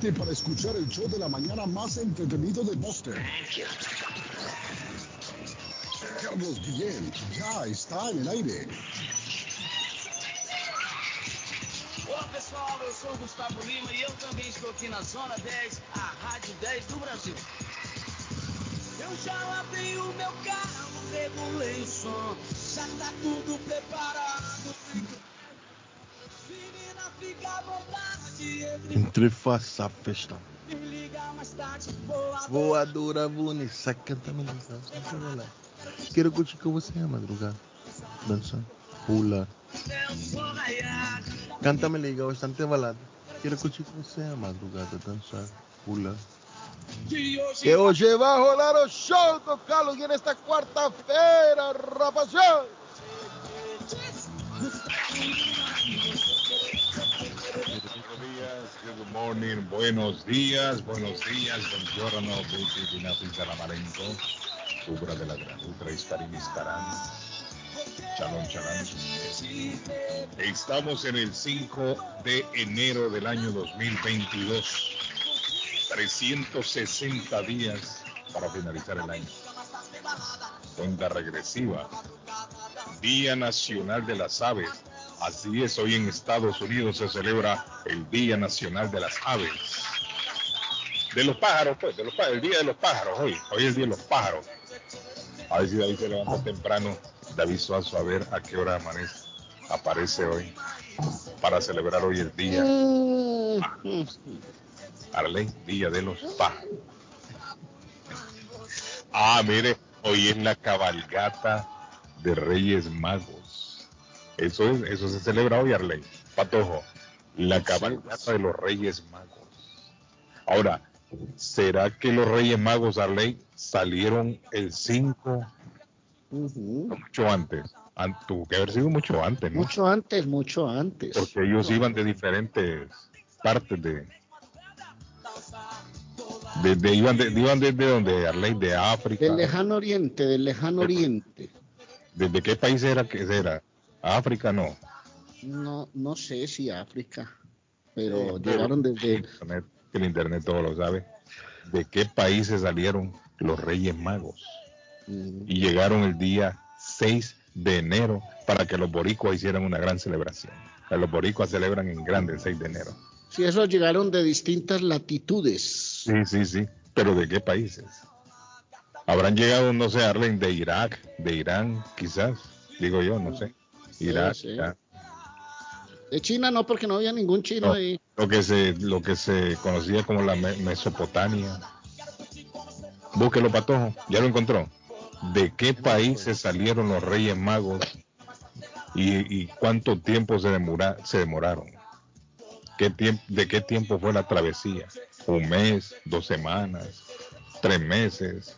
Para escuchar el show de la mañana más entretenido de Boston. Carlos Guillén já está en el aire. Olá pessoal, eu sou Gustavo Lima e eu também estou aqui na Zona 10, a Rádio 10 do Brasil. Eu já abri o meu carro, regulei o som, já tá tudo preparado. Entrefaça a festa. Voadora Vanessa cantando música. Quero curtir com você a madrugada. Dançando, pula. Canta me liga, bastante balada. Quero curtir com você a madrugada. Dançar, pula. Que hoje vai rolar o show do Carlos Gui nesta quarta-feira, rapaziada. Good morning, buenos días, buenos días, buongiorno, buti di Nafis Alamarenco, Subra de la Gran Ultra Istarim Istarán, Chalón Chalán. Estamos en el 5 de enero del año 2022, 360 días para finalizar el año. Cuenta regresiva, Día Nacional de las Aves. Así es, hoy en Estados Unidos se celebra el Día Nacional de las Aves. De los pájaros, pues, de los pájaros, el Día de los Pájaros, hoy, hoy es el Día de los Pájaros. A ver si David se levanta temprano, David Suazo, a ver a qué hora amanece, aparece hoy, para celebrar hoy el Día, Arley, Día de los Pájaros. Ah, mire, hoy es la cabalgata de Reyes Magos. Eso es, eso se celebra hoy, Arley. Patojo, la cabalgata de los Reyes Magos. Ahora, ¿será que los Reyes Magos, Arley, salieron el 5 o mucho antes? An- tuvo que haber sido mucho antes, ¿no? Mucho antes, mucho antes. Porque ellos iban de diferentes partes de... de, de- iban, de, iban desde donde, Arley, de África. Del lejano oriente, del lejano oriente. ¿Desde qué país era que era? África no. No, no sé si África, pero Sí, llegaron desde Internet, que el internet todo lo sabe. ¿De qué países salieron los Reyes Magos? mm, Y llegaron el día 6 de enero para que los boricuas hicieran una gran celebración. O sea, Los boricuas celebran en grande el 6 de enero. Sí, esos llegaron de distintas latitudes. Sí, sí, sí. Pero ¿de qué países? Habrán llegado, no sé, Arlen, de Irak, de Irán, quizás. Digo yo, no sé. Irak, sí. Irán. De China no, porque no había ningún chino No, ahí. lo que se lo que se conocía como la Me- Mesopotamia. Búsquelo, patojo, ya lo encontró. ¿De qué países salieron los Reyes Magos y, y cuánto tiempo se, demora- se demoraron? ¿Qué tiempo, ¿De qué tiempo fue la travesía? ¿Un mes? ¿Dos semanas? ¿Tres meses?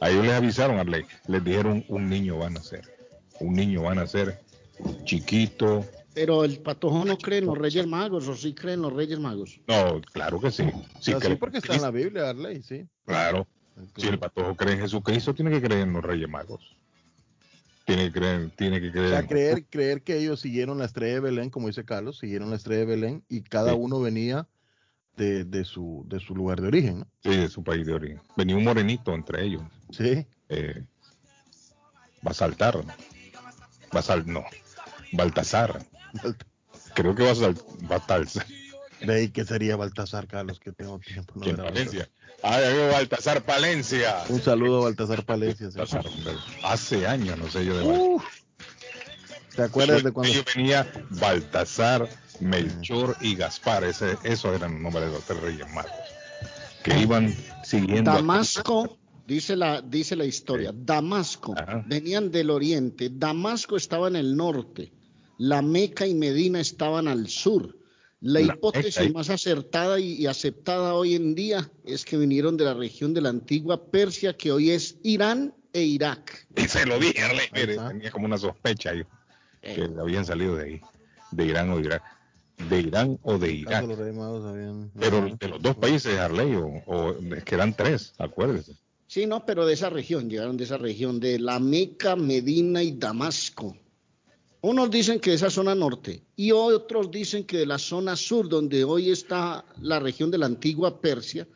A ellos les avisaron, Arley, les dijeron un niño va a nacer. Un niño va a nacer chiquito, Pero el patojo no cree en los Reyes Magos, o sí cree en los Reyes Magos. No, claro que sí. Sí, porque está en la Biblia, Arley, sí. Claro. Si el patojo cree en Jesucristo, tiene que creer en los Reyes Magos. Tiene que creer, tiene que O creer. sea, en- creer, creer que ellos siguieron la estrella de Belén, como dice Carlos, siguieron la estrella de Belén y cada Sí. uno venía de, de su, de su lugar de origen, ¿no? Sí, de su país de origen. Venía un morenito entre ellos. Sí. Eh, va a saltar. A sal, no. Baltasar. Creo que a saltar. De ahí que sería Baltasar, Carlos, que tengo tiempo. no ¿Quién, ver a Palencia? Amigo Baltasar Palencia. Baltasar. Un saludo a Baltasar Palencia. Baltasar. Hace años, no sé yo de Baltasar. Uf. ¿Te acuerdas de cuando Yo venía Baltasar, Melchor y Gaspar, ese, esos eran los nombres de los tres reyes magos, que iban siguiendo. Damasco, dice la, dice la historia, Damasco, Ajá. venían del oriente, Damasco estaba en el norte, la Meca y Medina estaban al sur. La, La hipótesis Meca más acertada y, y aceptada hoy en día es que vinieron de la región de la antigua Persia, que hoy es Irán e Irak. Y se lo dije, mire, tenía como una sospecha yo, que Eh, habían salido de ahí, de Irán o de Irak, de Irán o de Irak. Pero de los dos países, Arley, o, o es que eran tres, acuérdese. Sí, no, pero de esa región, llegaron de esa región, de la Meca, Medina y Damasco. Unos dicen que de esa zona norte y otros dicen que de la zona sur, donde hoy está la región de la antigua Persia,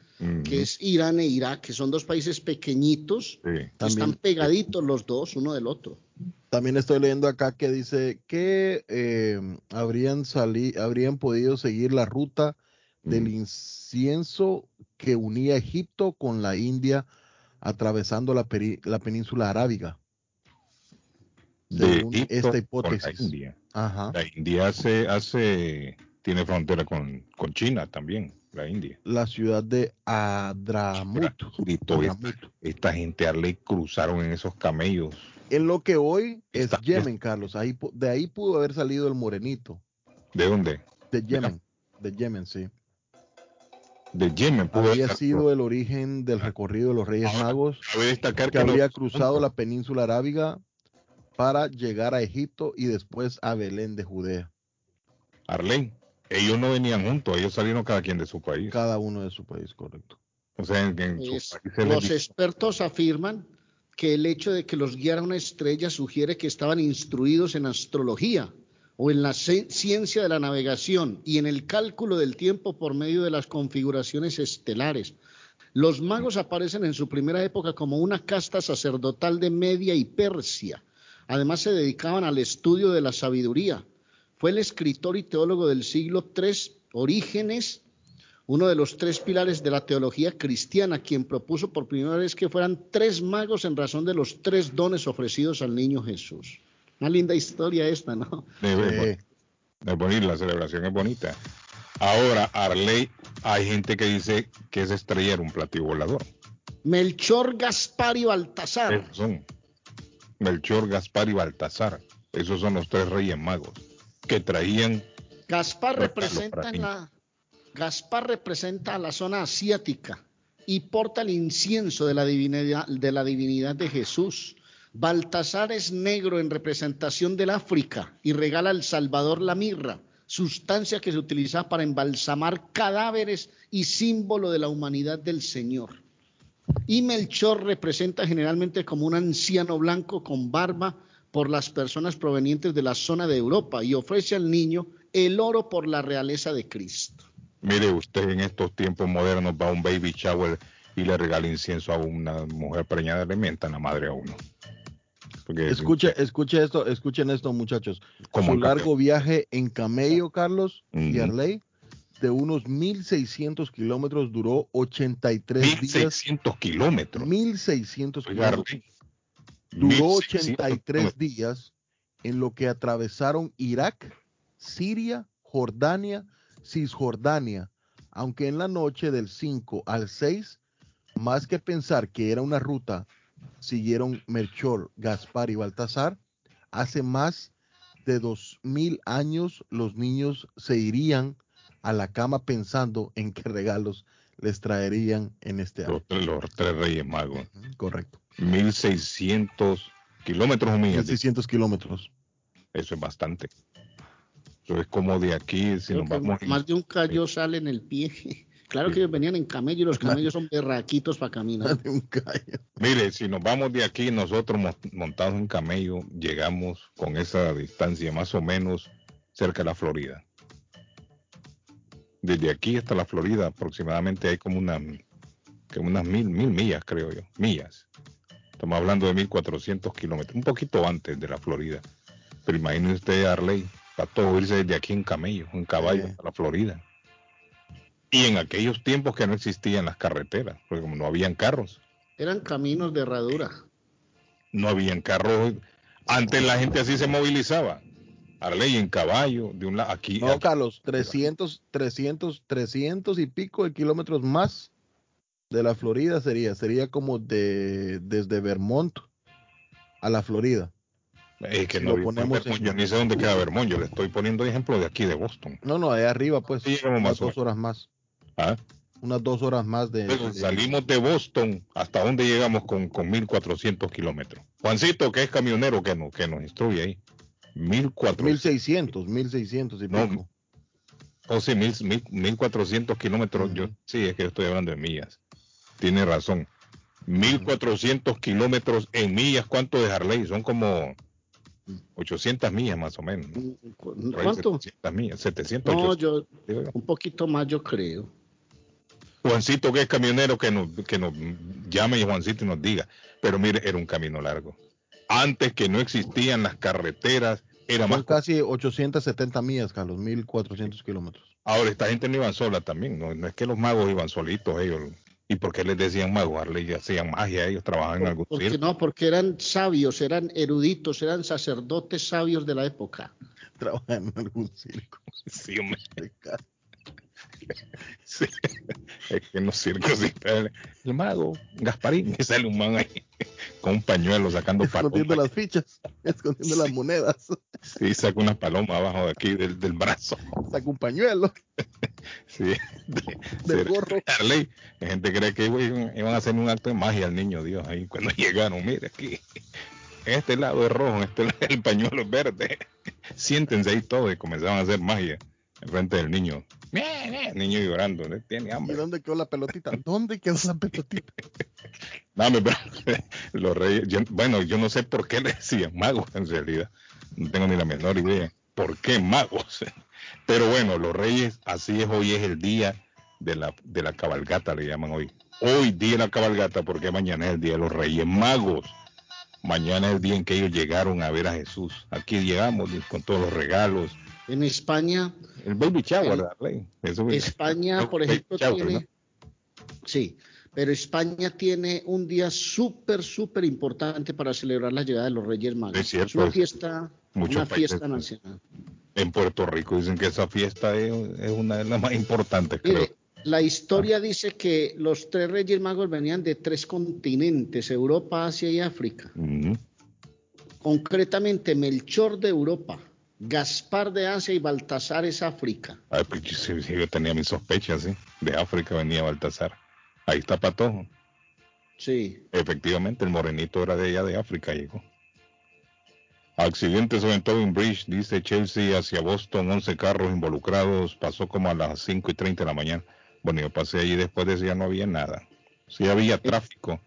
que es Irán e Irak, que son dos países pequeñitos, Sí. que También- están pegaditos los dos, uno del otro. También estoy leyendo acá que dice que eh, habrían sali- habrían podido seguir la ruta del Ujú. incienso que unía Egipto con la India, atravesando la, peri- la península arábiga. de Egipto esta con hipótesis. la India. Ajá. La India hace, hace, tiene frontera con, con China también, la India. La ciudad de Adramut. Toda esta, Adramut. esta gente Arley cruzaron en esos camellos. En lo que hoy es Está- Yemen, Carlos. Ahí, de ahí pudo haber salido el morenito. ¿De dónde? De Yemen. De Yemen, sí. De Yemen. pudo Había estar- sido el origen del recorrido de los Reyes Ahora, Magos, Cabe destacar que que habría los- cruzado la península arábiga para llegar a Egipto y después a Belén de Judea, Arley, ellos no venían juntos, ellos salieron cada quien de su país. cada uno de su país, correcto. O sea, en, en Es- los expertos afirman que el hecho de que los guiara una estrella sugiere que estaban instruidos en astrología o en la ciencia de la navegación y en el cálculo del tiempo por medio de las configuraciones estelares. Los magos aparecen en su primera época como una casta sacerdotal de Media y Persia. Además se dedicaban al estudio de la sabiduría. Fue el escritor y teólogo del siglo III, Orígenes, uno de los tres pilares de la teología cristiana, quien propuso por primera vez que fueran tres magos en razón de los tres dones ofrecidos al niño Jesús. Una linda historia esta, ¿no? es bonita, la celebración es bonita. Ahora, Arley, hay gente que dice que esa estrella era un platillo volador. Melchor, Gaspar y Baltasar. Esos son Melchor, Gaspar y Baltasar. Esos son los tres reyes magos que traían Gaspar representa la Gaspar representa a la zona asiática y porta el incienso de la divinidad de la divinidad de Jesús. Baltasar es negro en representación del África y regala al Salvador la mirra, sustancia que se utiliza para embalsamar cadáveres y símbolo de la humanidad del Señor. Y Melchor representa generalmente como un anciano blanco con barba por las personas provenientes de la zona de Europa y ofrece al niño el oro por la realeza de Cristo. Mire usted, en estos tiempos modernos va un baby shower y le regala incienso a una mujer preñada, le mientan la madre a uno. Porque escuche, escuche esto, escuchen esto, muchachos. Como Su largo viaje en camello, Carlos y Ujú. Arley, de unos 1.600 kilómetros, duró 83 días. 1600 kilómetros. 1.600 Oiga, kilómetros. Duró 1600 83 kilómetros. días en lo que atravesaron Irak, Siria, Jordania, Cisjordania, aunque en la noche del 5 al 6, más que pensar que era una ruta, siguieron Melchor, Gaspar y Baltasar, hace más de dos mil años los niños se irían a la cama pensando en qué regalos les traerían en este año. Los, tres- los tres reyes magos. Correcto. 1600 kilómetros o millas. 1600 kilómetros. Eso es bastante. Eso es como de aquí, si Creo nos vamos. más de un callo sale en el pie. Claro que ellos venían en camello y los camellos son berraquitos para caminar. de un callo. Mire, si nos vamos de aquí, nosotros mo- montados en camello, llegamos con esa distancia más o menos cerca de la Florida. Desde aquí hasta la Florida aproximadamente hay como, una, como unas mil, mil millas, creo yo, millas. Estamos hablando de 1400 kilómetros, un poquito antes de la Florida. Pero imagine usted, Arley, para todo irse desde aquí en camello, en caballo, Sí. hasta la Florida. Y en aquellos tiempos que no existían las carreteras, porque como no habían carros, Eran caminos de herradura. no habían carros. Antes la gente así se movilizaba. Arley en caballo, de un lado, aquí. No, aquí. Carlos, 300, 300, 300 y pico de kilómetros más de la Florida sería, sería como de desde Vermont a la Florida. Es que si no lo ponemos Vermont, en- Yo ni sé dónde queda Vermont, yo le estoy poniendo ejemplo de aquí de Boston. No, no, allá arriba, pues, Sí, unas dos horas más, ¿Ah? unas dos horas más de. Entonces, de- salimos de Boston, ¿hasta dónde llegamos con, con 1400 kilómetros? Juancito, que es camionero, que, no, que nos instruye ahí. 1400. 1600, 1600 y No, pico. Oh, sí, mil, mil- 1400 kilómetros. Yo, Ujú. sí, es que yo estoy hablando de millas. Tiene razón. 1400 kilómetros en millas, ¿cuánto de Harley? Son como 800 millas más o menos. ¿no? Por ahí ¿Cuánto? 700 millas, 700, No, 800, yo, digo yo. un poquito más yo creo. Juancito, que es camionero, que nos, que nos llame y Juancito y nos diga. Pero mire, era un camino largo. Antes que no existían las carreteras, era más. Son casi 870 millas, Carlos, 1400 kilómetros. Ahora, esta gente no iban sola también. No, no es que los magos iban solitos ellos. ¿Y por qué les decían magos? Harley hacían magia, ellos trabajaban en algún Porque circo. no, porque eran sabios, eran eruditos, eran sacerdotes sabios de la época. Trabajan en algún circo. Sí, hombre. Sí. Es que en los circos el, el mago Gasparín y sale un man ahí con un pañuelo sacando Escondiendo palomas. las fichas, escondiendo las monedas. Sí, saca una paloma abajo de aquí del, del brazo. Saca un pañuelo Sí, de, del de- gorro. La gente cree que iban, iban a hacer un acto de magia al niño Dios ahí. Cuando llegaron, mire aquí, en este lado es rojo, en este lado el pañuelo es verde. Siéntense ahí todos y comenzaban a hacer magia en frente del niño. El niño llorando, tiene ¿Y hambre. dónde quedó la pelotita? ¿Dónde quedó la pelotita? Dame, los reyes, yo- bueno, yo no sé por qué le decían magos en realidad. No tengo ni la menor idea. ¿Por qué magos? Pero bueno, los reyes, así es, hoy es el día de la, de la cabalgata, le llaman hoy. Hoy día de la cabalgata, porque mañana es el día de los reyes magos. Mañana es el día en que ellos llegaron a ver a Jesús. Aquí llegamos con todos los regalos. En España, El baby shower, El- Darley. Eso es- España, por ejemplo, shower, tiene, ¿no? sí, pero España tiene un día súper, súper importante para celebrar la llegada de los Reyes Magos. Es cierto, una es- fiesta, una fiesta nacional. En Puerto Rico dicen que esa fiesta es, es una de las más importantes, creo. Mire, la historia dice que los tres Reyes Magos venían de tres continentes, Europa, Asia y África. Concretamente, Melchor de Europa, Gaspar de Asia y Baltasar es África. Ay, pues, yo, tenía mis sospechas, ¿sí? De África venía Baltasar. Ahí está Patojo. Sí. Efectivamente, el morenito era de allá de África, llegó. Accidente sobre Tobin Bridge, dice Chelsea hacia Boston, 11 carros involucrados, pasó como a las 5 y 30 de la mañana. Bueno, yo pasé allí después de eso ya no había nada. Sí había tráfico,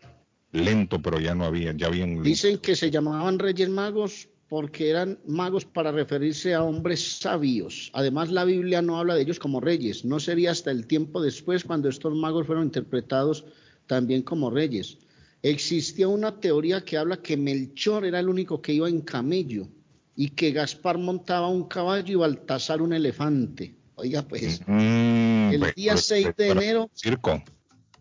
lento, pero ya no había, ya habían... Dicen que se llamaban Reyes Magos porque eran magos para referirse a hombres sabios. Además, la Biblia no habla de ellos como reyes. No sería hasta el tiempo después cuando estos magos fueron interpretados también como reyes. Existía una teoría que habla que Melchor era el único que iba en camello y que Gaspar montaba un caballo y Baltasar un elefante. Oiga, pues, Mm, el pues, día pues, 6 de para enero Circo.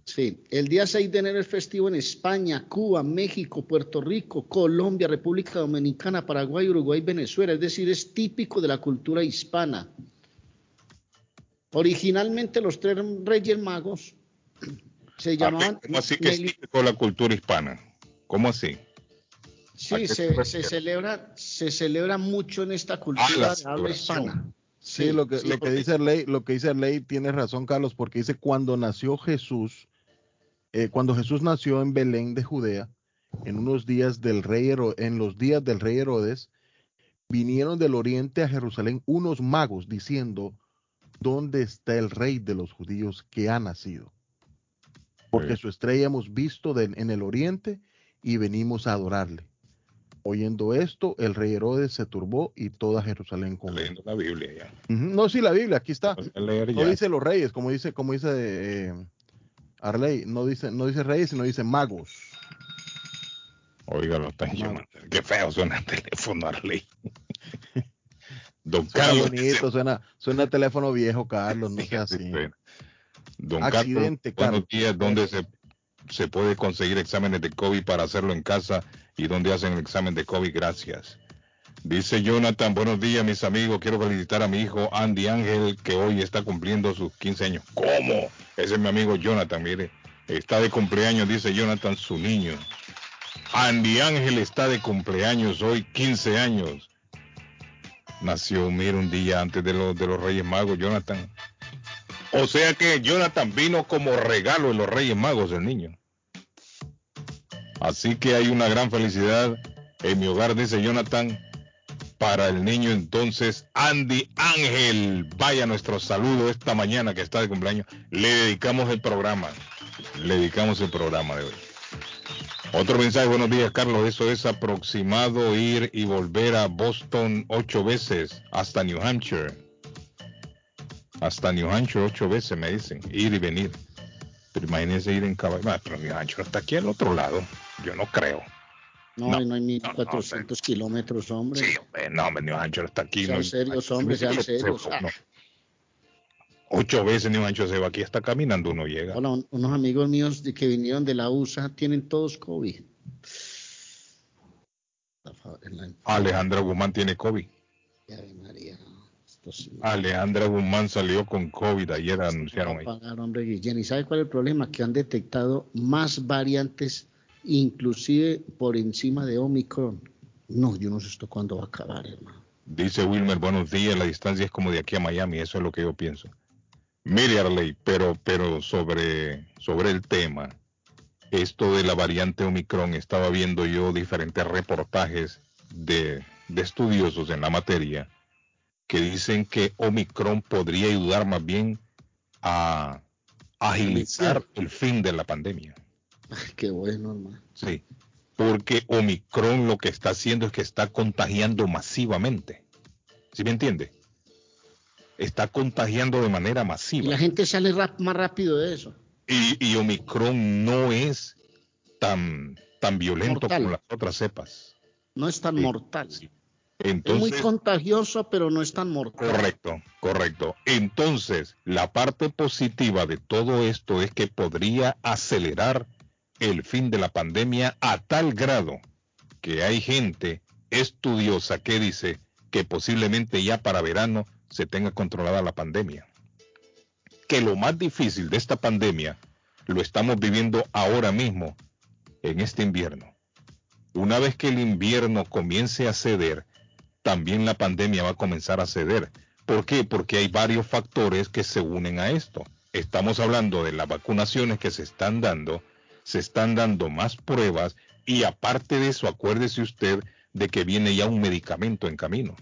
Sí, el día 6 de enero es festivo en España, Cuba, México, Puerto Rico, Colombia, República Dominicana, Paraguay, Uruguay, Venezuela, es decir, es típico de la cultura hispana. Originalmente los tres reyes magos se llamaban... ¿Cómo así que es típico de la cultura hispana? ¿Cómo así? ¿A Sí, se, celebra, se celebra mucho en esta Ah, cultura de habla hispana. Sí, lo que, sí, lo que porque- dice Ley, lo que dice Ley tiene razón, Carlos, porque dice cuando nació Jesús, eh, cuando Jesús nació en Belén de Judea, en unos días del rey en los días del rey Herodes, vinieron del oriente a Jerusalén unos magos diciendo, ¿dónde está el rey de los judíos que ha nacido? Porque su estrella hemos visto de- en el oriente y venimos a adorarle. Oyendo esto, el rey Herodes se turbó y toda Jerusalén con él. Leyendo la Biblia ya. No, sí, la Biblia, aquí está. No dice los reyes, como dice, como dice eh, Arley, no dice, no dice reyes, sino dice magos. Oiga, lo están llamando. Qué feo suena el teléfono, Arley. Don Suena Carlos. bonito, suena, suena teléfono viejo, Carlos, no sea Sí, así. Don Accidente, Carlos, buenos días. ¿Dónde se, se puede conseguir exámenes de COVID para hacerlo en casa? ¿Y dónde hacen el examen de COVID? Gracias. Dice Jonathan, buenos días mis amigos, quiero felicitar a mi hijo Andy Ángel que hoy está cumpliendo sus 15 años. ¿Cómo? Ese es mi amigo Jonathan, mire, está de cumpleaños, dice Jonathan, su niño. Andy Ángel está de cumpleaños hoy, 15 años. Nació, mire, un día antes de los, de los Reyes Magos, Jonathan. O sea que Jonathan vino como regalo de los Reyes Magos, el niño. Así que hay una gran felicidad en mi hogar, dice Jonathan, para el niño entonces Andy Ángel. Vaya nuestro saludo esta mañana que está de cumpleaños. Le dedicamos el programa. Le dedicamos el programa de hoy. Otro mensaje, buenos días Carlos, eso es aproximado ir y volver a Boston ocho veces hasta New Hampshire. Hasta New Hampshire ocho veces me dicen, ir y venir. Pero imagínense ir en caballo. Ah, pero New Hampshire está aquí al otro lado, yo no creo. No, No, no, hay no, 1400 kilómetros, hombre. Sí, hombre, no, hombre, New Hampshire está aquí. Sean no- serios, hombre, sean serios. Ocho veces New Hampshire se va aquí, está caminando, uno llega. Hola, un- unos amigos míos de que vinieron de la USA tienen todos COVID. La- Alejandra Guzmán tiene COVID. María, sí Alejandra Guzmán salió con COVID, ayer anunciaron ahí. Pagar, hombre, Guillén. ¿Y sabe cuál es el problema? Que han detectado más variantes, inclusive por encima de Omicron. No, yo no sé esto cuándo va a acabar, hermano. Dice Wilmer, buenos días, la distancia es como de aquí a Miami, eso es lo que yo pienso. Mire, Arley, pero, pero sobre, sobre el tema, esto de la variante Omicron, estaba viendo yo diferentes reportajes de, de estudiosos en la materia que dicen que Omicron podría ayudar más bien a agilizar el fin de la pandemia. Qué bueno, hermano. Sí, porque Omicron lo que está haciendo es que está contagiando masivamente. ¿Sí me entiende? Está contagiando de manera Y masiva. la gente sale rap- más rápido de eso. Y, y Omicron no es tan, tan violento Mortal. como las otras cepas. No es tan Sí, mortal. sí. Es muy Entonces, contagioso, pero no es tan mortal. correcto, correcto. Entonces, la parte positiva de todo esto es que podría acelerar el fin de la pandemia a tal grado que hay gente estudiosa que dice que posiblemente ya para verano se tenga controlada la pandemia. Que lo más difícil de esta pandemia lo estamos viviendo ahora mismo en este invierno. Una vez que el invierno comience a ceder, también la pandemia va a comenzar a ceder. ¿Por qué? Porque hay varios factores que se unen a esto. Estamos hablando de las vacunaciones que se están dando, se están dando más pruebas y aparte de eso, acuérdese usted de que viene ya un medicamento en camino.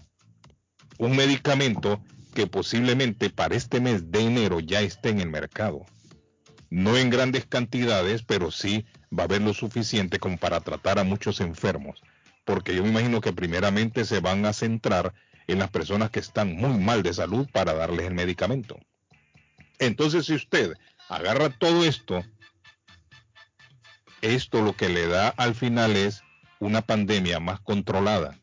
Un medicamento que posiblemente para este mes de enero ya esté en el mercado. No en grandes cantidades, pero sí va a haber lo suficiente como para tratar a muchos enfermos. Porque yo me imagino que primeramente se van a centrar en las personas que están muy mal de salud para darles el medicamento. Entonces, si usted agarra todo esto, esto lo que le da al final es una pandemia más controlada.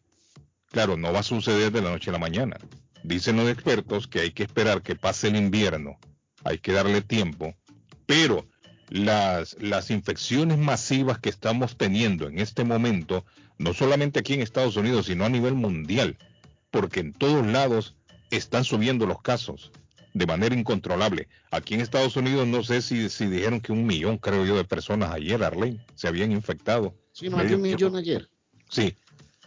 Claro, no va a suceder de la noche a la mañana. Dicen los expertos que hay que esperar que pase el invierno, hay que darle tiempo, pero las, las infecciones masivas que estamos teniendo en este momento, no solamente aquí en Estados Unidos, sino a nivel mundial, porque en todos lados están subiendo los casos de manera incontrolable. Aquí en Estados Unidos no sé si, si dijeron que un millón, creo yo, de personas ayer, Arlene, se habían infectado. Sí, más de un millón ayer. Sí,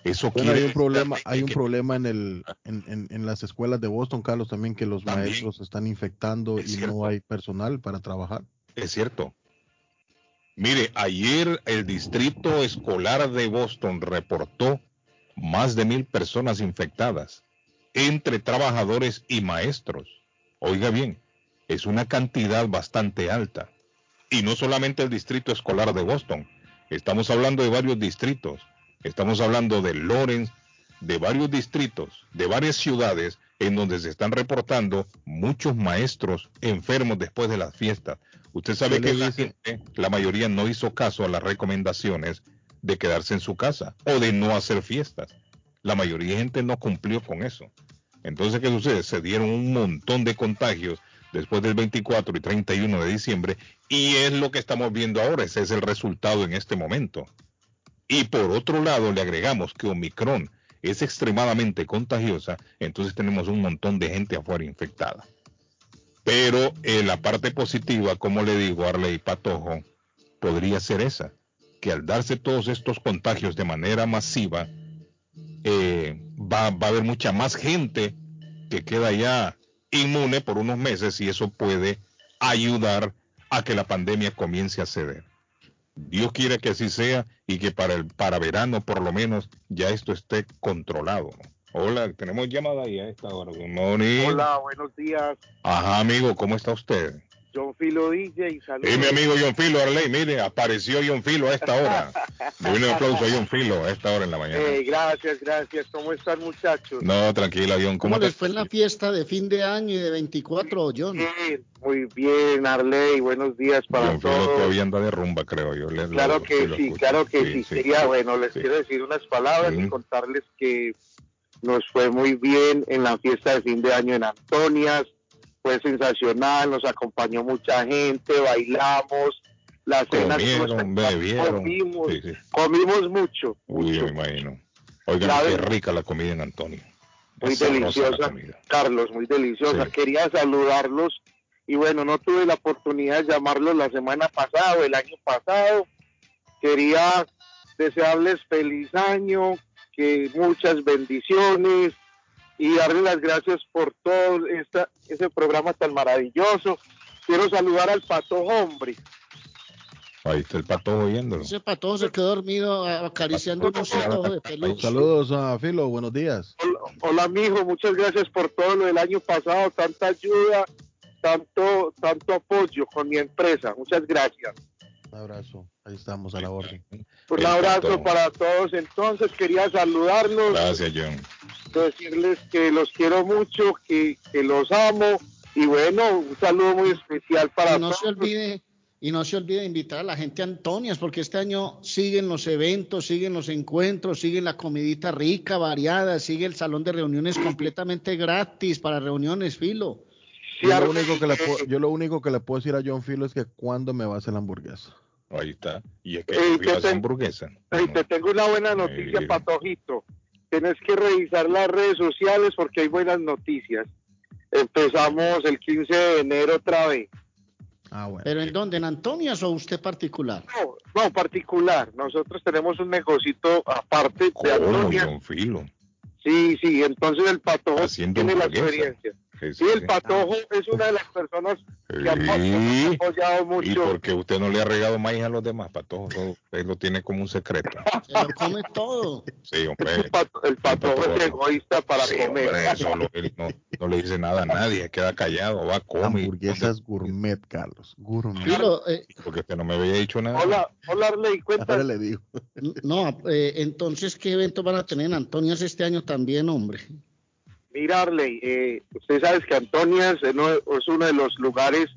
eso Bueno, quiere hay un problema, hay un que- problema en el, en, en- en las escuelas de Boston, Carlos, también que los También. maestros se están infectando Es y cierto. no hay personal para trabajar. Es cierto. Mire, ayer el distrito escolar de Boston reportó más de mil personas infectadas entre trabajadores y maestros. Oiga bien, es una cantidad bastante alta. Y no solamente el distrito escolar de Boston, estamos hablando de varios distritos. Estamos hablando de Lawrence, de varios distritos, de varias ciudades en donde se están reportando muchos maestros enfermos después de las fiestas. Usted sabe ¿Qué que la gente, la mayoría no hizo caso a las recomendaciones de quedarse en su casa o de no hacer fiestas. La mayoría de gente no cumplió con eso. Entonces, ¿qué sucede? Se dieron un montón de contagios después del 24 y 31 de diciembre y es lo que estamos viendo ahora. Ese es el resultado en este momento. Y por otro lado, le agregamos que Omicron es extremadamente contagiosa, entonces tenemos un montón de gente afuera infectada. Pero eh, la parte positiva, como le digo, Arley Patojo, podría ser esa, que al darse todos estos contagios de manera masiva, eh, va, va a haber mucha más gente que queda ya inmune por unos meses y eso puede ayudar a que la pandemia comience a ceder. Dios quiere que así sea y que para el para verano por lo menos ya esto esté controlado. Hola, tenemos llamada ahí a esta hora. Hola, buenos días. Ajá, amigo, ¿cómo está usted? John Filo DJ, saludos. Y mi amigo John Filo, Arley, mire, apareció John Filo a esta hora. Le un aplauso a John Filo a esta hora en la mañana. Eh, gracias, gracias. ¿Cómo están, muchachos? No, tranquila, John. ¿Cómo, ¿Cómo, les te- fue en la fiesta de fin de año y de 24, John? Bien, muy bien, Arley. Buenos días para John Filo todos. todavía anda de rumba, creo yo. Claro lo- que sí, claro que sí. Quería, bueno, les Sí. quiero decir unas palabras Sí. y contarles que nos fue muy bien en la fiesta de fin de año en Antonias. Fue sensacional, nos acompañó mucha gente, bailamos. La cena Comieron, bebieron. Comimos, Sí, sí. comimos mucho, Uy, mucho. me imagino. Oigan, La qué rica la comida en Antonio. muy deliciosa. Carlos, muy deliciosa. Sí. Quería saludarlos y bueno, no tuve la oportunidad de llamarlos la semana pasada o el año pasado. Quería desearles feliz año, que muchas bendiciones y darles las gracias por todo esta, ese programa tan maravilloso. Quiero saludar al Pato Hombre. Ahí está el pato oyéndolo. Ese patojo se quedó dormido acariciando un osito de peluche. Saludos a Filo, buenos días. Hola, hola, mijo, muchas gracias por todo lo del año pasado, tanta ayuda, tanto, tanto apoyo con mi empresa. Muchas gracias. Un abrazo, ahí estamos a la orden. Un El abrazo para todos. Entonces quería saludarlos, Gracias, John. decirles que los quiero mucho, que, que los amo y bueno, un saludo muy especial para Y no todos. se olvide y no se olvide de invitar a la gente a Antonias porque este año siguen los eventos, siguen los encuentros, siguen la comidita rica, variada, sigue el salón de reuniones completamente gratis para reuniones, Filo. Yo lo, único que le puedo, yo lo único que le puedo decir a John Filo es que cuando me va a hacer la hamburguesa. Ahí está. Y es que Eh, te No. te tengo una buena noticia, Eh. Patojito. Tienes que revisar las redes sociales porque hay buenas noticias. Empezamos el 15 de enero otra vez. Ah, bueno. ¿Pero en dónde? ¿En Antonias o usted particular? No, no, particular. Nosotros tenemos un negocito aparte de ¿Cómo, Antonia. John Filo? Sí, sí, entonces el patojo Haciendo tiene la experiencia. Sí, Sí, el patojo es una de las personas que ha Sí. apoyado ¿Y mucho. por qué usted no le ha regado maíz a los demás, patojo? Usted lo tiene como un secreto. Se lo come todo. Sí, hombre. El pato- el patojo patojo. es egoísta para Sí, comer. hombre, eso lo- él no, no le dice nada a nadie, queda callado, va, come. Hamburguesas gourmet, Carlos. Gourmet. Filo, eh, Porque usted no me había dicho nada. Hola, hola Arley, Ahora cuéntame. le digo. no, eh, entonces, ¿qué eventos van a tener en Antonias este año también, hombre? Mira, Arley, eh, usted sabe que Antonias es uno, es uno de los lugares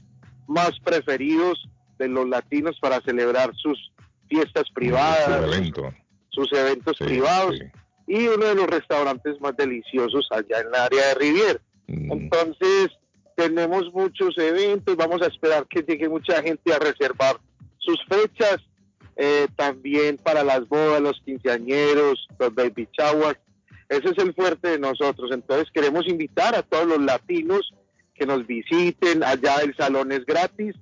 más preferidos de los latinos para celebrar sus fiestas privadas, evento. sus eventos Sí, privados sí. y uno de los restaurantes más deliciosos allá en el área de Rivier. Mm, Entonces, tenemos muchos eventos, vamos a esperar que llegue mucha gente a reservar sus fechas, eh, también para las bodas, los quinceañeros, los baby showers. Ese es el fuerte de nosotros. Entonces, queremos invitar a todos los latinos que nos visiten. Allá el salón es gratis,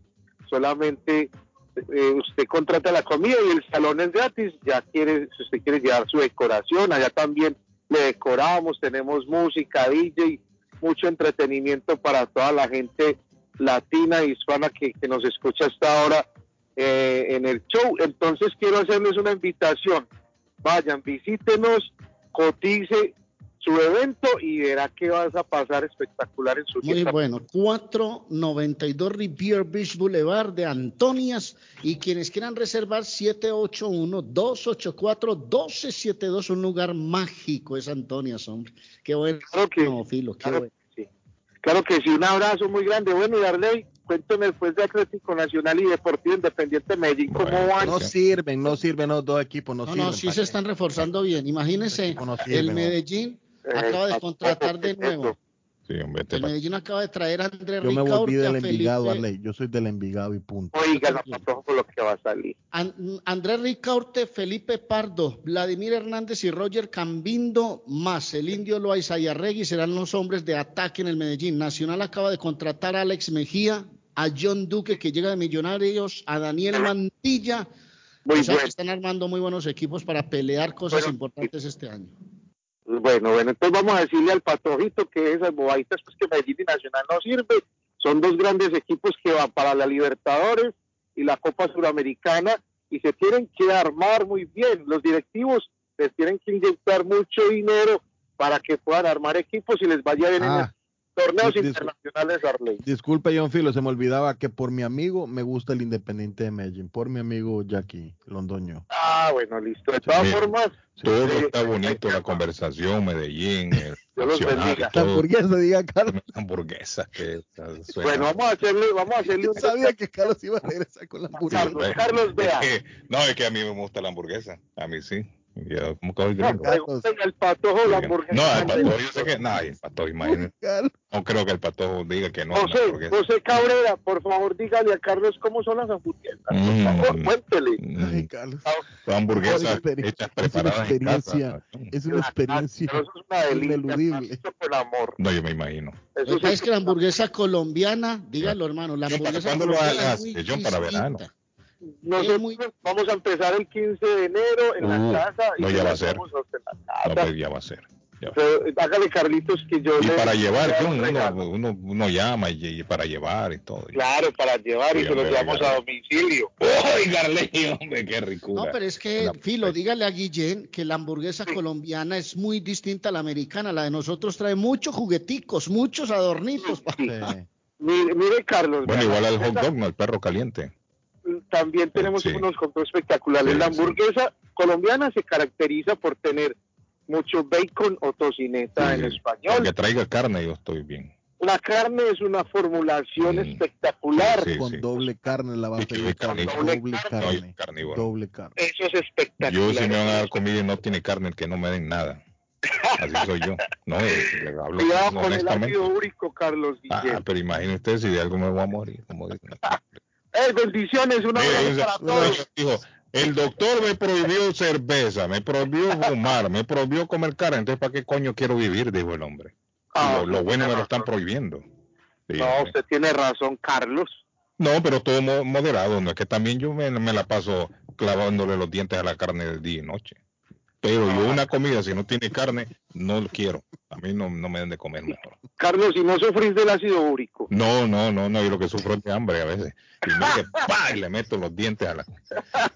solamente eh, usted contrata la comida y el salón es gratis. Ya quiere, si usted quiere llevar su decoración, allá también le decoramos, tenemos música, DJ, mucho entretenimiento para toda la gente latina e hispana que, que nos escucha hasta ahora eh, en el show. Entonces quiero hacerles una invitación. Vayan, visítenos, cotice su evento y verá que vas a pasar espectacular en su Muy fiesta. bueno, 492 Rivier Beach Boulevard de Antonias y quienes quieran reservar 781-284-1272, un lugar mágico es Antonias, hombre. Qué bueno, Claro que, no, Filo, qué claro bueno. Claro que sí, un abrazo muy grande. Bueno, y Darley, cuénteme después de Atlético Nacional y Deportivo Independiente de Medellín, ¿cómo Bueno, van? No sirven, no sirven los dos equipos, no, No, sirven. no, sí ¿para se qué? están reforzando bien. Imagínense, Equipo no sirve, el. Medellín Eh, acaba de Pato, contratar de ¿qué es nuevo. Eso? Sí, hombre, este El pa- Medellín acaba de traer a Andrés Yo me volví del Envigado, Arley. Yo soy del Envigado y punto. Oiga, no, lo que va a salir. An- Andrés Ricaurte, Felipe Pardo, Vladimir Hernández y Roger Cambindo, más el indio Loaiza y Arregui serán los hombres de ataque en el Medellín. Nacional acaba de contratar a Alex Mejía, a John Duque, que llega de Millonarios, a Daniel Mantilla. Muy o sea, que bueno. están armando muy buenos equipos para pelear cosas Bueno, importantes este año. Bueno, bueno, entonces vamos a decirle al Patojito que esas bobaditas pues que Medellín y Nacional no sirve. Son dos grandes equipos que van para la Libertadores y la Copa Suramericana y se tienen que armar muy bien. Los directivos les tienen que inyectar mucho dinero para que puedan armar equipos y les vaya bien en Ah, Torneos Dis- internacionales, Arley. Disculpe, John Filo, se me olvidaba que por mi amigo me gusta el Independiente de Medellín, por mi amigo Jackie Londoño. Ah, bueno, listo. De todas Sí. formas, Todo Sí. está bonito, la conversación, Medellín, el Dios los bendiga. La hamburguesa, diga Carlos. hamburguesas que suena- bueno, vamos a hacerle, vamos a hacerle Yo un sabía que Carlos iba a regresar con la hamburguesa. Carlos, Carlos, vea. Es que- no, es que a mí me gusta la hamburguesa. A mí sí. Yo como que No, gringo. pregúntenle al patojo la hamburguesa. No, el patojo, yo sé que. No, el patojo, imagínate. Carlos. No creo que el patojo diga que no. José, hamburguesa. José Cabrera, por favor, dígale a Carlos cómo son las hamburguesas. Por Mm. favor, cuéntele. Ay, Mm, Carlos. Son hamburguesas Una experiencia- hechas es una preparadas en experiencia. casa. Es una experiencia Pero eso es una delicia, ineludible. amor. No, yo me imagino. Eso es que la hamburguesa colombiana, dígalo hermano, la John, ¿para hamburguesa cuándo lo colombiana hagas, John, para verano? Nosotros muy- vamos a empezar el 15 de enero en Uh, la casa y no, se ya va la a ser. la No, pues ya va a ser. ya va a ser. Pero, hágale Carlitos que yo Y le- para llevar, un uno, uno, uno llama y, y para llevar y todo. Claro, para llevar y Sí, se lo llevamos a domicilio. ¡Ay, Garley, hombre, qué ricura! No, pero es que, Una- Filo, dígale a Guillén que la hamburguesa colombiana es muy distinta a la americana. La de nosotros trae muchos jugueticos, muchos adornitos. Sí. Mire, mire, Carlos. Bueno, igual la al hot dog, no, el perro caliente. También tenemos Sí. unos contos espectaculares. Sí, la sí. hamburguesa colombiana se caracteriza por tener mucho bacon o tocineta Sí, en sí. español. Que traiga carne, yo estoy bien. La carne es una formulación Mm. espectacular. Sí, Con sí. doble carne la va a pedir. Doble Doble carne. No, carne. carnívoro. Doble carne. Eso es espectacular. Yo si me van a dar comida y no tiene carne, que no me den nada. Así soy yo. No, eh, le hablo Cuidado con el ácido úrico, Carlos Ah, Guillén. pero imagine usted si de algo me voy a morir, como dicen. Eh, bendiciones, un Mira, abrazo dice- para todos. dijo, el doctor me prohibió cerveza, me prohibió fumar, me prohibió comer carne, entonces ¿para qué coño quiero vivir? Dijo el hombre. Ah, lo, lo bueno me lo están prohibiendo. No, usted tiene razón, Carlos. No, pero todo mo- moderado, no es que también yo me, me la paso clavándole los dientes a la carne de día y noche. Pero yo una comida, si no tiene carne, no lo quiero. A mí no, no me den de comer mejor. Carlos, si no sufrís del ácido úrico. No, no, no, no, yo lo que sufro es de hambre a veces. Y mire, ¡pa! y le meto los dientes a la...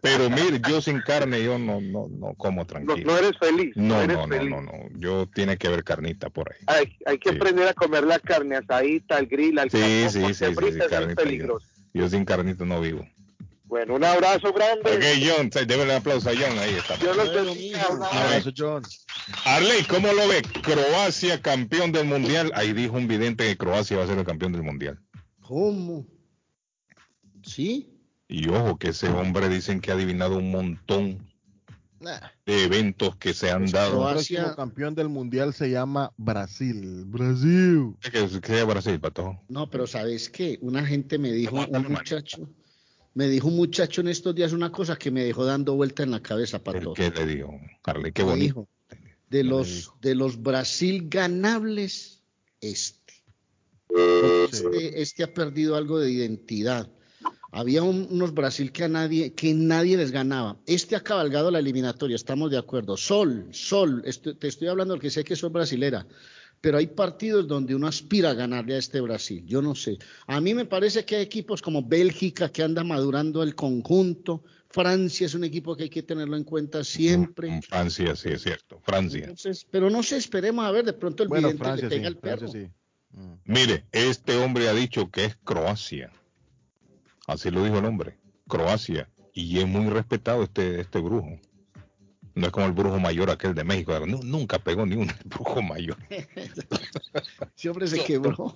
Pero mire, yo sin carne, yo no, no, no como No, tranquilo. no eres feliz. No, eres no, no, feliz. no, no. Yo tiene que haber carnita por ahí. Hay, hay que Sí. aprender a comer la carne asadita, al grill, al Sí, sí, sí, sí, sí, carnita. Yo sin carnita no vivo. Bueno, un abrazo grande. Ok, John, démosle un aplauso a John, ahí está. Bueno, bendiga. mijo. Un abrazo. John. Arley, ¿cómo lo ve? Croacia campeón del mundial. Ahí dijo un vidente que Croacia va a ser el campeón del mundial. ¿Cómo? ¿Sí? Y ojo, que ese hombre dicen que ha adivinado un montón Nah. de eventos que se han El dado. Croacia- próximo campeón del mundial se llama Brasil. Brasil. Que, que sea Brasil, pato. No, pero ¿sabes qué? Una gente me dijo, un manita. muchacho, me dijo un muchacho en estos días una cosa que me dejó dando vuelta en la cabeza para ¿El todo. que le dijo? Arley, qué bonito. dijo, de ¿Qué los, de los Brasil ganables, este. Sí. Este, este ha perdido algo de identidad. Había un- unos Brasil que a nadie, que nadie les ganaba. Este ha cabalgado la eliminatoria, estamos de acuerdo. Sol, Sol, esto- te estoy hablando del que sé que soy brasilera, pero hay partidos donde uno aspira a ganarle a este Brasil. Yo no sé. A mí me parece que hay equipos como Bélgica que anda madurando el conjunto. Francia es un equipo que hay que tenerlo en cuenta siempre. Mm, Francia, sí, es cierto. Francia. Entonces, pero no sé, esperemos a ver, de pronto el Bueno, vidente Francia le sí. al perro. Francia sí. Mm. Mire, este hombre ha dicho que es Croacia. Así lo dijo el hombre. Croacia. Y es muy respetado este, este brujo. No es como el brujo mayor aquel de México. Nu- nunca pegó ni un brujo mayor. Hombre se quebró.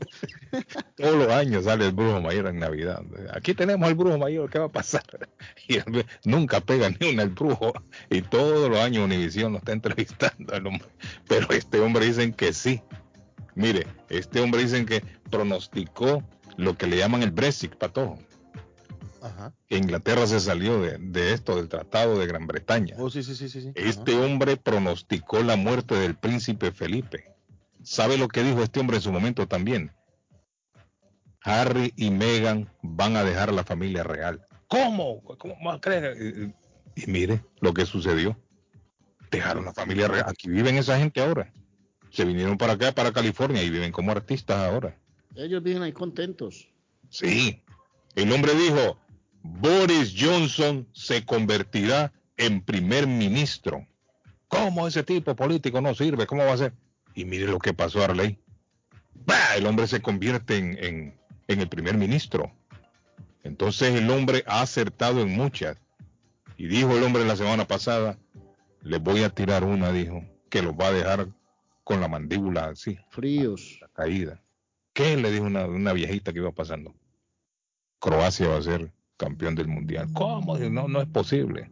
Todos los años sale el brujo mayor en Navidad. Aquí tenemos al brujo mayor, ¿qué va a pasar? Y nunca pega ni una el brujo. Y todos los años Univisión lo está entrevistando al hombre. Pero este hombre dicen que sí. Mire, este hombre dicen que pronosticó lo que le llaman el Brexit, patojo. Ajá. Que Inglaterra se salió de, de esto, del Tratado de Gran Bretaña. Oh, sí, sí, sí, sí. sí. Este hombre pronosticó la muerte del príncipe Felipe. ¿Sabe lo que dijo este hombre en su momento también? Harry y Meghan van a dejar la familia real. ¿Cómo? ¿Cómo va a creer? Y, y mire lo que sucedió. Dejaron la familia real. Aquí viven esa gente ahora. Se vinieron para acá, para California, y viven como artistas ahora. Ellos viven ahí contentos. Sí. El hombre dijo, Boris Johnson se convertirá en primer ministro. ¿Cómo ese tipo político no sirve? ¿Cómo va a ser? Y mire lo que pasó, Arley. ¡bah! el hombre se convierte en, en, en el primer ministro. Entonces el hombre ha acertado en muchas. Y dijo el hombre la semana pasada, le voy a tirar una, dijo, que los va a dejar con la mandíbula así, Fríos. caída. ¿Qué le dijo una, una viejita que iba pasando? Croacia va a ser campeón del mundial. ¿Cómo? No, no es posible.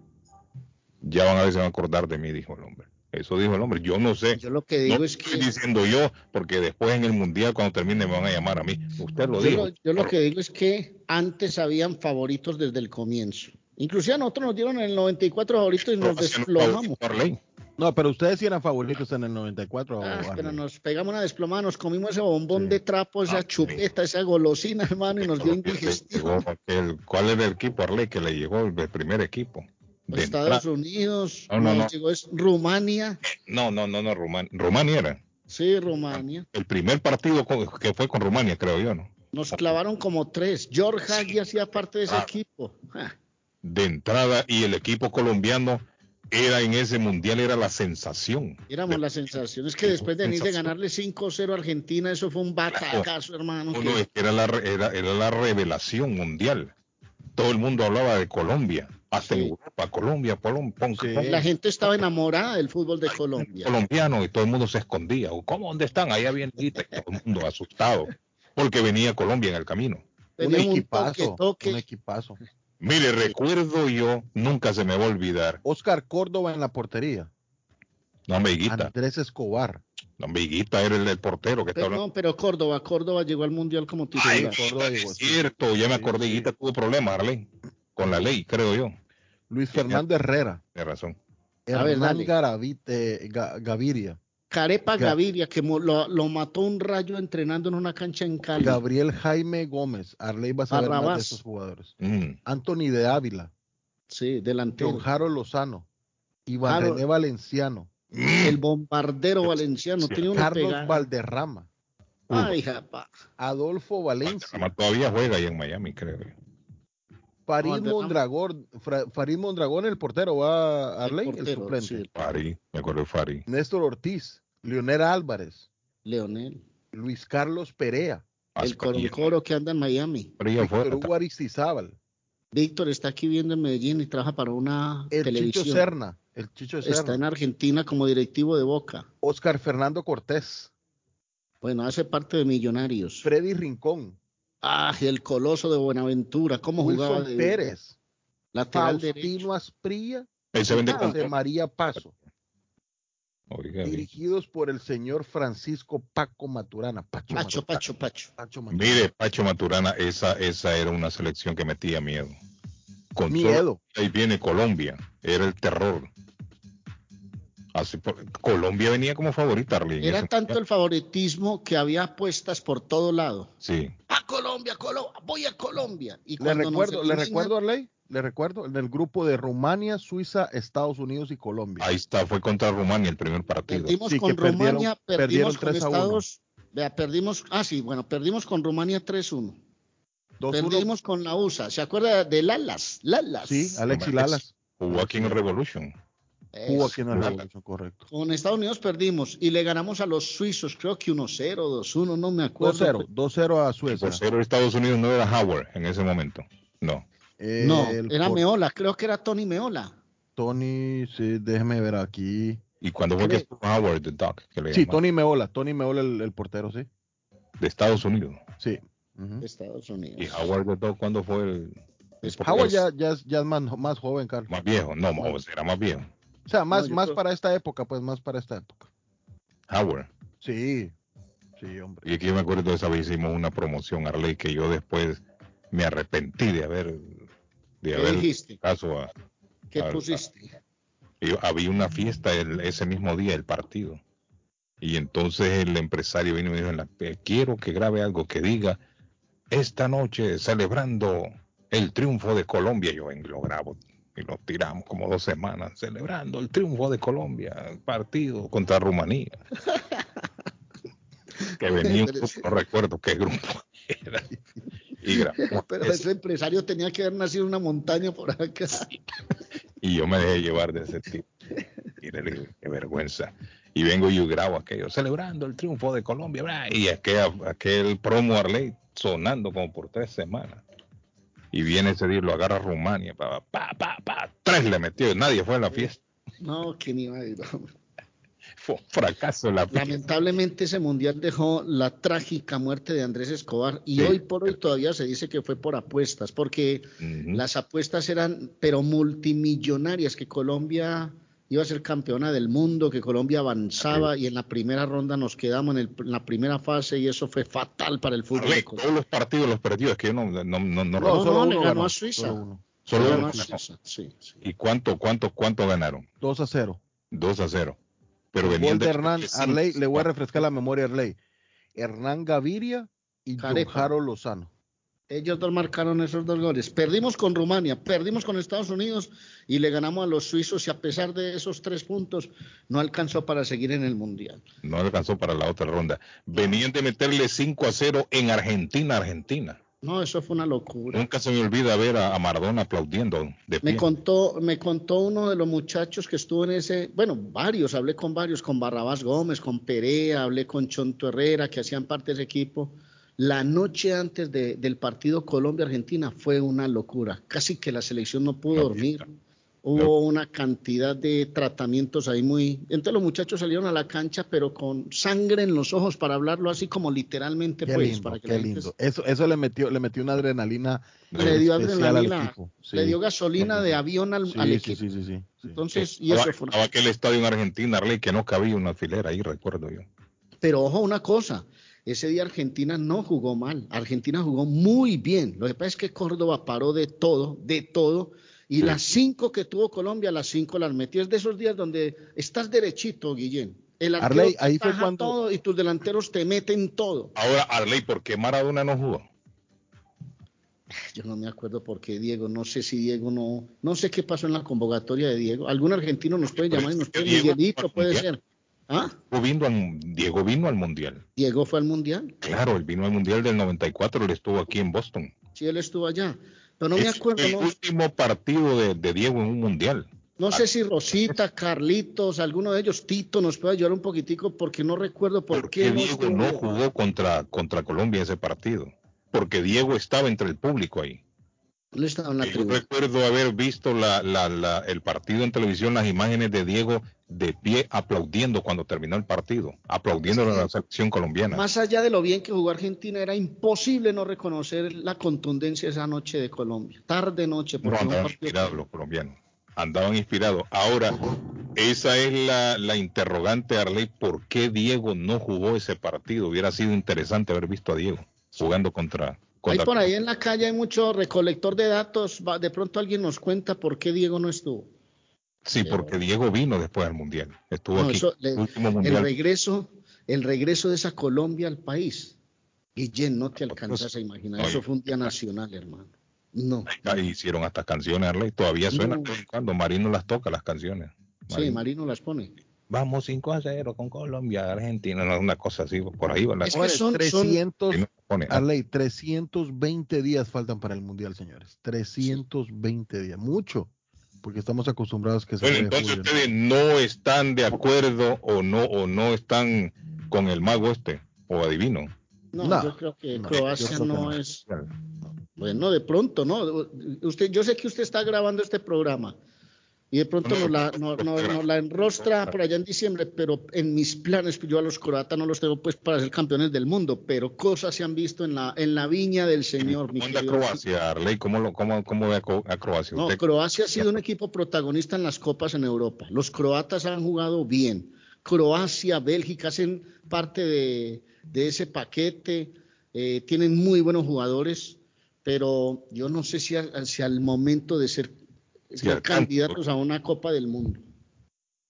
Ya van a ver si van a acordar de mí, dijo el hombre. Eso dijo el hombre. Yo no sé. Yo lo que digo no es estoy que diciendo yo, porque después en el mundial, cuando termine, me van a llamar a mí. Usted lo yo dijo. lo, yo lo que digo es que antes habían favoritos desde el comienzo. Inclusive a nosotros nos dieron en el 94 favoritos y nos desplomamos. No, pero ustedes sí eran favoritos en el 94. Ah, pero nos pegamos una desplomada, nos comimos ese bombón Sí. de trapo, esa Ah, sí. chupeta, esa golosina, hermano, y nos dio Le indigestión. ¿Cuál era el equipo Arley que le llegó el, primer equipo? De Estados entrada- Unidos, No, no, no. llegó es Rumania, No, no, no, no, Rumania. Rumania era. sí, Rumania. El primer partido con- que fue con Rumania, creo yo, ¿no? Nos clavaron como tres. George Hagi hacía parte de ese Ah. equipo. Ah, De entrada, y el equipo colombiano era en ese mundial, era la sensación. éramos la sensación. Es que después de venir de ganarle 5-0 a Argentina, eso fue un batacazo, hermano. No, que- no, es que era la, era, era la revelación mundial. Todo el mundo hablaba de Colombia, hasta en Sí. Europa, Colombia, Colom- pon- Sí. La gente estaba enamorada del fútbol de Colombia. colombiano y todo el mundo se escondía. O, ¿Cómo? ¿Dónde están? Allá bien y todo el mundo asustado, porque venía Colombia en el camino. un Teníamos un equipazo. toque, toque. Un equipazo. Mire, recuerdo yo, nunca se me va a olvidar, Oscar Córdoba en la portería. no me Higuita, Andrés Escobar. no me Higuita era el, el portero que Pero, estaba hablando. no, pero Córdoba, Córdoba llegó al Mundial como Ay, titular. Córdoba es llegó, sí. cierto, ya me acordé, sí. Tuvo problemas, Arley, con la ley, creo yo. Luis Fernando Herrera. Tiene razón. A ver, Hernán dale. Garavit- eh, Ga- Gaviria. Carepa Ga- Gaviria, que lo, lo mató un rayo entrenando en una cancha en Cali. Gabriel Jaime Gómez. Arley va a saber más de esos jugadores. Mm. Anthony de Ávila. Sí, delantero. John Jaro Lozano. Iván Jaro- René Valenciano. El bombardero valenciano. Sí. Tenía una Carlos pegada. Valderrama. Ay, japa. Adolfo Valencia. Además, Todavía juega ahí en Miami, creo yo. Farid. Mondragón. Farid Mondragón, el portero, va a Arley, el, portero, suplente. sí. Fari, me acuerdo de Fari. Néstor Ortiz. Leonel Álvarez. Leonel. Luis Carlos Perea. El coro que anda en Miami. Víctor Hugo Aristizábal. Víctor está aquí viviendo en Medellín y trabaja para una El televisión. Chicho Serna. El Chicho Está Serna. en Argentina como directivo de Boca. Oscar Fernando Cortés. Bueno, hace parte de Millonarios. Freddy Rincón. Ah, el coloso de Buenaventura. ¿Cómo jugaba? Wilson de- Pérez. Lateral. Faustino Asprilla. José María Paso. Oiga, bien. Dirigidos por el señor Francisco Paco Maturana. Pacho, Pacho, Maturana. Pacho, Pacho. Pacho Maturana. Mire, Pacho Maturana, esa, esa era una selección que metía miedo. Con Miedo. ahí viene Colombia, era el terror. Así por- Colombia venía como favorita, Arley, en Era tanto el favoritismo que había apuestas por todo lado. Sí, A Colombia, Colombia, voy a Colombia. Y Le recuerdo, le recuerdo a Ley, le recuerdo, en el grupo de Rumania, Suiza, Estados Unidos y Colombia. ahí está, fue contra Rumania el primer partido. Perdimos Sí, con perdieron- Rumania, perdieron perdimos con 3 a 1. Estados. Vea, perdimos, ah, sí, bueno, perdimos con Rumania 3-1. 2-1. Perdimos con la USA. ¿Se acuerda de Lalas? Lalas. Sí, Alexis Hombre, Lalas. Jugó aquí en Revolution. Eso. aquí en Revolution, correcto. Con Estados Unidos perdimos y le ganamos a los suizos, creo que 1-0, 2-1, no me acuerdo. 2-0, 2-0 a El Suecia. portero de Estados Unidos no era Howard en ese momento. No. Eh, No, era por- Meola, creo que era Tony Meola. Tony, sí, déjeme ver aquí. ¿Y cuando fue que estuvo Howard, the Duck? Que le Sí? Tony Meola, Tony Meola el, el portero, sí. De Estados Unidos. Sí. De Estados Unidos. ¿Y Howard the Duck cuándo fue el, el Howard ya, ya, es- ya es más, más joven, Carlos. más viejo? No, más- era más viejo. O sea, más, No, más creo- para esta época, pues más para esta época. Howard. Sí, sí, hombre. Y aquí me acuerdo de esa vez hicimos una promoción, Arley, que yo después me arrepentí de haber, de ¿Qué haber dijiste? caso a, ¿Qué pusiste? y había una fiesta el- ese mismo día, el partido. Y entonces el empresario vino y me dijo, la- eh, quiero que grabe algo que diga, esta noche celebrando el triunfo de Colombia. Yo lo grabo y lo tiramos como dos semanas, celebrando el triunfo de Colombia, partido contra Rumanía. que venía, un grupo, no recuerdo qué grupo era. Y grabamos Pero ese empresario tenía que haber nacido en una montaña por acá. Y yo me dejé llevar de ese tipo. Y le dije, qué vergüenza. Y vengo y yo grabo aquello, celebrando el triunfo de Colombia, y aquel, aquel promo Arley sonando como por tres semanas. Y viene ese día, lo agarra Rumania, pa, pa, pa, pa, tres le metió, nadie fue a la fiesta. No, que ni a hombre. Fue un fracaso la fiesta. Lamentablemente ese mundial dejó la trágica muerte de Andrés Escobar y Sí. hoy por hoy todavía se dice que fue por apuestas, porque las apuestas eran pero multimillonarias, que Colombia iba a ser campeona del mundo, que Colombia avanzaba y en la primera ronda nos quedamos en, el- en la primera fase y eso fue fatal para el fútbol. Colombia. todos los partidos los perdió, es que yo no, no, no, no, No, recuerdo. no, le ganó a Suiza. Solo uno. Solo ganó a Suiza, sí, sí. ¿Y cuánto, cuánto, cuánto ganaron? 2 a 0. 2 a 0. Pero venían de Hernán Arley, le voy a refrescar la memoria a Arley. Hernán Gaviria y. Jaro Lozano. Ellos dos marcaron esos dos goles. Perdimos con Rumania, perdimos con Estados Unidos y le ganamos a los suizos y a pesar de esos tres puntos no alcanzó para seguir en el Mundial. No alcanzó para la otra ronda. Venían de meterle 5 a 0 en Argentina, Argentina. No, eso fue una locura. Nunca se me olvida ver a, Maradona aplaudiendo de Me contó, me contó uno de los muchachos que estuvo en ese, bueno, varios, hablé con varios, con Barrabás Gómez, con Perea, hablé con Chonto Herrera, que hacían parte de ese equipo. La noche antes de- del partido Colombia-Argentina fue una locura. Casi que la selección no pudo dormir. Hubo una cantidad de tratamientos ahí muy... Entonces los muchachos salieron a la cancha, pero con sangre en los ojos, para hablarlo así como literalmente, Qué pues. lindo, para que qué la gente lindo. Eso, eso le metió, le metió una adrenalina Le dio especial adrenalina, al equipo. Sí. le dio gasolina de avión al, Sí, al equipo. sí, sí, sí, sí. Entonces, y eso fue una- estaba aquel estadio en Argentina, Arley, que no cabía una filera ahí, recuerdo yo. Pero ojo una cosa, ese día Argentina no jugó mal, Argentina jugó muy bien. Lo que pasa es que Córdoba paró de todo, de todo, y las cinco que tuvo Colombia, las cinco las metió. Es de esos días donde estás derechito, Guillén. El arquero Arley, ahí fue cuando- todo y tus delanteros te meten todo. Ahora, Arley, ¿por qué Maradona no jugó? Yo no me acuerdo por qué Diego, no sé si Diego no, no sé qué pasó en la convocatoria de Diego. Algún argentino nos puede llamar y nos puede, Miguelito puede ser. ¿Ah? Diego vino, al, Diego vino al Mundial. Diego fue al Mundial. Claro, él vino al Mundial del 94, él estuvo aquí en Boston. Sí, él estuvo allá. Pero no me acuerdo, el no, último partido de, de Diego en un Mundial. No sé si Rosita, Carlitos, alguno de ellos, Tito, nos puede ayudar un poquitico porque no recuerdo por, ¿Por qué Diego no jugó contra, contra Colombia ese partido? Porque Diego estaba entre el público ahí. Él estaba en la Yo recuerdo haber visto la, la- la- el partido en televisión, las imágenes de Diego de pie aplaudiendo cuando terminó el partido, aplaudiendo a la selección colombiana. Más allá de lo bien que jugó Argentina, era imposible no reconocer la contundencia esa noche de Colombia. Tarde noche, No, porque un andaban inspirados los colombianos. Andaban inspirados. Ahora, esa es la, la interrogante, Arley. ¿Por qué Diego no jugó ese partido? Hubiera sido interesante haber visto a Diego jugando contra. Contra por ahí en la calle hay mucho recolector de datos. De pronto alguien nos cuenta por qué Diego no estuvo. Sí, porque Diego vino después del Mundial. Estuvo No, aquí. eso le- último el regreso, el regreso de esa Colombia al país. Guillén, no te alcanzas a imaginar. Eso fue un día nacional, hermano. No. Ahí hicieron hasta canciones, Arley. Todavía suenan No. cuando. Marino las toca, las canciones. Sí, Marino. Marino las pone. Vamos 5 a 0 con Colombia, Argentina, una cosa así, por ahí va la Es que son- son- 300, y no pone, ah, Arley, 320 días faltan para el Mundial, señores. 320 días. Mucho. Porque estamos acostumbrados que se Bueno, entonces julio, ¿no? ustedes no están de acuerdo o no o no están con el mago este o adivino. No, No, yo creo que no, Croacia creo no. es. Bueno, de pronto, ¿no? Usted, yo sé que usted está grabando este programa y de pronto No, nos, la, no, la enrostra por allá en diciembre, pero en mis planes, yo a los croatas no los tengo pues para ser campeones del mundo, pero cosas se han visto en la, en la viña del Señor. ¿Cómo querido. Croacia, Arley? ¿Cómo, lo, cómo, cómo ve a, Croacia? No, Croacia ha sido un equipo protagonista en las copas en Europa. Los croatas han jugado bien. Croacia, Bélgica hacen parte de, de ese paquete. eh, tienen muy buenos jugadores, pero yo no sé si al, si al momento de ser, Alcanza. candidatos a una Copa del Mundo.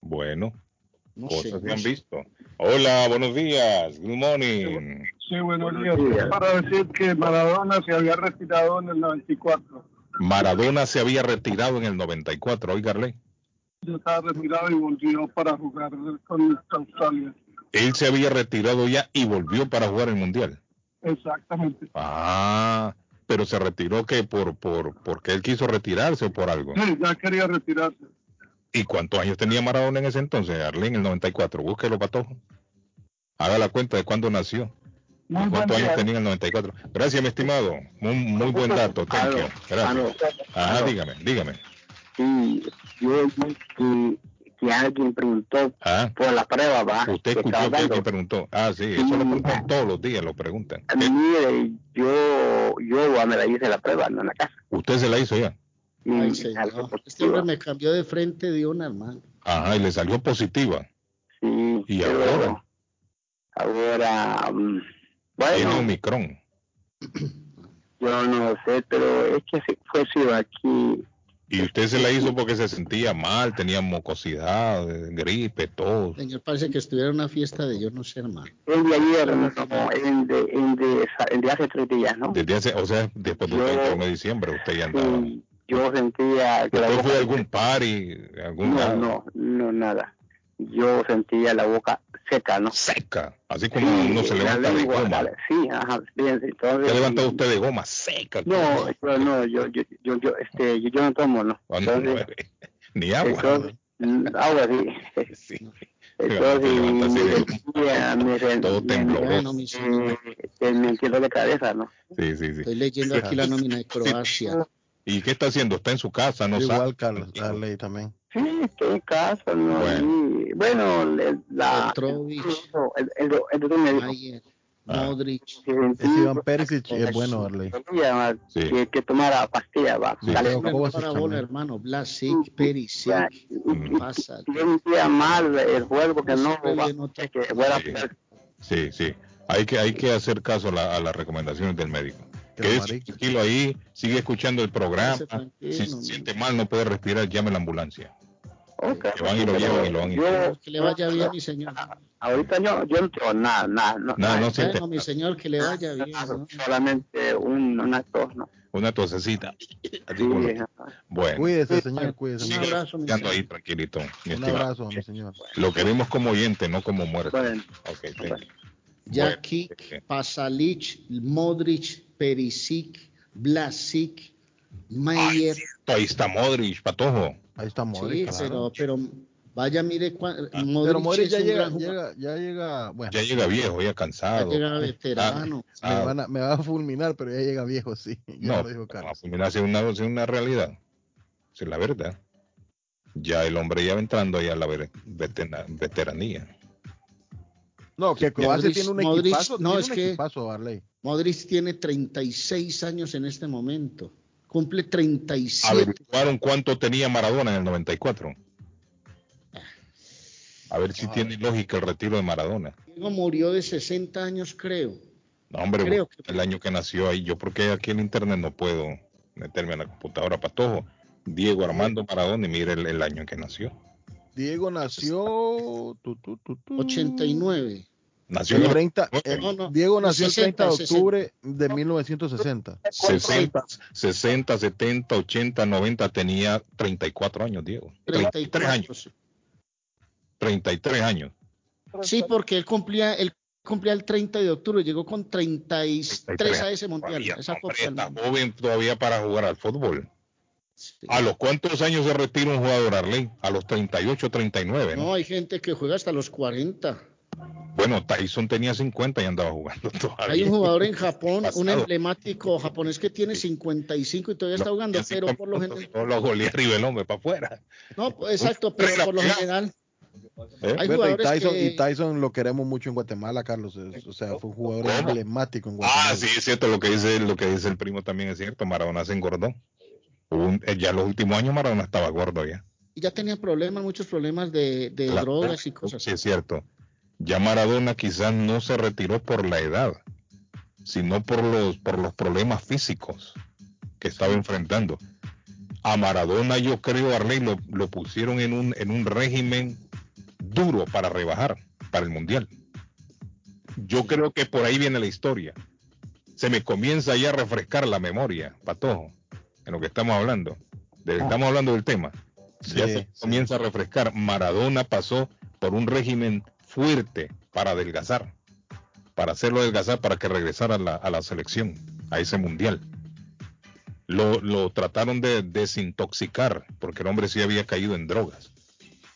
Bueno, No cosas sé, se han sé. visto. Hola, buenos días. Good morning. Sí, buenos días. Para decir que Maradona se había retirado en el 94. Maradona se había retirado en el 94, oiga, Arley. Ya estaba retirado y volvió para jugar con Australia. Él se había retirado ya y volvió para jugar el Mundial. Exactamente. Ah, pero se retiró que por, por, porque él quiso retirarse o por algo. Sí, ya quería retirarse. ¿Y cuántos años tenía Maradona en ese entonces? Arlene, en el 94. Búsquelo, patojo. Haga la cuenta de cuándo nació. Muy ¿Cuántos años día. tenía en el 94? Gracias, mi estimado. Muy, muy buen dato. Thank you. Gracias. Ajá, dígame, dígame. Sí, yo vi que alguien preguntó Ah, por la prueba, va. usted escuchó que alguien preguntó. Ah, sí, eso lo preguntan todos los días, lo preguntan. Eh, Mire, yo, yo me la hice la prueba, no en la casa. ¿Usted se la hizo ya? Y Ay, me Este hombre cambió de frente de una, hermano. Ajá, y le salió positiva. Sí, ¿Y ahora? Ahora, mm, Tiene bueno, Omicron. yo no sé, pero es que si fue sido aquí. Y usted se la hizo porque se sentía mal, tenía mucosidad, eh, gripe, tos. Señor, parece que estuviera en una fiesta de yo no sé, hermano. El de ayer, no, el de, el de, el de hace tres días, ¿no? Desde hace, o sea, después del Yo- 31 de diciembre usted ya andaba. Sí, yo sentía que la ¿Usted fue algún party, algún No, lado? no, no, nada. Yo sentía la boca seca, ¿no? seca? Así como Sí, uno se levanta de lengua, goma. la- Sí, ajá, fíjense, entonces... ¿Qué levanta usted de goma? Seca. No, yo no, yo, yo, yo, yo, este, yo, yo no tomo, ¿no? Ah, no, Entonces, Ni agua. entonces, mm, agua, sí. Sí. Entonces, de- Todo tembloroso. Me entiendo de cabeza, ¿no? Sí, sí, sí. estoy leyendo aquí la nómina de Croacia. ¿Y qué está haciendo? ¿Está en su casa? ¿No sabe? Igual, Carlos, la ley también. Sí, estoy en casa, ¿no? Bueno. Y, bueno, le- la... El, el, el, el Ah. Modric, que Es Iván Perisic, es bueno, Sí. que, que tomara pastilla, va. Sí, Dale, creo no Kovacic para también. bola, hermano. Blasic, Perisic, pasa. mal el juego que no Siempre va, bien otra- que fuera Sí. Sí, sí. Hay que, hay que hacer caso a, la- a las recomendaciones del médico. Que marica. tranquilo ahí, sigue escuchando el programa. Si se siente mal, no puede respirar, llame a la ambulancia. Ok. Que van y lo llevan y lo van y- Yo- Que le vaya bien, mi señor. Ahorita yo, yo no tengo nada, nada, no, Nada, no siente Bueno, mi señor, que le vaya bien. ¿no? solamente un, una tos, ¿no? una tosecita. Así Sí, como- bueno, Cuídese, señor, cuídese. Un abrazo, mi señor. ahí tranquilito, mi Un abrazo, mi señor. Lo queremos como oyente, no como muerto. Bueno, Ok, thank you. Jakic, Bueno, Pasalic, Modric, Perisic, Blasic, Mayer. Ahí está Modric, Patojo. Ahí está Sí, Modric, claro. pero, pero vaya, mire, cua- Ah, Modric, Pero Modric es ya llega, llega, ya llega, bueno, Ya llega viejo, ya Ya cansado. llega veterano. me, Ah, van a, me va a fulminar, pero ya llega viejo, sí. Ya no, lo Carlos. mira, es una, es una realidad. Es la verdad. Ya el hombre ya va entrando ya a la veteranía. No, que Croacia Modric- tiene un Modric- equipazo, no, tiene es un que- equipazo. Modric tiene 36 años en este momento. Cumple A 37. Averiguaron cuánto tenía Maradona en el 94. A ver si Ah. tiene lógica el retiro de Maradona. Diego murió de 60 años, creo. No, hombre, Creo el año que nació ahí. Yo porque aquí en internet no puedo meterme en la computadora patojo. Diego Armando Maradona y mire el, el año en que nació. Diego nació tu, tu, tu, tu, 89. Nació el en el 30, el- No, no, Diego nació el 60, 30 de octubre de 1960. 60, 60, 70, 80, 90, tenía 34 años, Diego. 33 años. 34. 33 años. Sí, porque él cumplía, él cumplía el 30 de octubre, llegó con 33 a ese mundial, Todavía, esa hombre, está joven todavía para jugar al fútbol. Sí. ¿A los cuántos años se retira un jugador, Arley? A los 38, 39, ¿no? No, hay gente que juega hasta los 40. Bueno, Tyson tenía 50 y andaba jugando todavía. Hay un jugador en Japón, un emblemático japonés que tiene 55 y todavía está jugando, pero por lo 50, general, No lo golea arriba el hombre para afuera. no, exacto, pero por lo general, ¿eh? Hay y, jugadores Tyson, que- y Tyson lo queremos mucho en Guatemala, Carlos. es- o sea, fue un jugador ¿Cómo? emblemático en Guatemala. Ah, sí, es cierto, lo que dice lo que dice el primo también es cierto. Maradona se engordó. Un- eh, ya los últimos años Maradona estaba gordo ya. y ya tenía problemas, muchos problemas de, de La- drogas y cosas. Sí, es cierto. Ya Maradona quizás no se retiró por la edad, sino por los, por los problemas físicos que estaba enfrentando. A Maradona yo creo, Arley, lo, lo pusieron en un, en un régimen duro para rebajar para el Mundial. Yo creo que por ahí viene la historia. Se me comienza ya a refrescar la memoria, Patojo, en lo que estamos hablando. De- estamos hablando del tema. ya se sí. comienza a refrescar. Maradona pasó por un régimen fuerte para adelgazar, para hacerlo adelgazar para que regresara a la, a la selección, a ese mundial. Lo, lo trataron de desintoxicar porque el hombre sí había caído en drogas.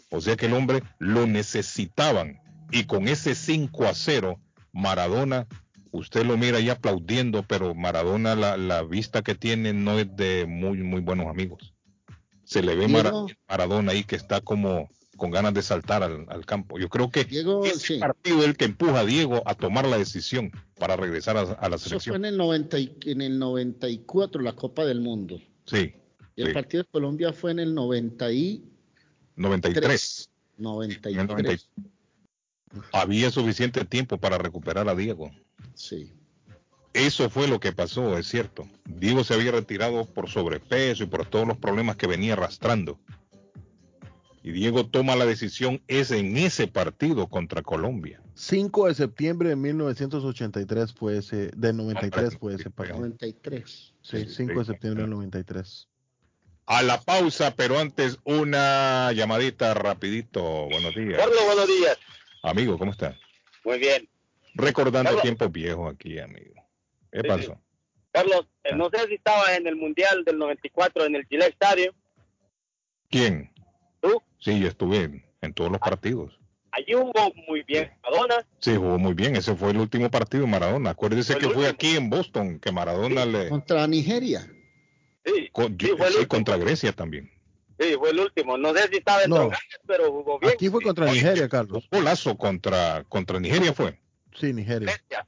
O sea que el hombre lo necesitaban. Y con ese 5 a 0, Maradona, usted lo mira ahí aplaudiendo, pero Maradona la, la vista que tiene no es de muy, muy buenos amigos. Se le ve Mara-. Maradona ahí que está como con ganas de saltar al, al campo. Yo creo que Diego, ese sí. partido es el que empuja a Diego a tomar la decisión para regresar a, a la Eso fue selección. en el, 90 y- en el 94, la Copa del Mundo. Sí, Y el sí. partido de Colombia fue en el 93. 93. En el 93. 93. Había suficiente tiempo para recuperar a Diego. Sí. Eso fue lo que pasó, es cierto. Diego se había retirado por sobrepeso y por todos los problemas que venía arrastrando. Y Diego toma la decisión es en ese partido contra Colombia. 5 de septiembre de 1983 fue ese, de 93 fue ese partido. 93. Sí, 5 de septiembre del 93. A la pausa, pero antes una llamadita rapidito. Buenos días. Carlos, buenos días. Amigo, ¿cómo está? Muy bien. Recordando Carlos. tiempos viejos aquí, amigo. ¿Qué Sí, pasó? Carlos, eh, Ah. no sé si estabas en el Mundial del 94 en el Chile Stadium. ¿Quién? ¿Tú? Sí, yo estuve en, en todos los partidos. Allí jugó muy bien Maradona. Sí, jugó muy bien. Ese fue el último partido de Maradona. Acuérdese Fue que fue aquí en Boston que Maradona le. Contra Nigeria. Sí, con- sí, fue el sí, último. contra Grecia también. Sí, fue el último. No sé si estaba en No. pero jugó bien. Aquí fue contra Nigeria, Carlos. Un golazo contra, contra Nigeria fue. Sí, Nigeria. Grecia.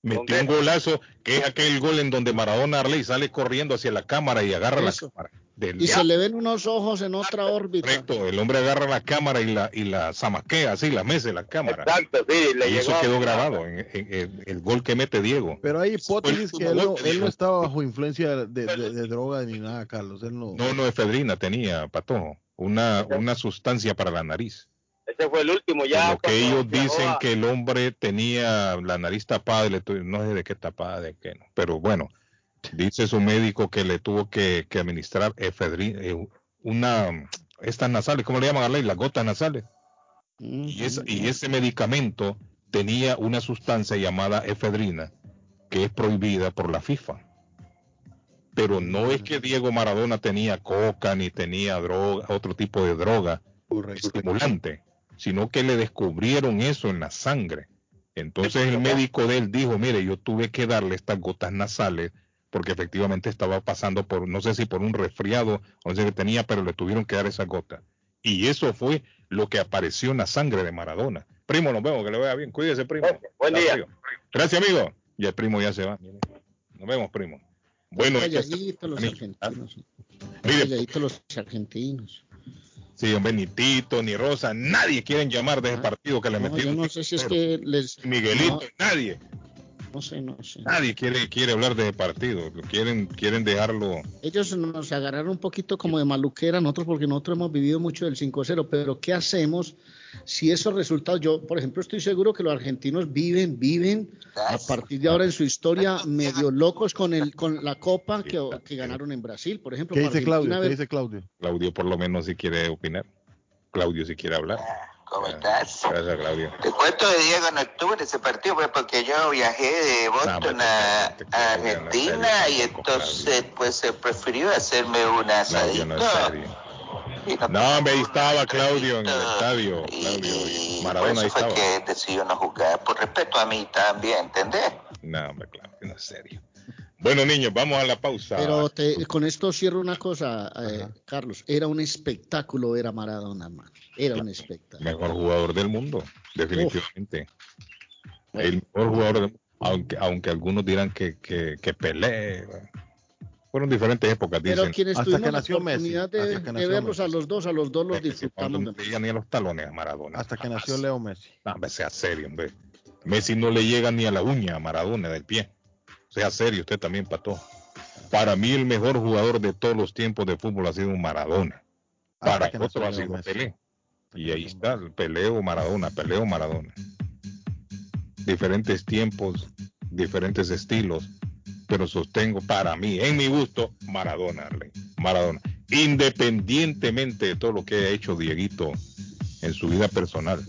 Metió un golazo que es aquel gol en donde Maradona Arley sale corriendo hacia la cámara y agarra Eso. la cámara. Del Y se le ven unos ojos en otra órbita. Correcto, el hombre agarra la cámara y la, y la zamaquea así, la mece la cámara. Exacto, sí, le Y llegó. eso quedó grabado en, en- en el gol que mete Diego. Pero hay hipótesis que él no, él no estaba bajo influencia de, de- de droga ni nada, Carlos. Él no. No, no, efedrina tenía, Patojo. Una, una sustancia para la nariz. Ese fue el último ya. lo que ellos dicen a- que el hombre tenía la nariz tapada, y le tu- no sé de qué tapada, de qué no. Pero bueno, dice su médico que le tuvo que, que administrar efedrina, eh, una, estas nasales, ¿cómo le llaman a ley? Las gotas nasales. Y, esa- y ese medicamento tenía una sustancia llamada efedrina que es prohibida por la FIFA. Pero no es que Diego Maradona tenía coca ni tenía droga, otro tipo de droga Correcto. estimulante, sino que le descubrieron eso en la sangre. Entonces el médico de él dijo, mire, yo tuve que darle estas gotas nasales porque efectivamente estaba pasando por, no sé si por un resfriado o no sé qué tenía, pero le tuvieron que dar esas gotas. Y eso fue lo que apareció en la sangre de Maradona. Primo, nos vemos, que le vaya bien. Cuídese, primo. Buen Hasta día. Gracias, amigo. Y el primo ya se va. Nos vemos, primo. Bueno, Calladitos los argentinos. mire, Calladitos los argentinos. sí, hombre, ni Tito, ni Rosa, nadie quieren llamar de ese Ah, partido que le No, metieron. yo no sé si es que les. Miguelito, no, nadie. No sé, no sé. Nadie quiere, quiere hablar de partido, quieren, quieren dejarlo. Ellos nos agarraron un poquito como de maluquera nosotros porque nosotros hemos vivido mucho del 5-0, pero ¿qué hacemos si esos resultados, yo por ejemplo estoy seguro que los argentinos viven, viven a partir de ahora en su historia medio locos con el con la copa que, que ganaron en Brasil, por ejemplo. ¿Qué dice Claudio? ¿Qué dice Claudio? Claudio por lo menos si quiere opinar. Claudio si quiere hablar. ¿Cómo estás? Gracias, Claudio. Te cuento de Diego no en ese partido pues, porque yo viajé de Boston hombre, a, te- te- a Argentina y entonces pues se prefirió hacerme un asadito. no No, hombre, ahí estaba Claudio en el estadio. Y, Claudio, y Maradona por eso fue estaba. que decidió no jugar, por respeto a mí también, ¿entendés? No, hombre, Claudio no es serio. Bueno, niños, vamos a la pausa. Pero te- con esto cierro una cosa, eh, Carlos. Era un espectáculo ver a Maradona, hermano. Era un espectáculo. Mejor jugador del mundo, definitivamente. El mejor jugador del mundo. Aunque, aunque algunos dirán que, que, que Pelé. Fueron diferentes épocas, Pero dicen. quienes Hasta tuvimos que la nació Messi, oportunidad de, verlos a los dos, a los dos los Messi, disfrutamos. no le llega ni a los talones a Maradona. Hasta que nació Leo Messi. No, sea serio, hombre. Messi no le llega ni a la uña a Maradona del pie. Sea serio, usted también, Pato. Para mí, el mejor jugador de todos los tiempos de fútbol ha sido Maradona. Hasta Para otro ha sido. Pelé. Y ahí está, el peleo Maradona, peleo Maradona. Diferentes tiempos, diferentes estilos, pero sostengo para mí, en mi gusto, Maradona, Arley. Maradona. Independientemente de todo lo que ha hecho Dieguito en su vida personal.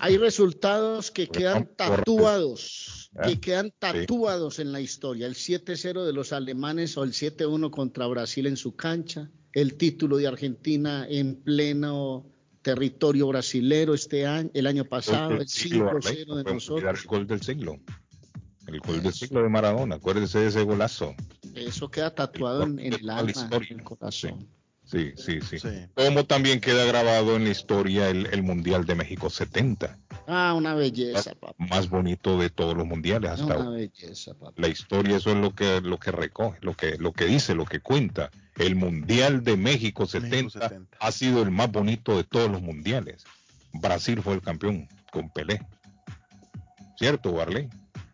Hay resultados que quedan Correcto. tatuados, ¿Eh? que quedan tatuados en la historia. El 7-0 de los alemanes o el 7-1 contra Brasil en su cancha, el título de Argentina en pleno territorio brasilero este año, el año pasado, el 5-0 de nosotros. El gol del siglo. El gol del siglo de Maradona. Acuérdese de ese golazo. Eso queda tatuado en, en el alma, en el corazón. Sí, sí, sí, Como también queda grabado en la historia el, Mundial de México 70. Ah, una belleza, papá. Más bonito de todos los mundiales hasta Una belleza, papá. La historia, eso es lo que, lo que recoge, lo que, lo que dice, lo que cuenta. El Mundial de México 70, ha sido el más bonito de todos los mundiales. Brasil fue el campeón con Pelé. ¿Cierto, Barley?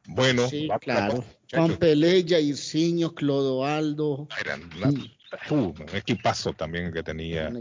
Bueno, sí, claro. Con Pelé, Jairzinho, Clodoaldo. Eran un equipazo también que tenía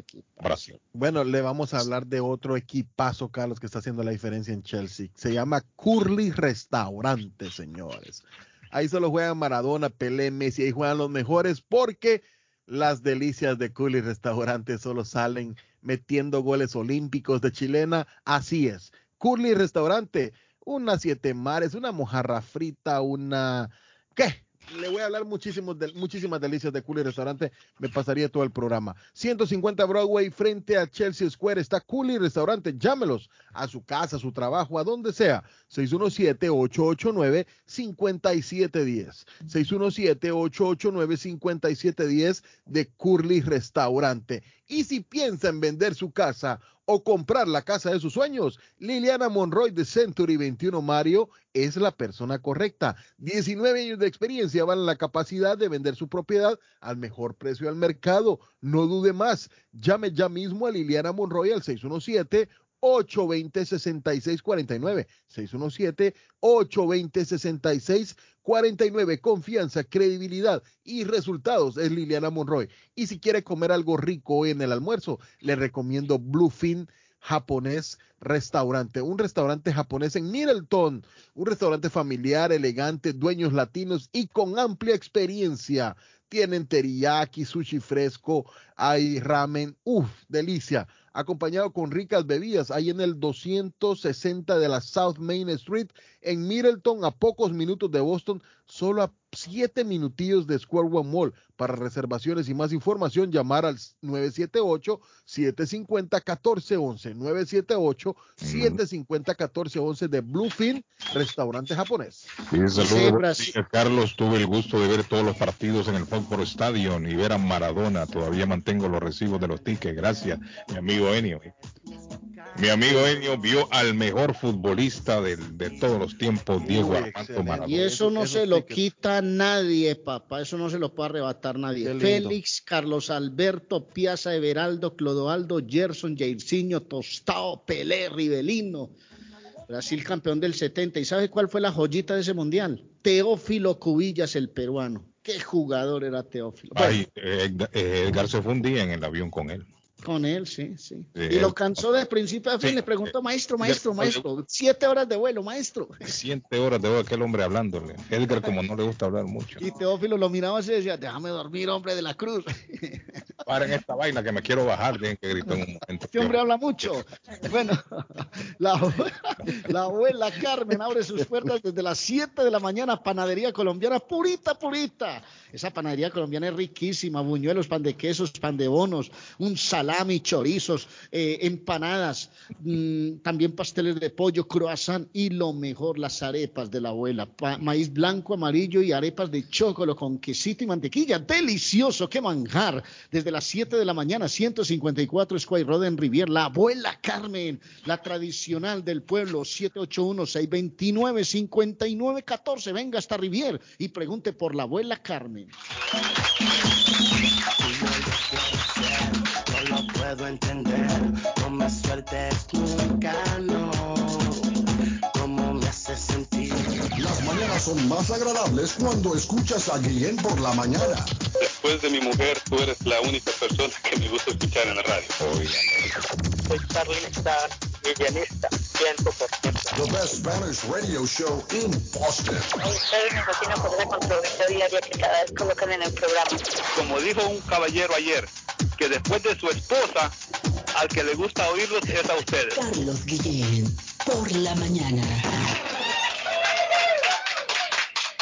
Brasil. Bueno, le vamos a hablar de otro equipazo, Carlos, que está haciendo la diferencia en Chelsea. Se llama Curly Restaurante, señores. Ahí solo juegan Maradona, Pelé, Messi, ahí juegan los mejores porque las delicias de Curly Restaurante solo salen metiendo goles olímpicos de chilena. Así es. Curly Restaurante, una siete mares, una mojarra frita, una... ¿Qué? Le voy a hablar muchísimos muchísimas delicias de Coolie Restaurante. Me pasaría todo el programa. 150 Broadway frente a Chelsea Square está Coolie Restaurante. Llámelos a su casa, a su trabajo, a donde sea. 617-889-5710. 617-889-5710 de Curly Restaurante. Y si piensa en vender su casa o comprar la casa de sus sueños, Liliana Monroy de Century 21 Mario es la persona correcta. 19 años de experiencia van la capacidad de vender su propiedad al mejor precio al mercado. No dude más. Llame ya mismo a Liliana Monroy al 617 820-6649. 617-820-6649. Confianza, credibilidad y resultados es Liliana Monroy. Y si quiere comer algo rico en el almuerzo, le recomiendo Bluefin japonés restaurante, un restaurante japonés en Middleton, un restaurante familiar, elegante, dueños latinos y con amplia experiencia. Tienen teriyaki, sushi fresco, hay ramen, uff, delicia acompañado con ricas bebidas, ahí en el 260 de la South Main Street, en Middleton, a pocos minutos de Boston, solo a siete minutillos de Square One Mall. Para reservaciones y más información, llamar al 978-750-1411. 978-750-1411 de Bluefin, restaurante japonés. Sí, saludos. Carlos, tuve el gusto de ver todos los partidos en el Football Stadium y ver a Maradona. Todavía mantengo los recibos de los tickets. Gracias, mi amigo Enio. Mi amigo Enio vio al mejor futbolista de, todos los tiempos, Diego Armando Maradona. Y eso no se lo quita nadie, papá. Eso no se lo puede arrebatar nadie. Félix, Carlos Alberto, Piazza, Everaldo, Clodoaldo, Gerson, Jairzinho, Tostao, Pelé, Rivelino. Brasil campeón del 70. ¿Y sabe cuál fue la joyita de ese mundial? Teófilo Cubillas, el peruano. Qué jugador era Teófilo. Ay, eh, eh, Edgar se fue un día en el avión con él. Con él, sí, sí. y lo cansó de principio a fin. le preguntó, maestro, maestro, maestro. Siete horas de vuelo, maestro. Siete horas de vuelo, aquel hombre hablándole. Edgar, como no le gusta hablar mucho. Y Teófilo lo miraba así y decía, déjame dormir, hombre de la cruz. Paren esta vaina que me quiero bajar, bien que gritó en un momento. Este hombre habla mucho. Bueno, la, la abuela Carmen abre sus puertas desde las siete de la mañana, panadería colombiana, purita, purita. Esa panadería colombiana es riquísima, buñuelos, pan de quesos, pan de bonos, un salami, chorizos, eh, empanadas, mm, también pasteles de pollo, croissant y lo mejor, las arepas de la abuela, maíz blanco, amarillo y arepas de chocolate con quesito y mantequilla. Delicioso, qué manjar. Desde las 7 de la mañana, 154 Square Road en Rivier, la abuela Carmen, la tradicional del pueblo, 781-629-5914. Venga hasta Rivier y pregunte por la abuela Carmen. Entender, no me sueltes nunca, no. ¿Cómo me hace sentir? Las mañanas son más agradables cuando escuchas a Guillén por la mañana. Después de mi mujer, tú eres la única persona que me gusta escuchar en la radio. Soy Carlin Star, villanista, 100%. The best Spanish radio show in Boston. Ustedes me fascinan por esa controversia diaria que cada vez colocan en el programa. Como dijo un caballero ayer, que después de su esposa, al que le gusta oírlos es a ustedes. Carlos Guillén, por la mañana.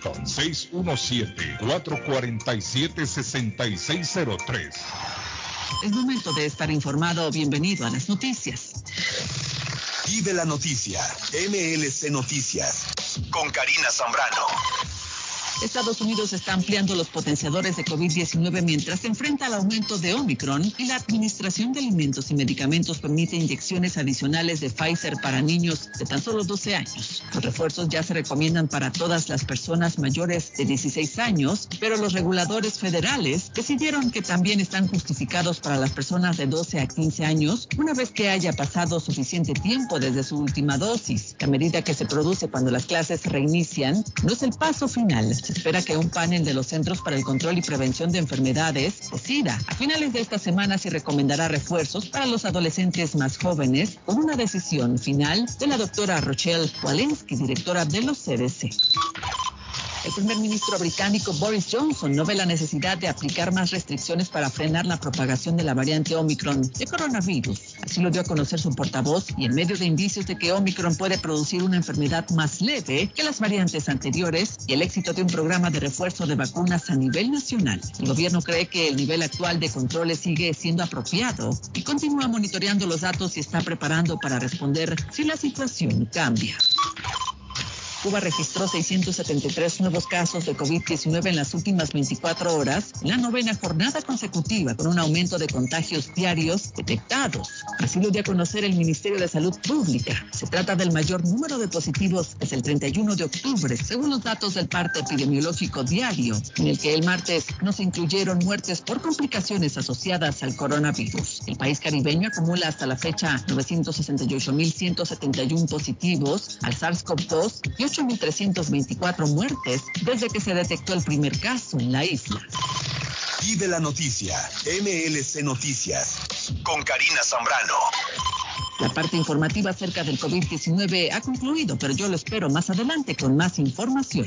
617-447-6603. Es momento de estar informado. Bienvenido a las noticias. Y de la noticia, MLC Noticias, con Karina Zambrano. Estados Unidos está ampliando los potenciadores de COVID-19 mientras se enfrenta al aumento de Omicron y la Administración de Alimentos y Medicamentos permite inyecciones adicionales de Pfizer para niños de tan solo 12 años. Los refuerzos ya se recomiendan para todas las personas mayores de 16 años, pero los reguladores federales decidieron que también están justificados para las personas de 12 a 15 años una vez que haya pasado suficiente tiempo desde su última dosis. La medida que se produce cuando las clases se reinician no es el paso final se espera que un panel de los Centros para el Control y Prevención de Enfermedades decida a finales de esta semana si recomendará refuerzos para los adolescentes más jóvenes con una decisión final de la doctora Rochelle Walensky, directora de los CDC. El primer ministro británico Boris Johnson no ve la necesidad de aplicar más restricciones para frenar la propagación de la variante Omicron de coronavirus. Así lo dio a conocer su portavoz y en medio de indicios de que Omicron puede producir una enfermedad más leve que las variantes anteriores y el éxito de un programa de refuerzo de vacunas a nivel nacional. El gobierno cree que el nivel actual de controles sigue siendo apropiado y continúa monitoreando los datos y está preparando para responder si la situación cambia. Cuba registró 673 nuevos casos de COVID-19 en las últimas 24 horas, en la novena jornada consecutiva, con un aumento de contagios diarios detectados. Así lo dio a conocer el Ministerio de Salud Pública. Se trata del mayor número de positivos desde el 31 de octubre, según los datos del parte epidemiológico diario, en el que el martes no se incluyeron muertes por complicaciones asociadas al coronavirus. El país caribeño acumula hasta la fecha 968.171 positivos al SARS-CoV-2 y 8.324 muertes desde que se detectó el primer caso en la isla. Y de la noticia, MLC Noticias, con Karina Zambrano. La parte informativa acerca del COVID-19 ha concluido, pero yo lo espero más adelante con más información.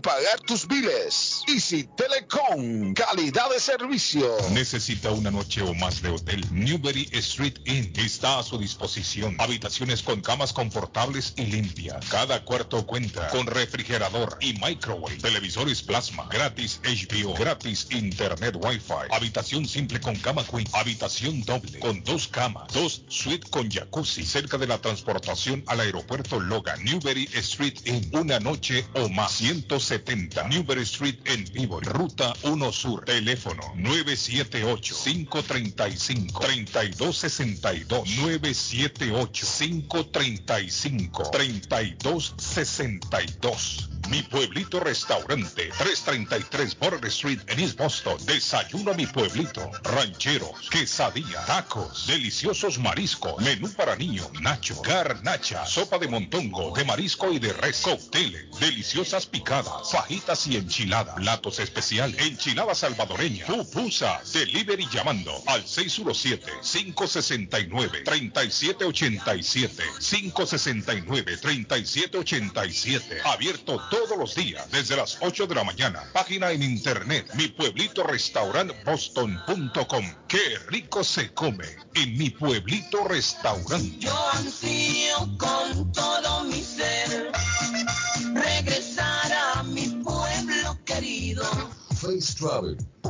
pagar tus biles. Easy Telecom, calidad de servicio. Necesita una noche o más de hotel. Newberry Street Inn está a su disposición. Habitaciones con camas confortables y limpias. Cada cuarto cuenta con refrigerador y microwave. Televisores plasma. Gratis HBO. Gratis Internet Wi-Fi. Habitación simple con cama queen. Habitación doble con dos camas. Dos suite con jacuzzi. Cerca de la transportación al aeropuerto Logan. Newberry Street Inn. Una noche o más. 170 Newberry Street en Vivo, Ruta 1 Sur, teléfono 978-535-3262, 978-535-3262. Mi pueblito restaurante, 333 Border Street en East Boston. Desayuno a mi pueblito. Rancheros, quesadilla, tacos, deliciosos mariscos, menú para niños, nacho, garnacha, sopa de montongo, de marisco y de res, cócteles, deliciosas picadas, fajitas y enchiladas, platos especiales, enchilada salvadoreña, pupusas, delivery llamando al 617-569-3787, 569-3787, abierto todos los días desde las 8 de la mañana. Página en internet, mi pueblito restaurant boston.com. Qué rico se come en mi pueblito restaurante. Yo ansío con todo mi ser Face Travel.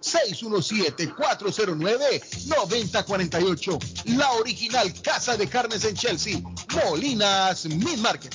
617-409-9048. La original Casa de Carnes en Chelsea, Molinas Meat Market.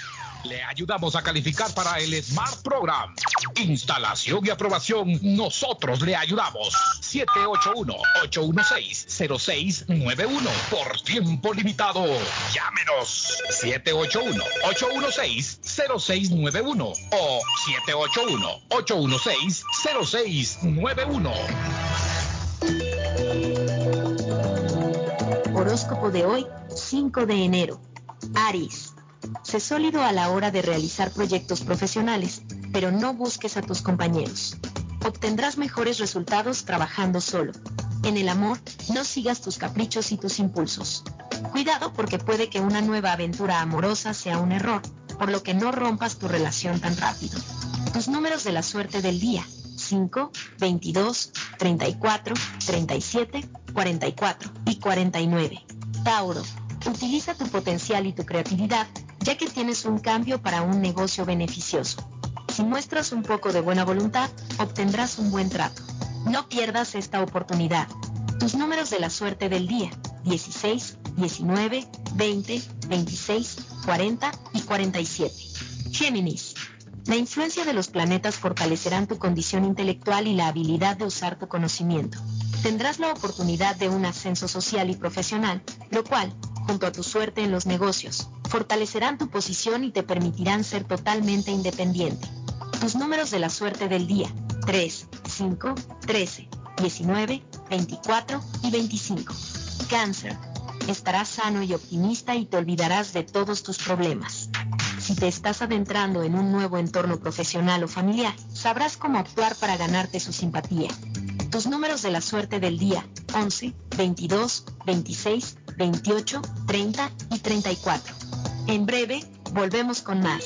Le ayudamos a calificar para el Smart Program. Instalación y aprobación, nosotros le ayudamos. 781-816-0691. Por tiempo limitado. Llámenos. 781-816-0691 o 781-816-0691. Horóscopo de hoy, 5 de enero. Aries. Sé sólido a la hora de realizar proyectos profesionales, pero no busques a tus compañeros. Obtendrás mejores resultados trabajando solo. En el amor, no sigas tus caprichos y tus impulsos. Cuidado porque puede que una nueva aventura amorosa sea un error, por lo que no rompas tu relación tan rápido. Tus números de la suerte del día. 5, 22, 34, 37, 44 y 49. Tauro, utiliza tu potencial y tu creatividad, ya que tienes un cambio para un negocio beneficioso. Si muestras un poco de buena voluntad, obtendrás un buen trato. No pierdas esta oportunidad. Tus números de la suerte del día. 16, 19, 20, 26, 40 y 47. Géminis. La influencia de los planetas fortalecerán tu condición intelectual y la habilidad de usar tu conocimiento. Tendrás la oportunidad de un ascenso social y profesional, lo cual, junto a tu suerte en los negocios, fortalecerán tu posición y te permitirán ser totalmente independiente. Tus números de la suerte del día. 3, 5, 13, 19, 24 y 25. Cáncer. Estarás sano y optimista y te olvidarás de todos tus problemas. Si te estás adentrando en un nuevo entorno profesional o familiar, sabrás cómo actuar para ganarte su simpatía. Tus números de la suerte del día. 11, 22, 26, 28, 30 y 34. En breve, volvemos con más.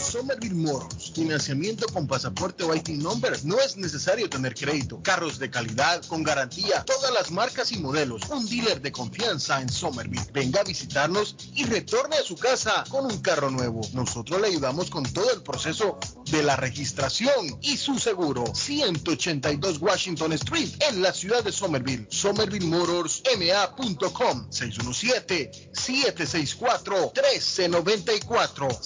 Somerville Motors, financiamiento con pasaporte o IT number. No es necesario tener crédito. Carros de calidad, con garantía, todas las marcas y modelos. Un dealer de confianza en Somerville. Venga a visitarnos y retorne a su casa con un carro nuevo. Nosotros le ayudamos con todo el proceso de la registración y su seguro. 182 Washington Street en la ciudad de Somerville. SomervilleMotorsMA.com 617-764-1394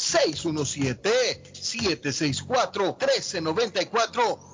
617-764-1394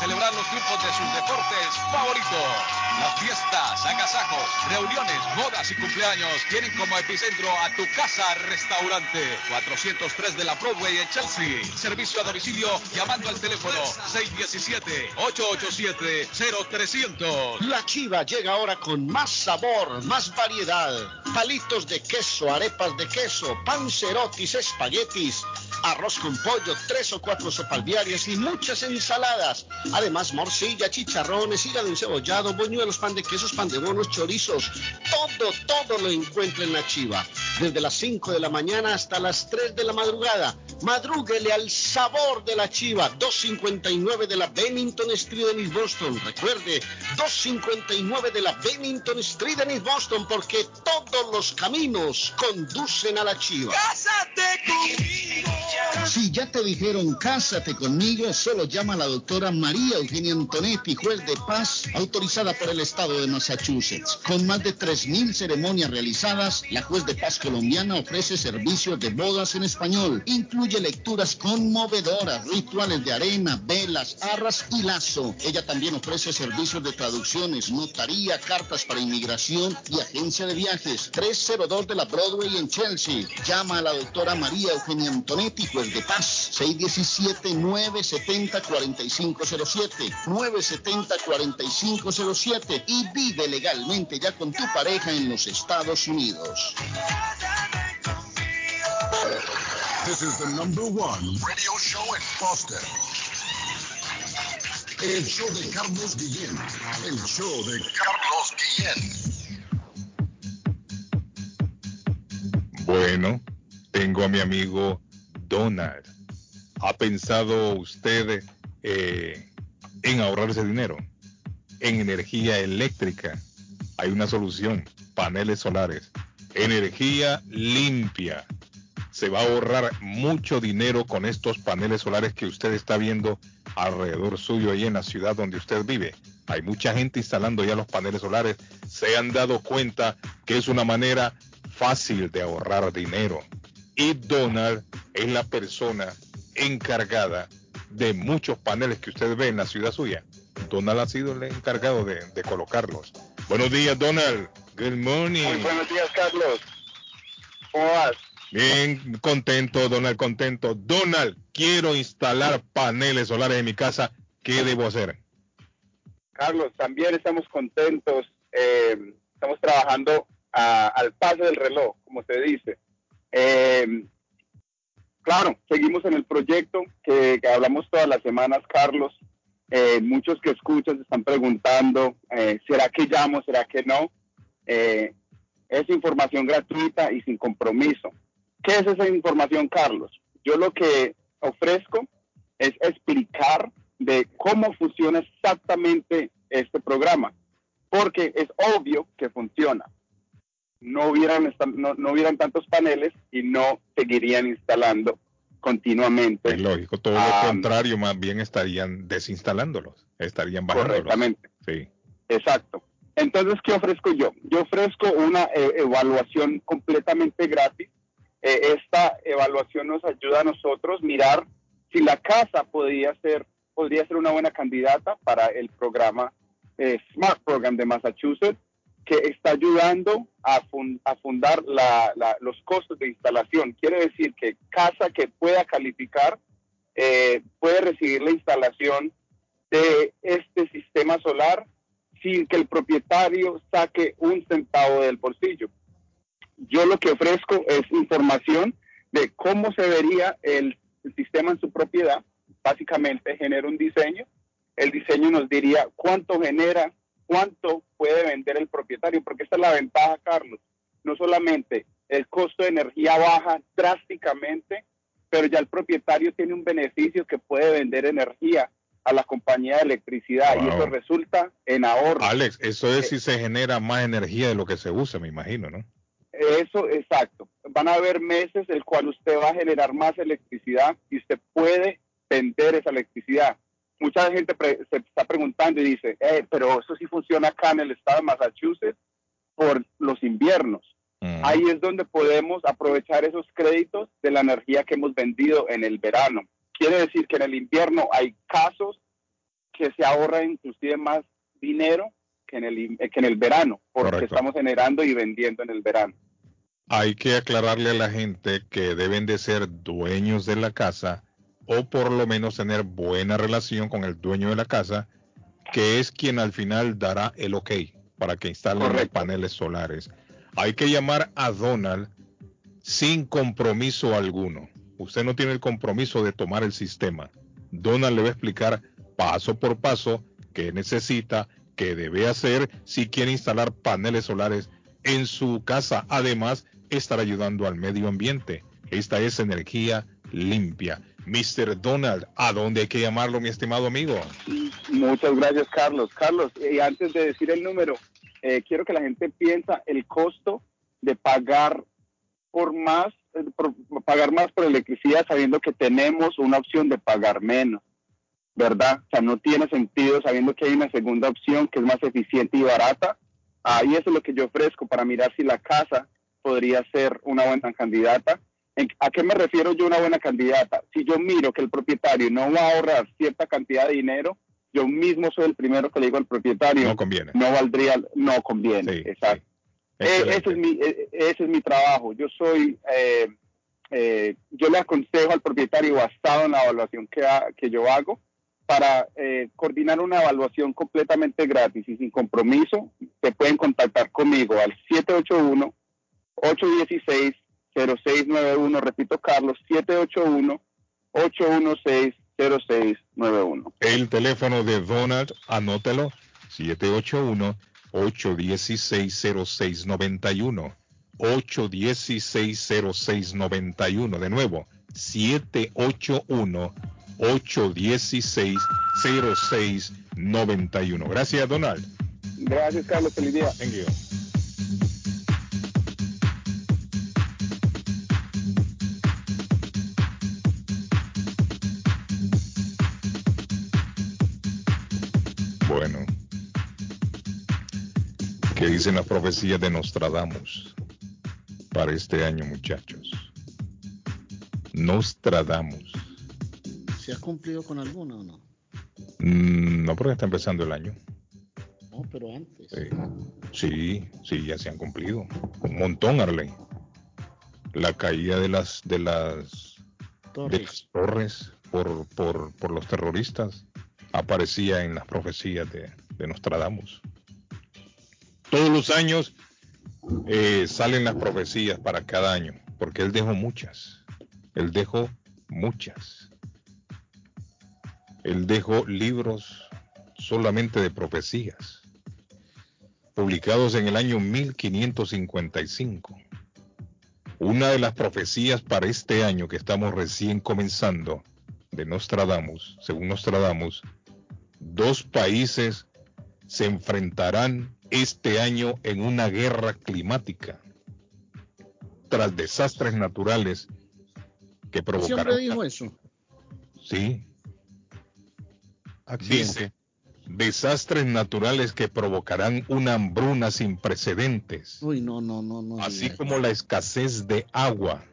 celebrar los triunfos de sus deportes favoritos. Las fiestas, agasajos, reuniones, bodas y cumpleaños tienen como epicentro a tu casa restaurante. 403 de la Broadway en Chelsea. Servicio a domicilio llamando al teléfono 617-887-0300. La chiva llega ahora con más sabor, más variedad. Palitos de queso, arepas de queso, pancerotis, espaguetis. arroz con pollo, tres o cuatro sopas diarias y muchas ensaladas. Además, morcilla, chicharrones, hígado encebollado, boñuelos, pan de quesos, pan de bonos, chorizos. Todo, todo lo encuentra en la chiva. Desde las 5 de la mañana hasta las 3 de la madrugada. Madrúguele al sabor de la chiva. 259 de la Bennington Street en East Boston. Recuerde, 259 de la Bennington Street en East Boston porque todos los caminos conducen a la chiva. ¡Cásate conmigo! Si ya te dijeron cásate conmigo, solo llama a la doctora María Eugenia Antonetti, juez de paz, autorizada por el estado de Massachusetts. Con más de 3.000 ceremonias realizadas, la juez de paz colombiana ofrece servicios de bodas en español. Incluye lecturas conmovedoras, rituales de arena, velas, arras y lazo. Ella también ofrece servicios de traducciones, notaría, cartas para inmigración y agencia de viajes. 302 de la Broadway en Chelsea. Llama a la doctora María Eugenia Antonetti, juez de paz, 617-970-4507, 970-4507 y vive legalmente ya con tu pareja en los Estados Unidos. This is the number one radio show in Boston. El show de Carlos Guillén. El show de Carlos Guillén. Bueno, tengo a mi amigo Donald. ¿Ha pensado usted eh, en ahorrarse dinero? En energía eléctrica hay una solución, paneles solares. Energía limpia. Se va a ahorrar mucho dinero con estos paneles solares que usted está viendo alrededor suyo ahí en la ciudad donde usted vive. Hay mucha gente instalando ya los paneles solares. Se han dado cuenta que es una manera fácil de ahorrar dinero. Y Donald es la persona encargada de muchos paneles que usted ve en la ciudad suya. Donald ha sido el encargado de, de colocarlos. Buenos días, Donald. Good morning. Muy buenos días, Carlos. ¿Cómo vas? Bien, contento, Donald, contento. Donald, quiero instalar paneles solares en mi casa. ¿Qué debo hacer? Carlos, también estamos contentos. eh, estamos trabajando a- al paso del reloj, como se dice. Eh, claro, seguimos en el proyecto que, hablamos todas las semanas, Carlos. Eh, muchos que escuchan se están preguntando, eh, ¿será que llamo? ¿Será que no? Eh, es información gratuita y sin compromiso. ¿Qué es esa información, Carlos? Yo lo que ofrezco es explicar de cómo funciona exactamente este programa, porque es obvio que funciona. No hubieran, no, no hubieran tantos paneles y no seguirían instalando continuamente. Es lógico, todo Ah, lo contrario, más bien estarían desinstalándolos, estarían bajándolos. Correctamente. Sí. Exacto. Entonces, ¿qué ofrezco yo? Yo ofrezco una eh, evaluación completamente gratis. Eh, esta evaluación nos ayuda a nosotros mirar si la casa podría ser, podría ser una buena candidata para el programa eh, Smart Program de Massachusetts, que está ayudando a, fun- a fundar la- la- los costos de instalación. Quiere decir que casa que pueda calificar eh, puede recibir la instalación de este sistema solar sin que el propietario saque un centavo del bolsillo. Yo lo que ofrezco es información de cómo se vería el, el sistema en su propiedad. Básicamente genera un diseño. El diseño nos diría cuánto genera, cuánto puede vender el propietario, porque esta es la ventaja, Carlos. No solamente el costo de energía baja drásticamente, pero ya el propietario tiene un beneficio que puede vender energía a la compañía de electricidad y eso resulta en ahorro. Alex, eso es si se genera más energía de lo que se usa, me imagino, ¿no? Eso, exacto. Van a haber meses el cual usted va a generar más electricidad y usted puede vender esa electricidad. Mucha gente pre- se está preguntando y dice, "Eh, pero eso sí funciona acá en el estado de Massachusetts por los inviernos. Ahí es donde podemos aprovechar esos créditos de la energía que hemos vendido en el verano. Quiere decir que en el invierno hay casos que se ahorra inclusive más dinero que en el, eh, que en el verano, porque Correcto. estamos generando y vendiendo en el verano. Hay que aclararle a la gente que deben de ser dueños de la casa o por lo menos tener buena relación con el dueño de la casa, que es quien al final dará el ok para que instalen los paneles solares. Hay que llamar a Donald sin compromiso alguno. usted no tiene el compromiso de tomar el sistema. Donald le va a explicar paso por paso qué necesita, qué debe hacer si quiere instalar paneles solares en su casa. Además, estar ayudando al medio ambiente. Esta es energía limpia. Mr. Donald, ¿a dónde hay que llamarlo, mi estimado amigo? Muchas gracias, Carlos. Carlos, y antes de decir el número, eh, quiero que la gente piensa el costo de pagar por más, eh, por pagar más por electricidad sabiendo que tenemos una opción de pagar menos, ¿verdad? O sea, no tiene sentido sabiendo que hay una segunda opción que es más eficiente y barata. Ahí eso es lo que yo ofrezco para mirar si la casa podría ser una buena candidata. ¿En- ¿A qué me refiero yo una buena candidata? Si yo miro que el propietario no va a ahorrar cierta cantidad de dinero, yo mismo soy el primero que le digo al propietario, No conviene. no valdría, no conviene, exacto. Eh, ese, es mi, eh, ese es mi trabajo. Yo soy, eh, eh, yo le aconsejo al propietario basado en la evaluación que, ha- que yo hago para eh, coordinar una evaluación completamente gratis y sin compromiso. Se pueden contactar conmigo al 781 816 0691. Repito, Carlos, 781 816 0691. El teléfono de Donald, anótelo, 781-816-0691. 816-0691. De nuevo, 781-816-0691. Gracias, Donald. Gracias, Carlos. Feliz día. Thank you. Dicen las profecías de Nostradamus para este año, muchachos? Nostradamus. ¿Se ha cumplido con alguna o no? Mm, no, porque está empezando el año. No, pero antes. Sí, sí, ya se han cumplido. Un montón, Arley. La caída de las de las de las torres por, por, por los terroristas aparecía en las profecías de, de Nostradamus. Todos los años eh, salen las profecías para cada año, porque él dejó muchas. Él dejó muchas. Él dejó libros solamente de profecías, publicados en el año 1555. Una de las profecías para este año que estamos recién comenzando de Nostradamus, según Nostradamus, dos países se enfrentarán este año en una guerra climática tras desastres naturales que provocarán. Siempre dijo eso. Sí. Dice, desastres naturales que provocarán una hambruna sin precedentes, Uy, no, no, no, no. así como la escasez de agua,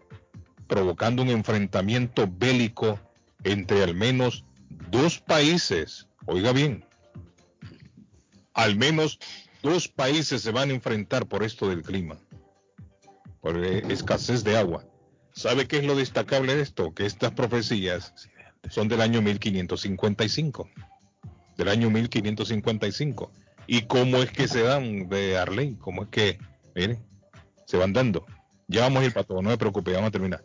provocando un enfrentamiento bélico entre al menos dos países. Oiga bien, al menos dos países se van a enfrentar por esto del clima, por eh, escasez de agua. ¿Sabe qué es lo destacable de esto? Que estas profecías son del año 1555. Del año 1555. ¿Y cómo es que se dan de Arley? ¿Cómo es que, mire, se van dando? Ya vamos a ir para todo, no me preocupe, vamos a terminar.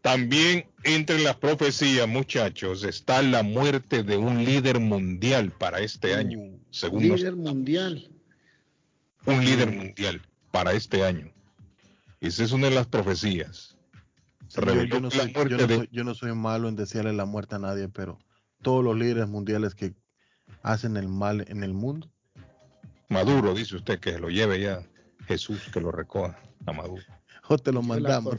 También entre las profecías, muchachos, está la muerte de un líder mundial para este año. Según nos- Líder mundial. Un líder mundial para este año. Esa es una de las profecías. Se Yo, no soy, muerte yo no de- yo no soy malo en desearle la muerte a nadie, pero todos los líderes mundiales que hacen el mal en el mundo, Maduro, dice usted, que lo lleve ya Jesús, que lo recoja a Maduro. o te lo mandamos.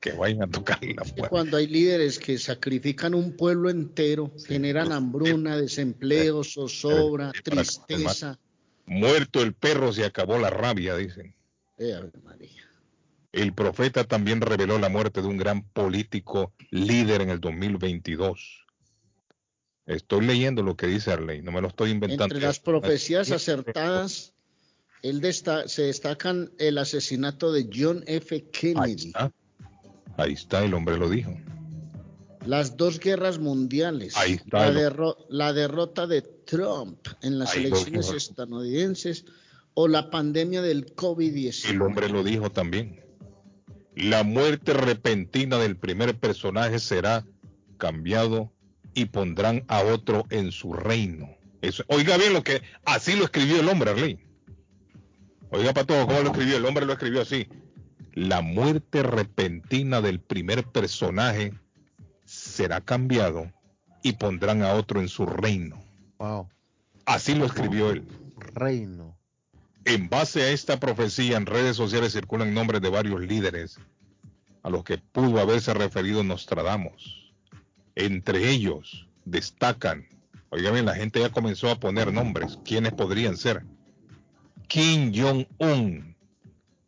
Que vayan a tocar la puerta. Cuando hay líderes que sacrifican un pueblo entero, generan hambruna, desempleo, zozobra, tristeza. Muerto el perro, se acabó la rabia, dicen. Eh, María. El profeta también reveló la muerte de un gran político líder en el 2022. Estoy leyendo lo que dice Arley, no me lo estoy inventando. Entre las profecías acertadas, él desta- se destacan el asesinato de John F. Ahí Kennedy, está. Ahí está, el hombre lo dijo. Las dos guerras mundiales, Ahí está, la, lo- derro- la derrota de Trump en las Ahí elecciones estadounidenses o la pandemia del COVID-19. El hombre lo dijo también. La muerte repentina del primer personaje será cambiado y pondrán a otro en su reino. Eso, oiga bien lo que así lo escribió el hombre, Arley. Oiga, Pato, ¿cómo lo escribió? El hombre lo escribió así. La muerte repentina del primer personaje será cambiado y pondrán a otro en su reino. Wow. Así lo escribió él. Reino. En base a esta profecía, en redes sociales circulan nombres de varios líderes a los que pudo haberse referido Nostradamus. Entre ellos destacan, oigan bien, la gente ya comenzó a poner nombres. ¿Quiénes podrían ser? Kim Jong-un,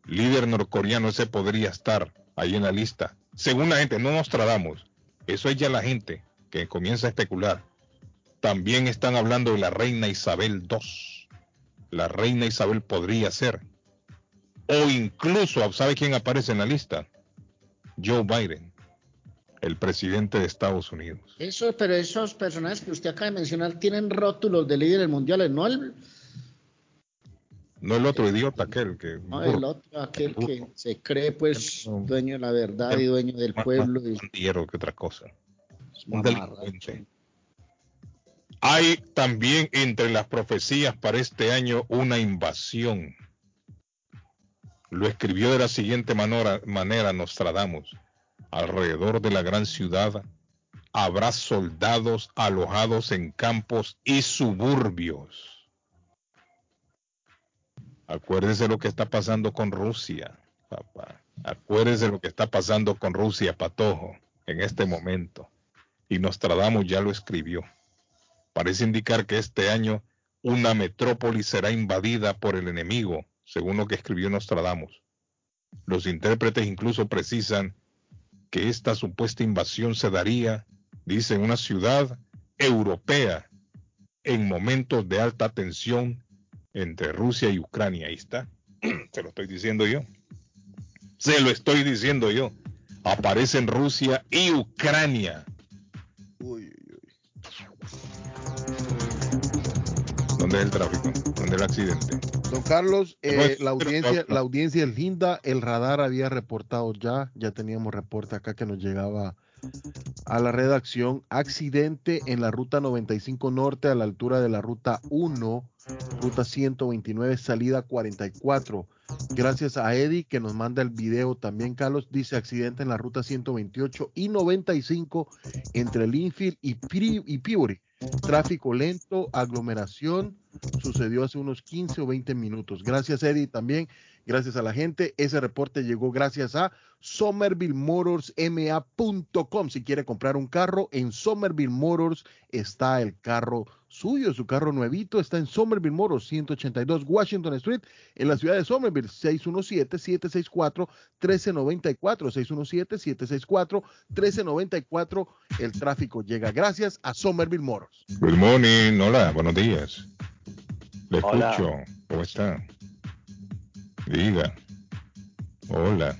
líder norcoreano, ese podría estar ahí en la lista. Según la gente, no Nostradamus. Eso es ya la gente que comienza a especular. También están hablando de la reina Isabel II. La reina Isabel podría ser. O incluso, ¿sabe quién aparece en la lista? Joe Biden, el presidente de Estados Unidos. Eso, pero esos personajes que usted acaba de mencionar tienen rótulos de líderes mundiales, no No el otro idiota, aquel que... no el otro, aquel que se cree pues dueño de la verdad y dueño del pueblo. y- que otra cosa. Un delincuente. Hay también entre las profecías para este año una invasión. Lo escribió de la siguiente manera, manera Nostradamus. Alrededor de la gran ciudad habrá soldados alojados en campos y suburbios. Acuérdese lo que está pasando con Rusia, papá. Acuérdese lo que está pasando con Rusia, Patojo, en este momento. Y Nostradamus ya lo escribió. Parece indicar que este año una metrópoli será invadida por el enemigo, según lo que escribió Nostradamus. Los intérpretes incluso precisan que esta supuesta invasión se daría, dice, en una ciudad europea en momentos de alta tensión entre Rusia y Ucrania. Ahí está. Se lo estoy diciendo yo. Se lo estoy diciendo yo. Aparecen Rusia y Ucrania. ¿Dónde es el tráfico? ¿Dónde es el accidente? Don Carlos, eh, la audiencia, la audiencia es linda. El radar había reportado ya, ya teníamos reporte acá que nos llegaba a la redacción. Accidente en la ruta 95 norte a la altura de la ruta 1, ruta 129, salida 44. Gracias a Eddie que nos manda el video también, Carlos. Dice accidente en la ruta 128 y 95 entre Linfield y, Pri- y. Tráfico lento, aglomeración. Sucedió hace unos 15 o 20 minutos. Gracias, Eddie, también. Gracias a la gente. Ese reporte llegó gracias a somervillemotorsma.com. Si quiere comprar un carro, en Somerville Motors está el carro suyo, su carro nuevito. Está en Somerville Motors, 182 Washington Street, en la ciudad de Somerville, 617-764-1394. 617-764-1394. El tráfico llega gracias a Somerville Motors. Good morning, hola, buenos días. Le Hola. escucho, ¿cómo está? Diga. Hola.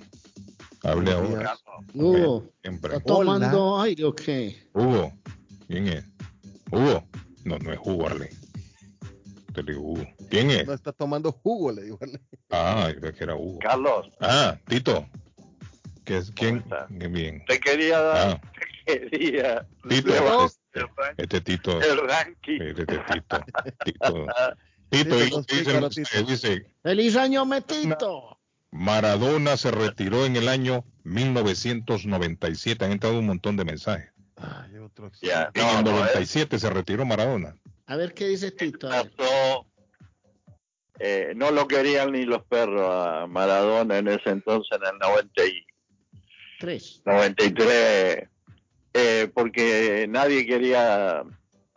Hable ahora. Hugo, Siempre. ¿está tomando aire o qué? Hugo, ¿quién es? Hugo. No, no es Hugo, Arley. Te digo Hugo. ¿Quién es? No está tomando jugo, le digo. Ah, yo creo que era Hugo. Carlos, Ah, Tito. ¿Qué es? ¿Quién? Qué bien. te quería dar, Ah, te quería Tito. levantar Este, este Tito. el ranking. Este Tito. Tito. Tito, dice, Tito. dice, ¡Feliz año, Metito! Maradona se retiró en el año 1997. Han entrado un montón de mensajes. Ya, en no, el no, 97 se retiró Maradona. A ver qué dice Tito. eh, no lo querían ni los perros a Maradona en ese entonces, en el 90 y- Tres. 93, eh, porque nadie quería,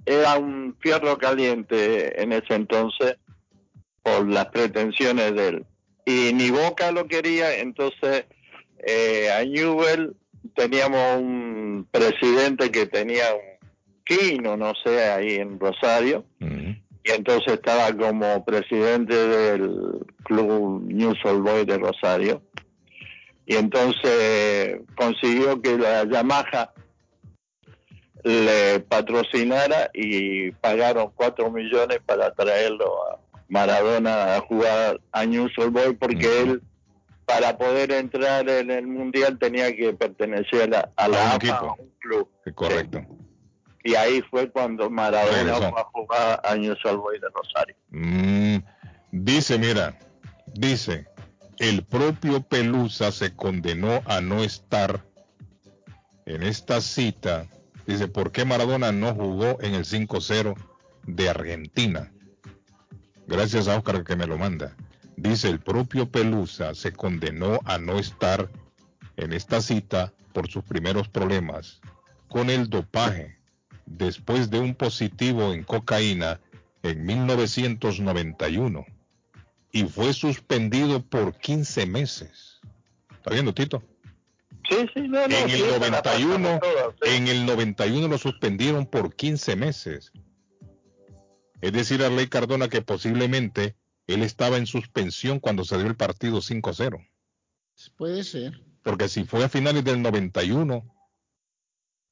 era un fierro caliente en ese entonces por las pretensiones de él. Y ni Boca lo quería, entonces eh, a Newell teníamos un presidente que tenía un quino, no sé, ahí en Rosario, y entonces estaba como presidente del club News Old Boys de Rosario. Y entonces consiguió que la Yamaha le patrocinara y pagaron cuatro millones para traerlo a Maradona a jugar a News Old Boys porque él para poder entrar en el mundial tenía que pertenecer a, a la A un equipo. a un club. Sí, correcto. Y ahí fue cuando Maradona Regresó. fue a jugar a de Rosario. Mm, dice, mira, dice, el propio Pelusa se condenó a no estar en esta cita. Dice, ¿por qué Maradona no jugó en el 5-0 de Argentina? Gracias a Oscar que me lo manda. Dice, el propio Pelusa se condenó a no estar en esta cita por sus primeros problemas con el dopaje después de un positivo en cocaína en 1991 y fue suspendido por 15 meses. ¿Está viendo, Tito? Sí, sí, no, no. En sí, el esa la 91, pasamos todas, sí. en el 91 lo suspendieron por 15 meses. Es decir, a Ley Cardona que posiblemente él estaba en suspensión cuando se dio el partido 5-0. Puede ser. Porque si fue a finales del 91,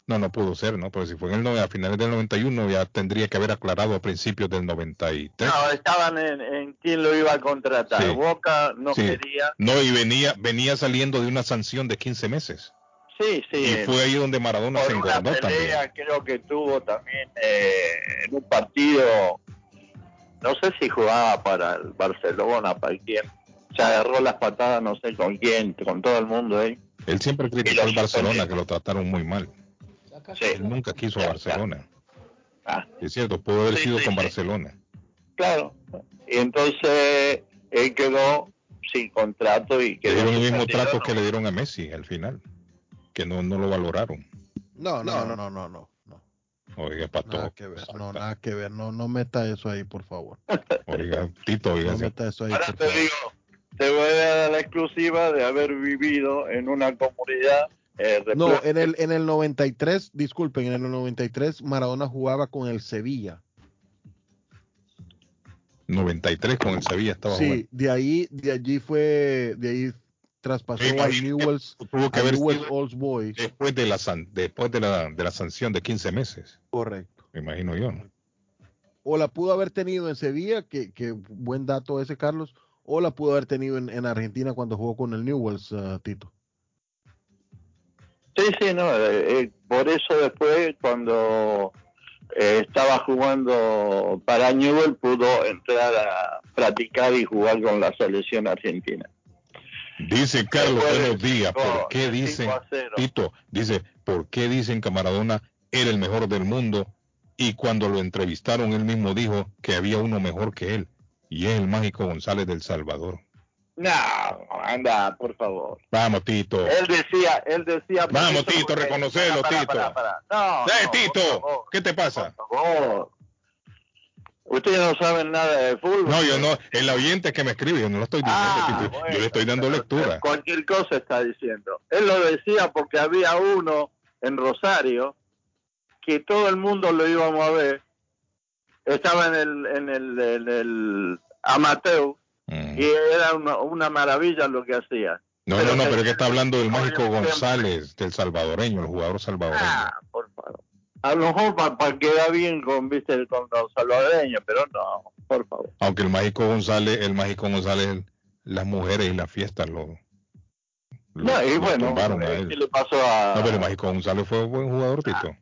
no, no pudo ser, ¿no? Pero si fue en el, a finales del 91 ya tendría que haber aclarado a principios del 93. No, estaban en, en quién lo iba a contratar. Sí. Boca no Sí. quería. No, y venía, venía saliendo de una sanción de 15 meses. Sí, sí. Y fue ahí donde Maradona se por una engordó también. pelea creo que tuvo también eh, en un partido, no sé si jugaba para el Barcelona, para quién. Se agarró las patadas, no sé con quién, con todo el mundo ahí. Él siempre criticó al Barcelona, que lo trataron muy mal. Sí. Él nunca quiso a Barcelona. Ah. Es cierto, pudo haber Sí, sido sí, con sí. Barcelona. Claro. Y entonces él quedó sin contrato y Le quedó dieron el mismo trato ¿no? que le dieron a Messi al final, que no, no lo valoraron. No, no, no, no, no, no. Oiga, pato. Nada que ver, no, nada que ver. No, no meta eso ahí, por favor. Oiga, Tito, oiga. No meta eso ahí, Ahora por te favor. digo, te voy a dar la exclusiva de haber vivido en una comunidad eh, No, en el, en el 93, disculpen, en el 93 Maradona jugaba con el Sevilla. 93 con el Sevilla estaba Sí, jugando. de ahí, de allí fue, de ahí traspasó imagino que Newell's, tuvo que al haber Newell's sido Old Boys. después de la san- después de la, de la sanción de 15 meses, Correcto. me imagino yo. ¿no? O la pudo haber tenido en Sevilla, que, que buen dato ese, Carlos, o la pudo haber tenido en, en Argentina cuando jugó con el Newell's, ah, Tito. Sí, sí, no. eh, eh, por eso después, cuando eh, estaba jugando para Newell, pudo entrar a practicar y jugar con la selección argentina. Dice Carlos, buenos días. ¿Por qué dicen. Tito, dice, ¿por qué dicen que Maradona era el mejor del mundo? Y cuando lo entrevistaron, él mismo dijo que había uno mejor que él, y es el mágico González del Salvador. No, anda, por favor. Vamos, Tito. Él decía, él decía. Vamos, Tito, reconocelo, Tito. No, ¡Eh, no, Tito! favor, ¿Qué te pasa? por favor. Ustedes no saben nada de fútbol. No, yo no, el oyente que me escribe, yo no lo estoy diciendo, Ah, bueno, yo le estoy dando lectura. Cualquier cosa está diciendo. Él lo decía porque había uno en Rosario que todo el mundo lo íbamos a ver. Estaba en el, en el, en el amateur Mm. y era una, una maravilla lo que hacía. No, pero no, no, pero es que está hablando del mágico González, del salvadoreño, el jugador salvadoreño. Ah, por favor. A lo mejor para quedar bien con, viste, con los salvadoreños, pero no, por favor. Aunque el mágico González, el mágico González, las mujeres y las fiestas lo, lo- No, y lo bueno, eh, él. ¿qué le pasó a...? No, pero el mágico González fue un buen jugador, Tito.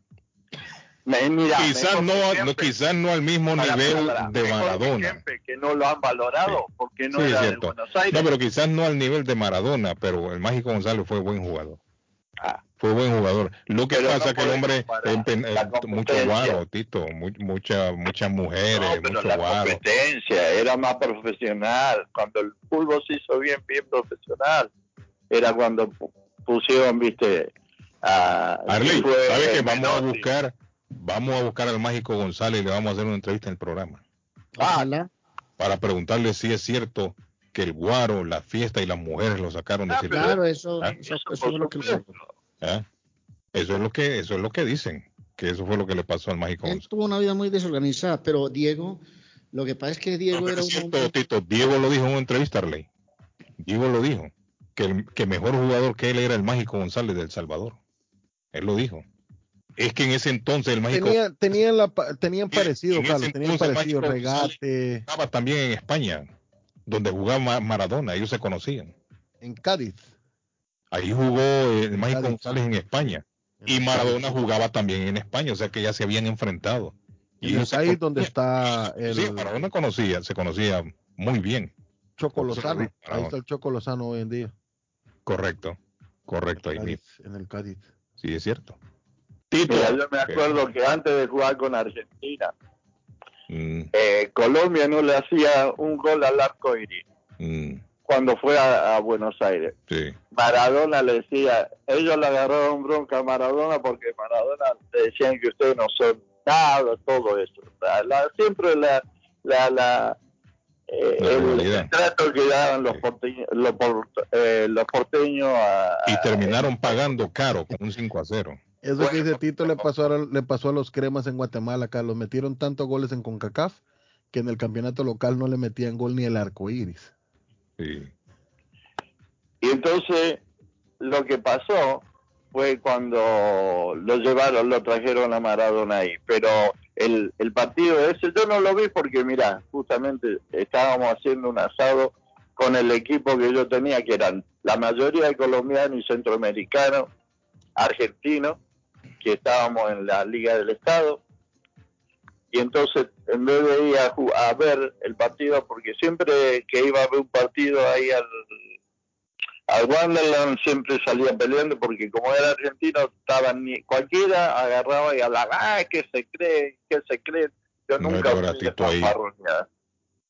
Me- mira, quizás no, quizás no al mismo Para, nivel para, para, de Maradona. siempre, que no lo han valorado porque no Sí, es era de. Buenos Aires. No, pero quizás no al nivel de Maradona, pero el mágico González fue buen jugador. Ah. Fue buen jugador. Lo que Pero pasa no es que el hombre, eh, mucho guaro, Tito, mu- mucha, muchas mujeres, No, mucho la guaro. competencia era más profesional. Cuando el fútbol se hizo bien, bien profesional, era cuando pu- pusieron, viste, a... Arley, ¿sabes que vamos a buscar, vamos a buscar al mágico González y le vamos a hacer una entrevista en el programa Ojalá. para preguntarle si es cierto que el guaro, la fiesta y las mujeres lo sacaron de Ah. Claro, eso, ¿Ah? eso, Eso, eso por es lo que. ¿Ah? Eso es lo que, eso es lo que dicen, que eso fue lo que le pasó al mágico Él tuvo una vida muy desorganizada, pero Diego, lo que pasa es que Diego No, era un cierto, Tito, Diego lo dijo en una entrevista, Arley. Diego lo dijo, que el que mejor jugador que él era el mágico González del Salvador. Él lo dijo. Es que en ese entonces el mágico Tenía, tenían, la, tenían parecido, Carlos, tenían parecido, regate. estaba también en España, donde jugaba Ma- Maradona, ellos se conocían. En Cádiz. Ahí jugó eh, Cádiz. González en España. Y Maradona jugaba también en España, o sea que ya se habían enfrentado. En Y el se Cádiz donde está el Sí, Maradona conocía, se conocía muy bien. Choco Por eso Lozano. lo vi, Ahí está el Choco Lozano hoy en día. Correcto, correcto, ahí mismo. en el Cádiz. Sí, es cierto. Mira, yo me acuerdo que antes de jugar con Argentina, Mm, eh, Colombia no le hacía un gol al arco iris mm, cuando fue a, a Buenos Aires. sí. Maradona le decía, ellos le agarraron bronca a Maradona porque Maradona le decían que ustedes no son nada, todo eso. La- siempre la, la, la, eh, La el, el trato que daban los porteños, los, por- eh, los porteños a, Y terminaron pagando caro con un 5 a 0. Eso que dice Tito le pasó, a, le pasó a los cremas en Guatemala, Carlos. Metieron tantos goles en CONCACAF que en el campeonato local no le metían gol ni el arco iris. Y entonces lo que pasó fue cuando lo llevaron, lo trajeron a Maradona ahí. Pero el, el partido ese yo no lo vi porque, mira, justamente estábamos haciendo un asado con el equipo que yo tenía, que eran la mayoría de colombianos y centroamericanos, argentinos, que estábamos en la Liga del Estado. Y entonces, en vez de ir a, a ver el partido, porque siempre que iba a ver un partido ahí al, al Wanderland siempre salía peleando porque como era argentino estaban ni cualquiera agarraba y hablaba ah que se cree que se cree yo No nunca era fui ahí.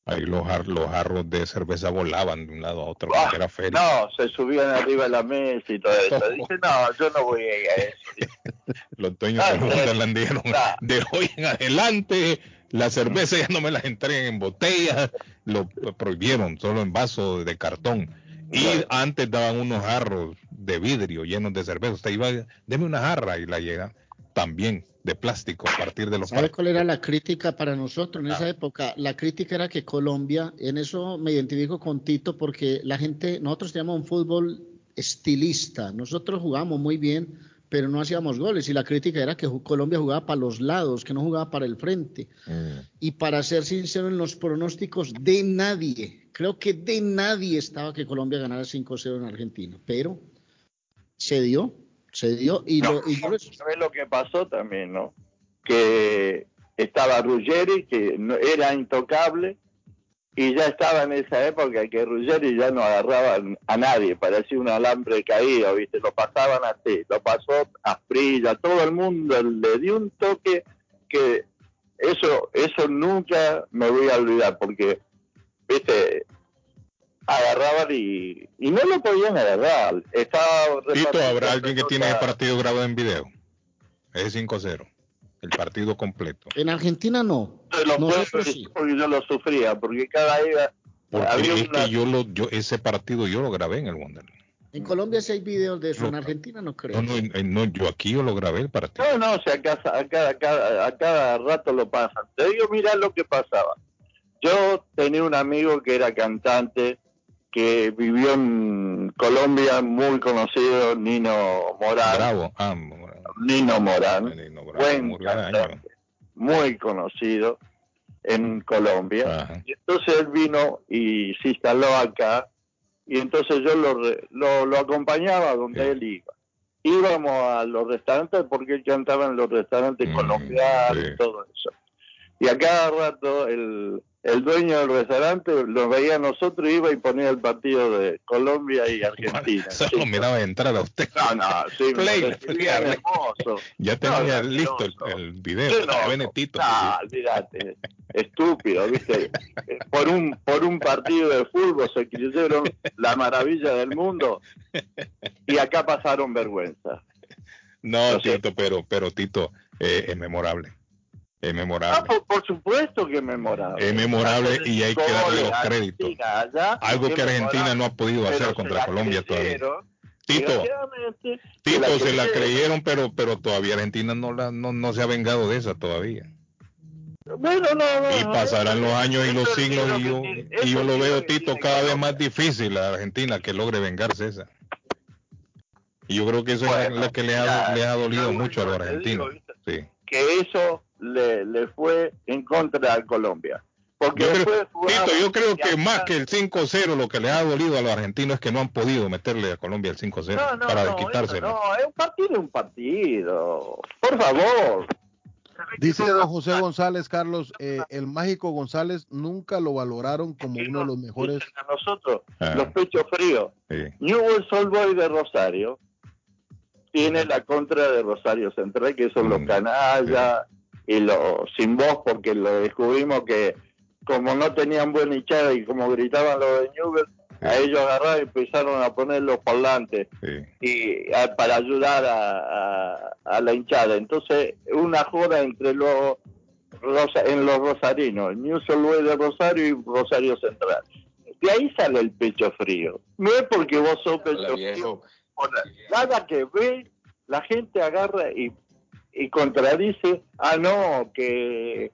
Ahí los, jar- los jarros de cerveza volaban de un lado a otro, porque era feria. no se subían arriba de la mesa y todo eso dice no yo no voy a ir a eso Los dueños Ah, de Wonderland dijeron, de hoy en adelante, las cervezas ya no me las entreguen en botellas, lo prohibieron, solo en vasos de cartón. Y antes daban unos jarros de vidrio llenos de cerveza. Usted iba, deme una jarra y la llega también de plástico a partir de los ¿Sabe cuál era la crítica para nosotros en esa época? La crítica era que Colombia, en eso me identifico con Tito porque la gente, nosotros teníamos un fútbol estilista, nosotros jugábamos muy bien, pero no hacíamos goles. Y la crítica era que Colombia jugaba para los lados, que no jugaba para el frente. Y para ser sincero en los pronósticos, de nadie, creo que de nadie estaba que Colombia ganara 5-0 en Argentina, pero se dio, se dio y, No, lo, y yo les- ¿sabes lo que pasó también no que estaba Ruggeri que no, era intocable y ya estaba en esa época que Ruggeri ya no agarraba a nadie, parecía un alambre caído, ¿viste? Lo pasaban así, lo pasó a Frilla, todo el mundo le dio un toque que eso eso nunca me voy a olvidar porque, ¿viste? Agarraban y, y no lo podían agarrar. Estaba Tito, ¿habrá alguien que tiene el partido grabado en video? Es 5-0. El partido completo. en Argentina no. Yo lo puedo Nosotros decir sí. porque yo lo sufría, porque cada día Porque había es una- que yo lo, yo, ese partido yo lo grabé en el Wonderland. En Colombia sí hay videos de eso, No. en Argentina no creo. No, no, eh, no, yo aquí yo lo grabé el partido. No, no, o sea, a cada, a cada- a cada rato lo pasan. Te digo, mira lo que pasaba. Yo tenía un amigo que era cantante, que vivió en Colombia, muy conocido, Nino Morán. Bravo. Ah, Nino Morán, Bravo, buen cantante, muy conocido en Colombia. Y entonces él vino y se instaló acá, y entonces yo lo, lo, lo acompañaba donde él iba. Íbamos a los restaurantes porque él cantaba en los Mm, restaurantes colombianos y todo eso. Y a cada rato el, el dueño del restaurante lo veía a nosotros, iba y ponía el partido de Colombia y Argentina. Solo miraba entrar a usted. No, no, sí, me Play, play. hermoso. Ya tenía No, listo el, video. Sí, no, Ah, Benetito. No, olvídate. Estúpido, ¿viste? Eh, Por un, por un partido de fútbol se creyeron la maravilla del mundo y acá pasaron vergüenza. No, Tito, pero, pero Tito, eh, es memorable. Es Ah, memorable. por, por supuesto que es memorable. Es memorable y hay que darle los créditos. Allá, Algo que Argentina no ha podido hacer contra Colombia todavía. Tito, Tito la se la creyeron. pero, pero todavía Argentina no, la, no, no se ha vengado de esa todavía. Bueno, no, no, Y pasarán los años y los siglos lo y yo, y yo lo veo, Tito, cada vez más difícil a Argentina que logre vengarse esa. Y yo creo que eso es lo que le ha, ya, le ha dolido mucho a los argentinos. Sí. que eso le, le fue en contra a Colombia. Porque Yo después creo, Tito, yo creo que más que el 5-0, lo que le ha dolido a los argentinos es que no han podido meterle a Colombia el 5-0 No, no, para no, desquitárselo. eso no, es un partido, es un partido. Por favor. Dice don José González, Carlos, eh, el mágico González nunca lo valoraron como uno de los mejores. A nosotros, Ah. los pechos fríos. Sí. Newell's Old Boy de Rosario tiene la contra de Rosario Central, que son Mm. los canallas y los sin voz, porque lo descubrimos que como no tenían buena hinchada y como gritaban los de Newell's, a ellos agarraron y empezaron a poner los parlantes y a- para ayudar a, a- a la hinchada. Entonces, una joda entre los rosa- en los rosarinos, Boy de Rosario y Rosario Central. De ahí sale el pecho frío. No es porque vos sos pecho frío. Nada que ve, la gente agarra y, y contradice, ah, no, que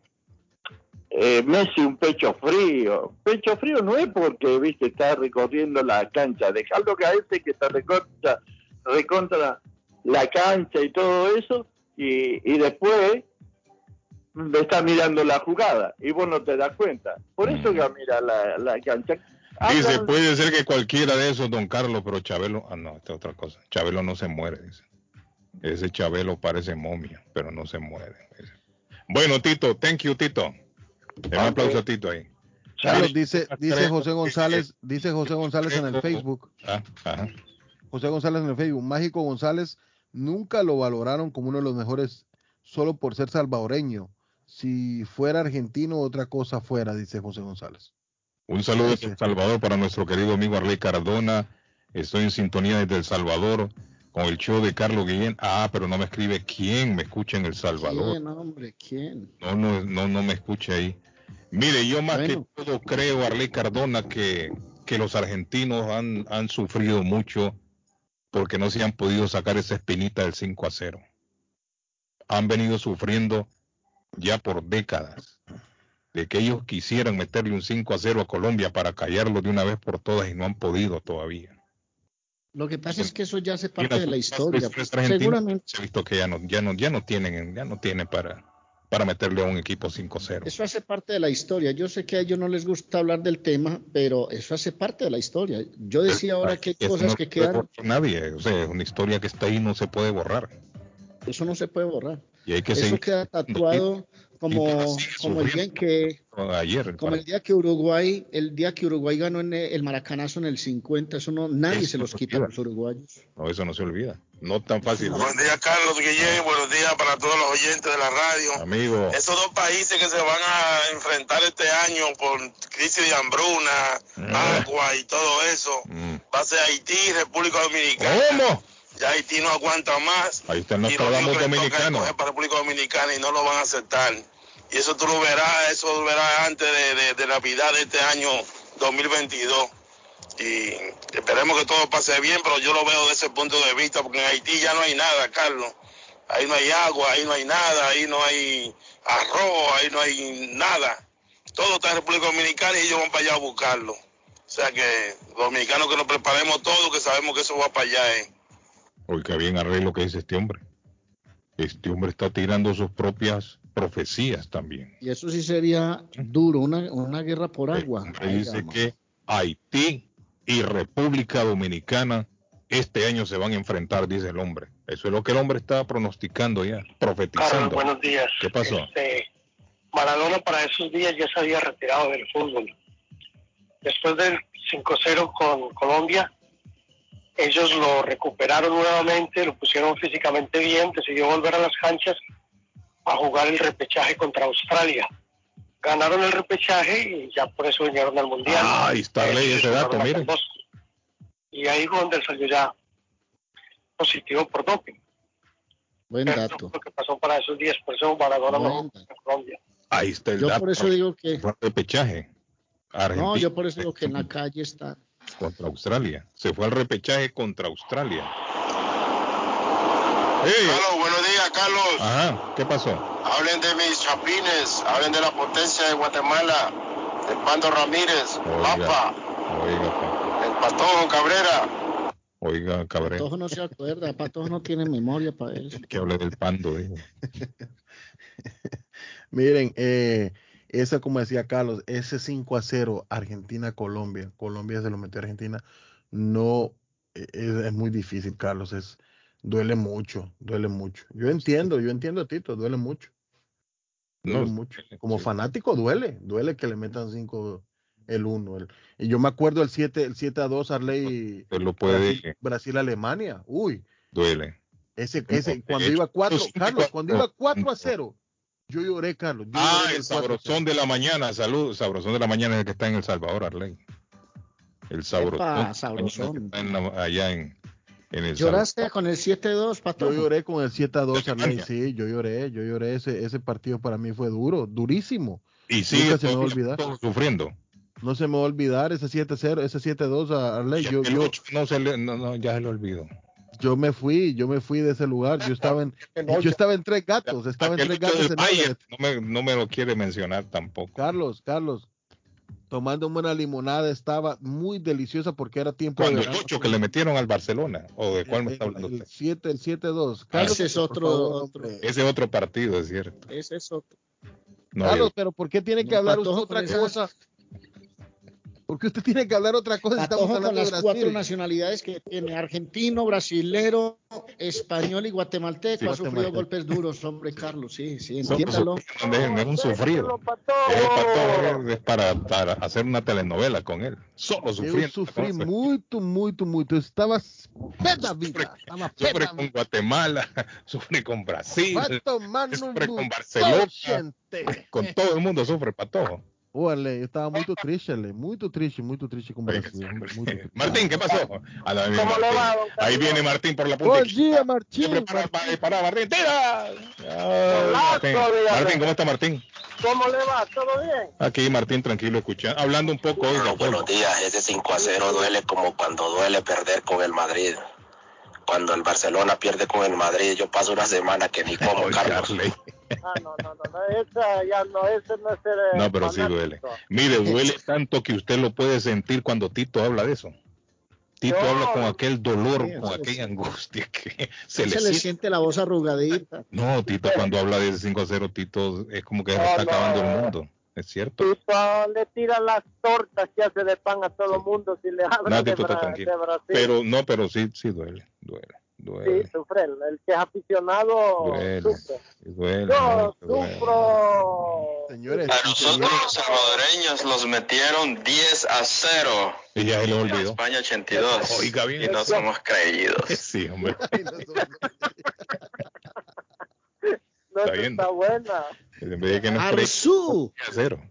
eh, Messi un pecho frío. Pecho frío no es porque, viste, está recorriendo la cancha. Dejalo que a ese que está recontra, recontra la cancha y todo eso, y, y después está mirando la jugada y vos no te das cuenta. Por eso que mira la, la cancha. Dice, Hablan- puede ser que cualquiera de esos, don Carlos, pero Chabelo, ah, no, esta es otra cosa. Chabelo no se muere, dice. Ese Chabelo parece momia, pero no se muere. dice. Bueno, Tito, thank you, Tito. Un aplauso a Tito ahí. Carlos dice, dice José González, dice José González en el Facebook. Ah, ajá. José González en el Facebook. Mágico González nunca lo valoraron como uno de los mejores solo por ser salvadoreño. Si fuera argentino, otra cosa fuera, dice José González. Un saludo El Salvador para nuestro querido amigo Arley Cardona. Estoy en sintonía desde El Salvador con el show de Carlos Guillén. Ah, pero no me escribe quién me escucha en El Salvador. ¿Quién, hombre? ¿Quién? No, no, no, no me escucha ahí. Mire, yo más Bueno. que todo creo, Arley Cardona, que, que los argentinos han, han sufrido mucho porque no se han podido sacar esa espinita del 5 a 0. Han venido sufriendo ya por décadas de que ellos quisieran meterle un 5 a 0 a Colombia para callarlo de una vez por todas y no han podido todavía. Lo que pasa es que eso ya hace parte de la historia. argentinos Seguramente Se ha visto que ya no, ya no, ya no tienen, ya no tienen para, para meterle a un equipo 5-0. eso hace parte de la historia. Yo sé que a ellos no les gusta hablar del tema, pero eso hace parte de la historia. Yo decía ahora que hay cosas no que quedan, nadie, o sea, es una historia que está ahí no se puede borrar. eso no se puede borrar. Y hay que Eso seguir queda tatuado como, como el día en que ayer. como el día que Uruguay, el día que Uruguay ganó en el, Maracanazo en el 50, eso no nadie Eso se los no quita a los uruguayos. No, eso no se olvida. No tan fácil. Buen día, Carlos Guillén. Buenos días para todos los oyentes de la radio. Amigo. Esos dos países que se van a enfrentar este año por crisis de hambruna, agua y todo eso, va a ser Haití y República Dominicana. ¿Cómo? Ya Haití no aguanta más. Ahí está el Nostradamus dominicano. para República Dominicana y no lo van a aceptar. Y eso tú lo verás, eso lo verás antes de, Navidad de este año 2022. Y esperemos que todo pase bien, pero yo lo veo desde ese punto de vista, porque en Haití ya no hay nada, Carlos. Ahí no hay agua, ahí no hay nada, ahí no hay arroz, ahí no hay nada. Todo está en República Dominicana y ellos van para allá a buscarlo. O sea que dominicanos que nos preparemos todo, que sabemos que eso va para allá. ¿eh? Oiga bien, arreglo lo que dice este hombre. Este hombre está tirando sus propias profecías también. Y eso sí sería duro, una, una guerra por agua. Hombre dice que Haití y República Dominicana este año se van a enfrentar, dice el hombre. Eso es lo que el hombre está pronosticando ya, Carlos, profetizando. buenos días. ¿Qué pasó? Este, Maradona para esos días ya se había retirado del fútbol. Después del 5-0 con Colombia, ellos lo recuperaron nuevamente, lo pusieron físicamente bien, decidió volver a las canchas a jugar el repechaje contra Australia. Ganaron el repechaje y ya por eso vinieron al Mundial. Ah, ahí está ley ese dato, mire. Y ahí fue donde él salió ya positivo por doping. Buen dato. Lo que pasó para esos días, por eso Maradona no Colombia. Ahí está el Yo dato. por eso digo que repechaje. Argentina no, yo por eso digo que en la calle está. contra Australia. Se fue al repechaje contra Australia. ¡Ey! Carlos, buenos días, Carlos. Ajá, ¿qué pasó? Hablen de mis chapines, hablen de la potencia de Guatemala, de Pando Ramírez, Papa, Oiga, el Patojo Cabrera. oiga, Cabrera, Patojo no se acuerda, Patojo no tiene memoria para eso. que hable del pando. dijo. Miren, eh, ese, como decía Carlos, ese 5 a 0 Argentina-Colombia, Colombia se lo metió a Argentina, no e- es, es muy difícil, Carlos, es duele mucho, duele mucho. Yo entiendo, yo entiendo, Tito, duele mucho. Duele No, mucho. Como fanático duele, duele que le metan 5 el 1. y yo me acuerdo el 7, el 7 a 2 Arley Usted lo puede, Brasil, Alemania. Uy, duele. ese, ese cuando hecho, iba 4, esos Carlos, cinco- cuando iba 4 a no. 0, yo lloré, Carlos. yo Ah, lloré el del 4 a 0. sabrosón de la mañana, salud, sabrosón de la mañana es el que está en El Salvador, Arley. El sabrosón, Epa, sabrosón. está en la- allá en, en El. ¿Lloraste con el 7-2, Pato? Yo lloré con el 7 a 2, Arley, sí, yo lloré, yo lloré. Ese, ese partido para mí fue duro, durísimo. Y sigue Nunca se me va a olvidar. sufriendo. No se me va a olvidar ese 7-0, ese 7-2 a Arley. Yo, el yo, no se le, no, no, ya se le olvidó. yo me fui, yo me fui de ese lugar. Yo estaba en, yo estaba en tres gatos, estaba en tres gatos en Bayern, no me, no me lo quiere mencionar tampoco. Carlos, Carlos, tomándome una limonada, estaba muy deliciosa porque era tiempo Cuando de el verano. 8 que le metieron al Barcelona, o de cuál me El- está hablando el usted. 7, el 7-2. Ah, Carlos, Ese es otro- favor, otro. hombre. Ese otro partido, es cierto. Ese es otro. No, Carlos, yo- pero ¿por qué tiene que No, hablar usted otra cosa? ¿Por qué usted tiene que hablar otra cosa? Estamos Patojo con hablando de las cuatro nacionalidades que tiene, argentino, brasilero, español y guatemalteco, Sí, ha sufrido golpes duros, hombre, Carlos, sí, sí, entiéndalo. es un sufrido. Es, para, hacer una telenovela con él. Solo sufriendo. sofri muito, muito, muito. Eu estava pé da vida. Estava pé Sufre con vida. Guatemala, sufre con Brasil, sufre con Barcelona, gente. con todo el mundo sufre Patojo. Olha, eu estava muito triste, Ale. Muito triste, muito triste com o Brasil. Triste. Martín, ¿qué pasó? A la- ¿Cómo le va, don Martín. Ahí viene Martín por la punta. Bom dia, Martim. Siempre para, para, para Martín, tira. Ay, Martín. dígame. Martín, ¿cómo está Martín? ¿Cómo le va? ¿Todo bien? Aquí Martín tranquilo escuchando, hablando un poco hoy Buenos días, ese 5 a 0 duele como cuando duele perder con el Madrid. Cuando el Barcelona pierde con el Madrid, yo paso una semana que ni como, Carlos. Ah, no, no, no, no, esa ya no, ese no es ser eh, No, pero sí fanático. duele. Mire, duele tanto que usted lo puede sentir cuando Tito habla de eso. Tito No. habla con aquel dolor, Sí, con eso aquella sí. angustia que Se se le le siente. siente la voz arrugadita. No, Tito cuando habla de ese 5 a 0, Tito es como que se le No, está no. acabando el mundo. Es cierto. Tito le tira las tortas que hace de pan a todo el mundo si le habla No, de, Tito está Bra- tranquilo. de Brasil. Pero no, pero sí, sí duele, duele, duele, sí, sufre. El, que es aficionado duele, sufre. duele, Yo duele. sufro. Señores, A nosotros los salvadoreños los metieron 10 a 0 Y ya se en olvidó. España 82 Oiga bien. y no somos creídos. Sí, hombre. No, Está esa bien. está buena. En vez de que no es tres, Arzú. a cero.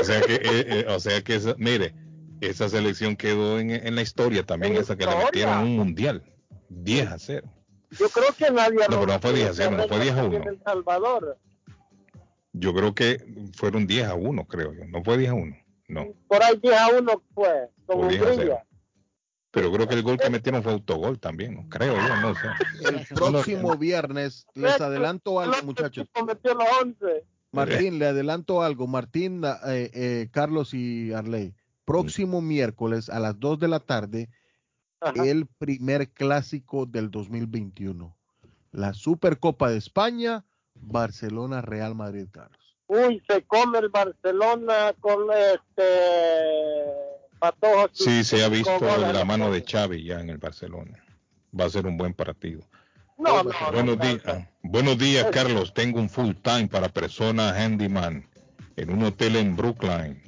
O sea que, eh, eh, o sea que esa- mire, esa selección quedó en, en la historia también, En esa que le metieron un mundial. 10 a 0. Yo creo que nadie No, pero no fue 10 a 0, no fue 10 a 1. En El Salvador. Yo creo que fueron 10 a 1, creo yo. No fue 10 a 1. No. Por ahí 10 a 1 fue, con O 10 a 0. Hungría. Pero creo que el gol que metieron fue autogol también, ¿no? Creo yo, no sé. el próximo viernes, les adelanto algo, muchachos. Cometió los 11. Martín, le adelanto algo. Martín, eh, eh, Carlos y Arley. Próximo miércoles a las 2 de la tarde, Ajá. el primer clásico del 2021. La Supercopa de España, Barcelona, Real Madrid, Carlos. Uy, se come el Barcelona con este Patojo. Sí, se ha visto la mano de Xavi ya en el Barcelona. Va a ser un buen partido. No, no, Buenos no, días, buenos días, Carlos. Tengo un full time para persona handyman en un hotel en Brookline.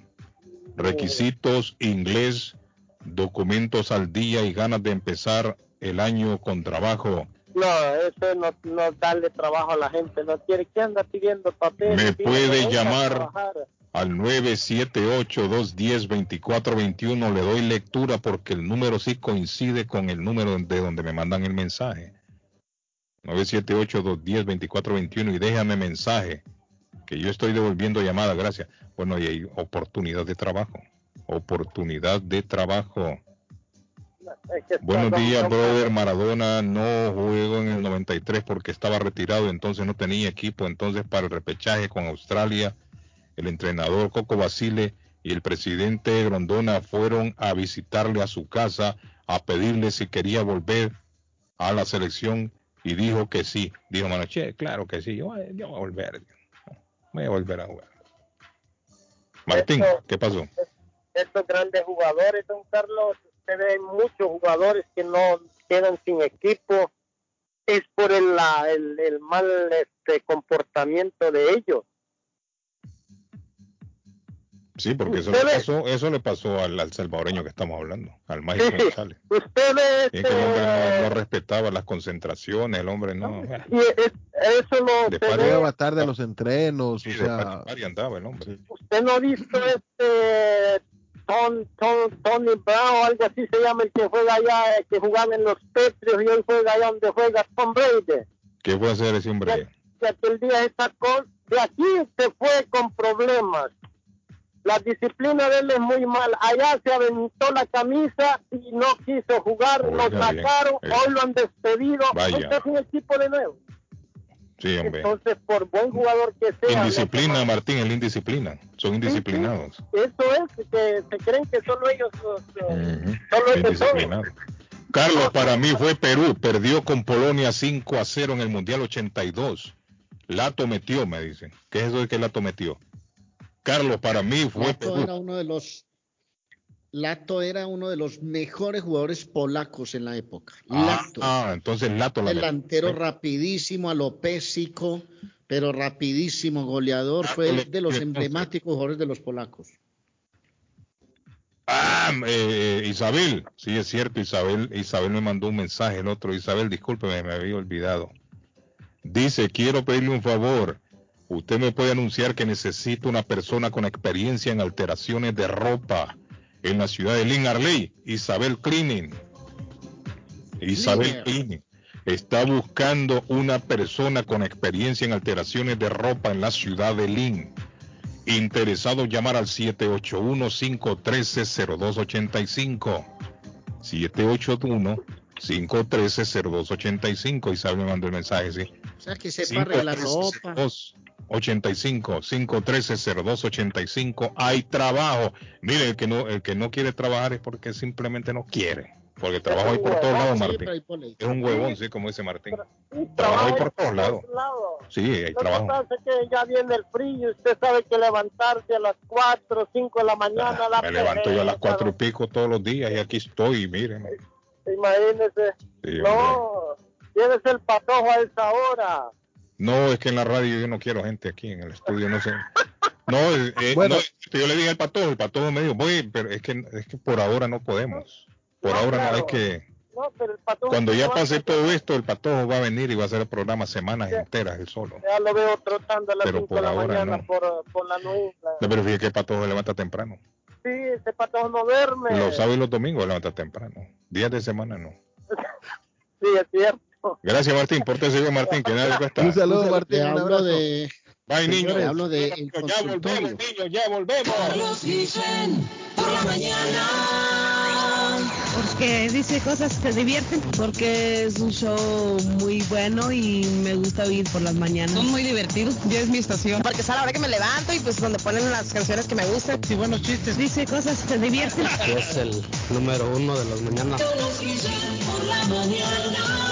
Requisitos inglés, documentos al día y ganas de empezar el año con trabajo. No, eso no, no darle trabajo a la gente. No quiere que anda pidiendo papel. Me puede llamar al 978-210-2421. Le doy lectura porque el número sí coincide con el número de donde me mandan el mensaje. 978-210-2421 y déjame mensaje que yo estoy devolviendo llamada, gracias. Bueno, y hay oportunidad de trabajo. Oportunidad de trabajo. Buenos días, brother. Maradona no juego en el 93 porque estaba retirado, entonces no tenía equipo. Entonces, para el repechaje con Australia, el entrenador Coco Basile y el presidente Grondona fueron a visitarle a su casa a pedirle si quería volver a la selección y dijo que sí. Dijo Manoche, claro que sí, yo, yo voy a volver. Voy a volver a jugar. Martín, ¿qué pasó? Estos grandes jugadores, don Carlos, se ven muchos jugadores que no quedan sin equipo, es por el, la- el, el mal este, comportamiento de ellos. Sí, porque eso le Ustedes- pasó, eso le pasó al, al salvadoreño que estamos hablando, al Mágico Sí. González. Ustedes, es que el hombre no, este, no respetaba las concentraciones, el hombre no. y es- eso lo De Llegaba tarde a los entrenos, Sí, o sea, par- par y andaba el hombre. usted no ha visto este Ton, Ton- Tony Brown algo así se llama el que juega allá, eh, que jugaba en los Patriots y hoy juega allá donde juega Tom Brady. ¿Qué puede hacer ese hombre? que aquel día se sacó, de aquí se fue con problemas. La disciplina de él es muy mala. Allá se aventó la camisa y no quiso jugar, lo bien, sacaron, eh. hoy lo han despedido, Vaya. hoy está sin equipo de nuevo. Sí, hombre. Entonces, por buen jugador que sea, Indisciplina, Martín, el indisciplina. Son indisciplinados. eso es, que se creen que solo ellos, los, eh, Ujú, solo ellos son. Indisciplinados. Carlos, para mí fue Perú. Perdió con Polonia 5 a 0 en el Mundial 82. Lato metió, me dicen. ¿Qué es eso de que Lato metió? Carlos, para mí fue Lato Perú. era uno de los Lato era uno de los mejores jugadores polacos en la época. Ah, Lato. ah, entonces Lato la delantero rapidísimo, alopésico, pero rapidísimo, goleador. Fue le- de los le- emblemáticos jugadores de los polacos. Ah, eh, Isabel, sí es cierto, Isabel, Isabel me mandó un mensaje el otro, Isabel, discúlpeme, me había olvidado. Dice, quiero pedirle un favor. Usted me puede anunciar que necesito una persona con experiencia en alteraciones de ropa en la ciudad de Lynn Arley. Isabel Cleaning. Isabel. Cleaning. Está buscando una persona con experiencia en alteraciones de ropa en la ciudad de Lynn. Interesado llamar al 781-513-0285. 781-513-0285. Isabel me mandó el mensaje, sí. O sea, que sepa arreglar ropa. 85 513 0285 hay trabajo. Mire el que no el que no quiere trabajar es porque simplemente no quiere. Porque trabajo hay por todos lados Martín. es un huevón sí como dice Martín. Trabajo hay por todos lados. sí hay Lo que trabajo. pasa es que ya viene el frío y usted sabe que levantarse a las 4 o 5 de la mañana da me levanto yo a las pereza, cuatro y pico todos los días y aquí estoy míreme Imagínese. Sí, no, tienes el patojo a esa hora. No, es que en la radio yo no quiero gente aquí en el estudio, no sé. No, eh, eh, Bueno. no, yo le dije al patojo, el patojo me dijo, voy, pero es que, es que por ahora no podemos. Por ahora no hay que... No, pero el patojo. Cuando ya pase todo esto, el patojo va a venir y va a hacer el programa semanas enteras él solo. Ya lo veo trotando a las Pero 5 por de la ahora mañana no. por, por la England. No, pero fíjate que el patojo se levanta temprano. Sí, ese patojo no duerme. Los sábados y los domingos se levanta temprano. Días de semana no. Sí, es cierto. Gracias Martín, pórtese bien Martín, que nada le cuesta. un saludo Martín, hablo abrazo. de, Bye niños. hablo de Ya volvemos niños, ya volvemos. Carlos Guillén, por la mañana. porque dice cosas que te divierten, porque es un show muy bueno y me gusta oír por las mañanas. Son muy divertidos. Ya es mi estación. Porque es a la hora que me levanto y pues donde ponen las canciones que me gustan. Sí, buenos chistes. Dice cosas que te divierten. es el número uno de las mañanas. Carlos Guillén, por la mañana.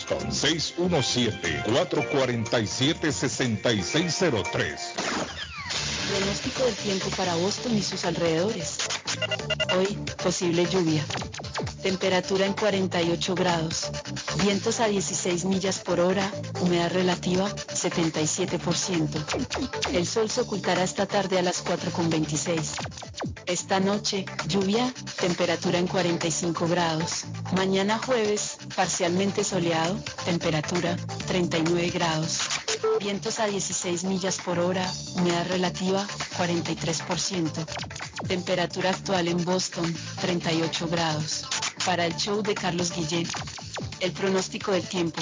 617-447-6603. Pronóstico del tiempo para Boston y sus alrededores. Hoy, posible lluvia. Temperatura en 48 grados. Vientos a 16 millas por hora. Humedad relativa 77%. El sol se ocultará esta tarde a las 4.26. Esta noche, lluvia, temperatura en 45 grados. Mañana jueves, parcialmente soleado, temperatura 39 grados. Vientos a 16 millas por hora, humedad relativa 43%. Temperatura actual en Boston 38 grados. Para el show de Carlos Guillén, el pronóstico del tiempo.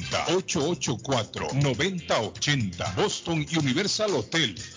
884-9080. Boston Universal Hotel.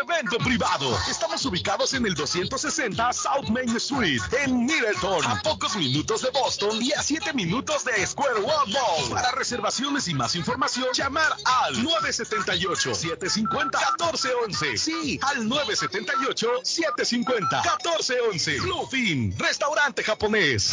evento privado. Estamos ubicados en el 260 South Main Street, en Middleton, a pocos minutos de Boston y a 7 minutos de Square One Mall. Para reservaciones y más información, llamar al 978-750-1411. Sí, al 978-750-1411. Bluefin, restaurante japonés.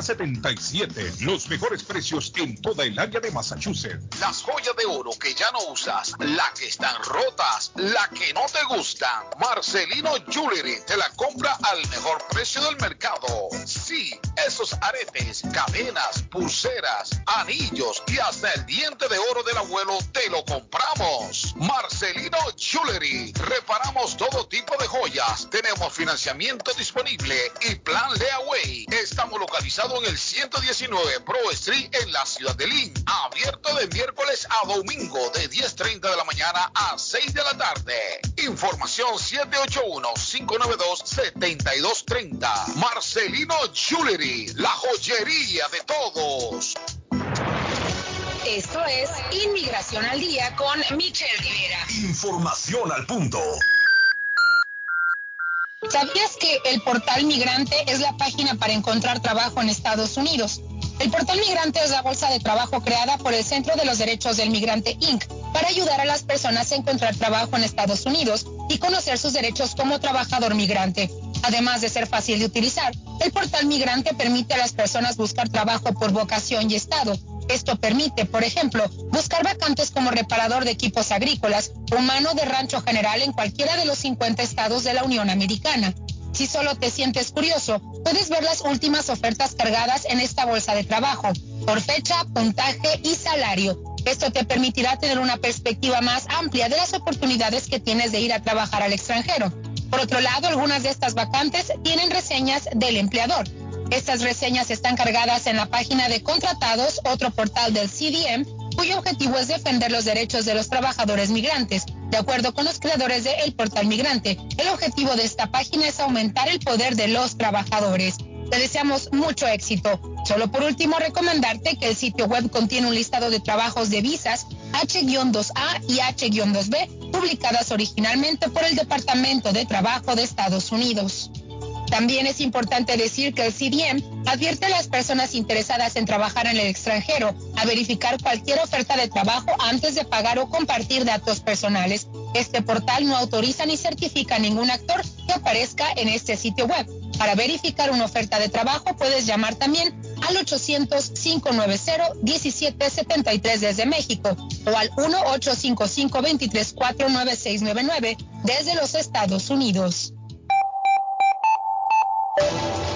381-7077. Los mejores precios en toda el área de Massachusetts. Las joyas de oro que ya no usas, la que están rotas, la que no te gustan. Marcelino Jewelry te la compra al mejor precio del mercado. Sí, esos aretes, cadenas, pulseras, anillos y hasta el diente de oro del abuelo te lo compramos. Marcelino Jewelry. Reparamos todo tipo de joyas. Tenemos financiamiento disponible y plan layaway. Estamos localizados en el 119 Pro Street en la ciudad de Lynn. Abierto de miércoles a domingo de 10.30 de la mañana a 6 de la tarde. Información 781-592-7230. Marcelino Jewelry, la joyería de todos. Esto es Inmigración al Día con Michelle Rivera. Información al punto. ¿Sabías que el portal migrante es la página para encontrar trabajo en Estados Unidos? El portal migrante es la bolsa de trabajo creada por el Centro de los Derechos del Migrante Inc. para ayudar a las personas a encontrar trabajo en Estados Unidos y conocer sus derechos como trabajador migrante. Además de ser fácil de utilizar, el portal migrante permite a las personas buscar trabajo por vocación y estado. Esto permite, por ejemplo, buscar vacantes como reparador de equipos agrícolas o mano de rancho general en cualquiera de los 50 estados de la Unión Americana. Si solo te sientes curioso, puedes ver las últimas ofertas cargadas en esta bolsa de trabajo, por fecha, puntaje y salario. Esto te permitirá tener una perspectiva más amplia de las oportunidades que tienes de ir a trabajar al extranjero. Por otro lado, algunas de estas vacantes tienen reseñas del empleador. Estas reseñas están cargadas en la página de contratados, otro portal del CDM, cuyo objetivo es defender los derechos de los trabajadores migrantes. De acuerdo con los creadores de El Portal Migrante, el objetivo de esta página es aumentar el poder de los trabajadores. Te deseamos mucho éxito. Solo por último recomendarte que el sitio web contiene un listado de trabajos de visas H-2A y H-2B publicadas originalmente por el Departamento de Trabajo de Estados Unidos. También es importante decir que el CDM advierte a las personas interesadas en trabajar en el extranjero a verificar cualquier oferta de trabajo antes de pagar o compartir datos personales. Este portal no autoriza ni certifica a ningún actor que aparezca en este sitio web. Para verificar una oferta de trabajo puedes llamar también al 800-590-1773 desde México o al 1-855-234-9699 desde los Estados Unidos.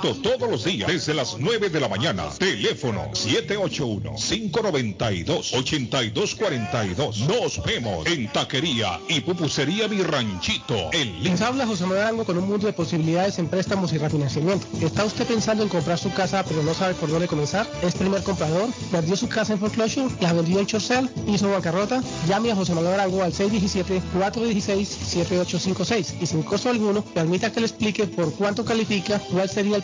todos los días desde las 9 de la mañana. Teléfono 781-592-8242. Nos vemos en Taquería y Pupusería Mi Ranchito en Les habla José Manuel Arango con un mundo de posibilidades en préstamos y refinanciamiento. ¿Está usted pensando en comprar su casa pero no sabe por dónde comenzar? ¿Es primer comprador? ¿Perdió su casa en foreclosure? ¿La vendió en Chorcel? ¿Hizo bancarrota? Llame a José Manuel Arango al 617-416-7856 y sin costo alguno permita que le explique por cuánto califica, cuál sería el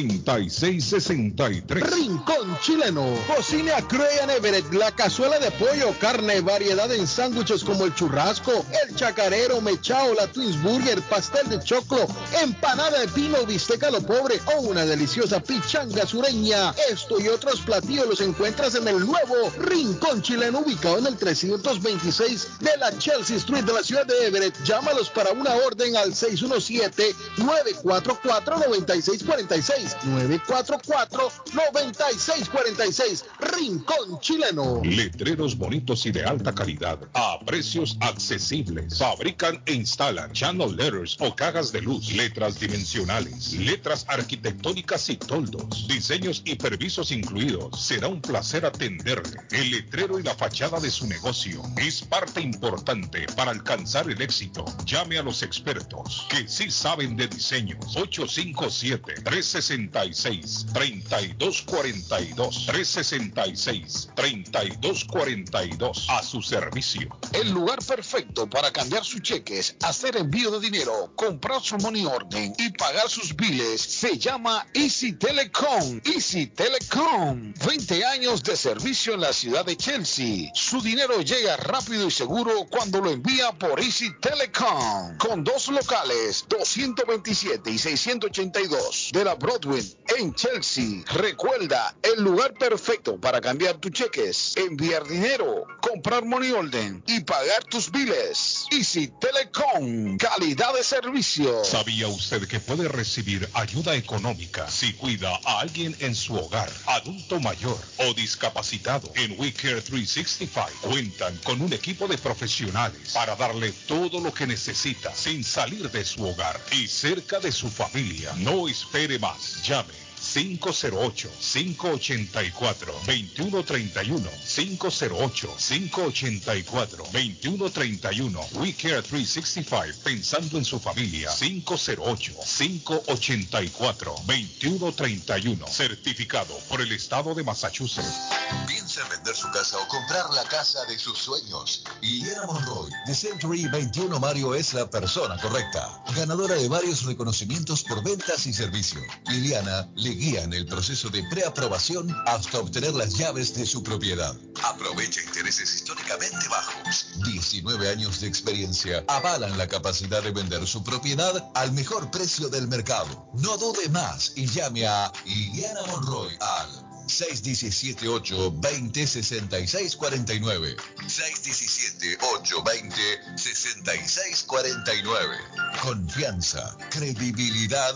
Rincón Chileno. Cocina Cruyan Everett. La cazuela de pollo, carne, variedad en sándwiches como el churrasco, el chacarero, mechao, la Twins Burger, pastel de choclo, empanada de pino, bistec a lo pobre o una deliciosa pichanga sureña. Esto y otros platillos los encuentras en el nuevo Rincón Chileno ubicado en el 326 de la Chelsea Street de la ciudad de Everett. Llámalos para una orden al 617-944-9646. 944-9646. Rincón Chileno. Letreros bonitos y de alta calidad a precios accesibles. Fabrican e instalan channel letters o cajas de luz, letras dimensionales, letras arquitectónicas y toldos, diseños y permisos incluidos. Será un placer atenderle. El letrero y la fachada de su negocio es parte importante para alcanzar el éxito. Llame a los expertos que sí saben de diseños. 857-366-3242. 366-3242. A su servicio. El lugar perfecto para cambiar sus cheques, hacer envío de dinero, comprar su money order y pagar sus biles se llama Easy Telecom. Easy Telecom. 20 años de servicio en la ciudad de Chelsea. Su dinero llega rápido y seguro cuando lo envía por Easy Telecom. Con dos locales, 227 y 682 de la Broadway en Chelsea. Recuerda, el lugar perfecto para cambiar tus cheques, enviar dinero, comprar money order y pagar tus biles. Easy Telecom, calidad de servicio. ¿Sabía usted que puede recibir ayuda económica si cuida a alguien en su hogar, adulto mayor o discapacitado? En WeCare 365 cuentan con un equipo de profesionales para darle todo lo que necesita sin salir de su hogar y cerca de su familia. No espere más. Llame 508-584-2131. 508-584-2131. We Care 365, pensando en su familia. 508-584-2131. Certificado por el Estado de Massachusetts. Piensa en vender su casa o comprar la casa de sus sueños. Liliana Monroy, de Century 21 Mario, es la persona correcta. Ganadora de varios reconocimientos por ventas y servicio. Liliana le guía en el proceso de preaprobación hasta obtener las llaves de su propiedad. Aprovecha intereses históricamente bajos. 19 años de experiencia avalan la capacidad de vender su propiedad al mejor precio del mercado. No dude más y llame a Liliana Monroy al 617-820-6649. 617-820-6649. Confianza, credibilidad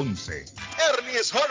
781-284-1011. Ernie's Harvest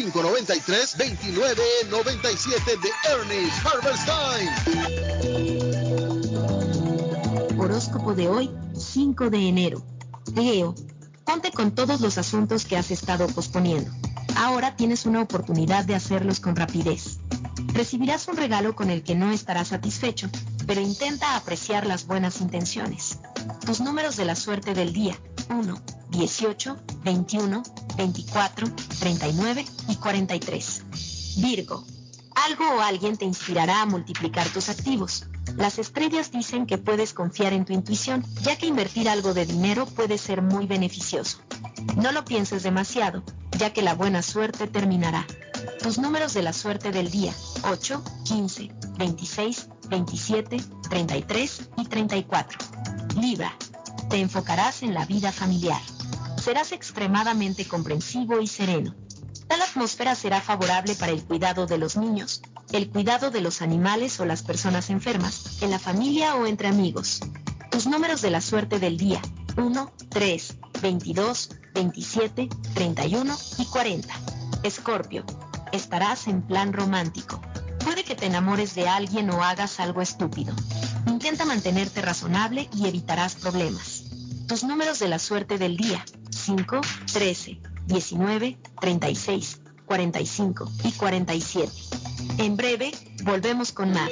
781-593-2997 de Ernest Harvest Time. Horóscopo de hoy, 5 de enero. Leo, ponte con todos los asuntos que has estado posponiendo. Ahora tienes una oportunidad de hacerlos con rapidez. Recibirás un regalo con el que no estarás satisfecho, pero intenta apreciar las buenas intenciones. Tus números de la suerte del día, 1, 18, 21, 24, 39 y 43. Virgo. Algo o alguien te inspirará a multiplicar tus activos. Las estrellas dicen que puedes confiar en tu intuición, ya que invertir algo de dinero puede ser muy beneficioso. No lo pienses demasiado, ya que la buena suerte terminará. Tus números de la suerte del día, 8, 15, 26, 27, 33 y 34. Libra. Te enfocarás en la vida familiar. Serás extremadamente comprensivo y sereno. Tal atmósfera será favorable para el cuidado de los niños, el cuidado de los animales o las personas enfermas, en la familia o entre amigos. Tus números de la suerte del día, 1, 3, 22, 27, 31 y 40. Escorpio. Estarás en plan romántico. Puede que te enamores de alguien o hagas algo estúpido. Intenta mantenerte razonable y evitarás problemas. Tus números de la suerte del día, 5, 13, 19, 36, 45 y 47. En breve, volvemos con más.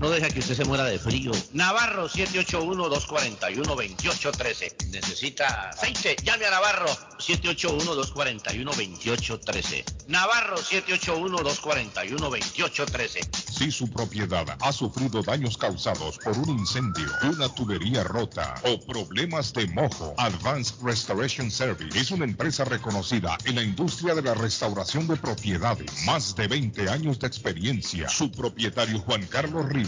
no deja que usted se muera de frío. Navarro 781-241-2813. Necesita aceite. Llame a Navarro 781-241-2813. Navarro 781-241-2813. Si su propiedad ha sufrido daños causados por un incendio, una tubería rota o problemas de mojo, Advanced Restoration Service es una empresa reconocida en la industria de la restauración de propiedades. Más de 20 años de experiencia. Su propietario Juan Carlos Rivera,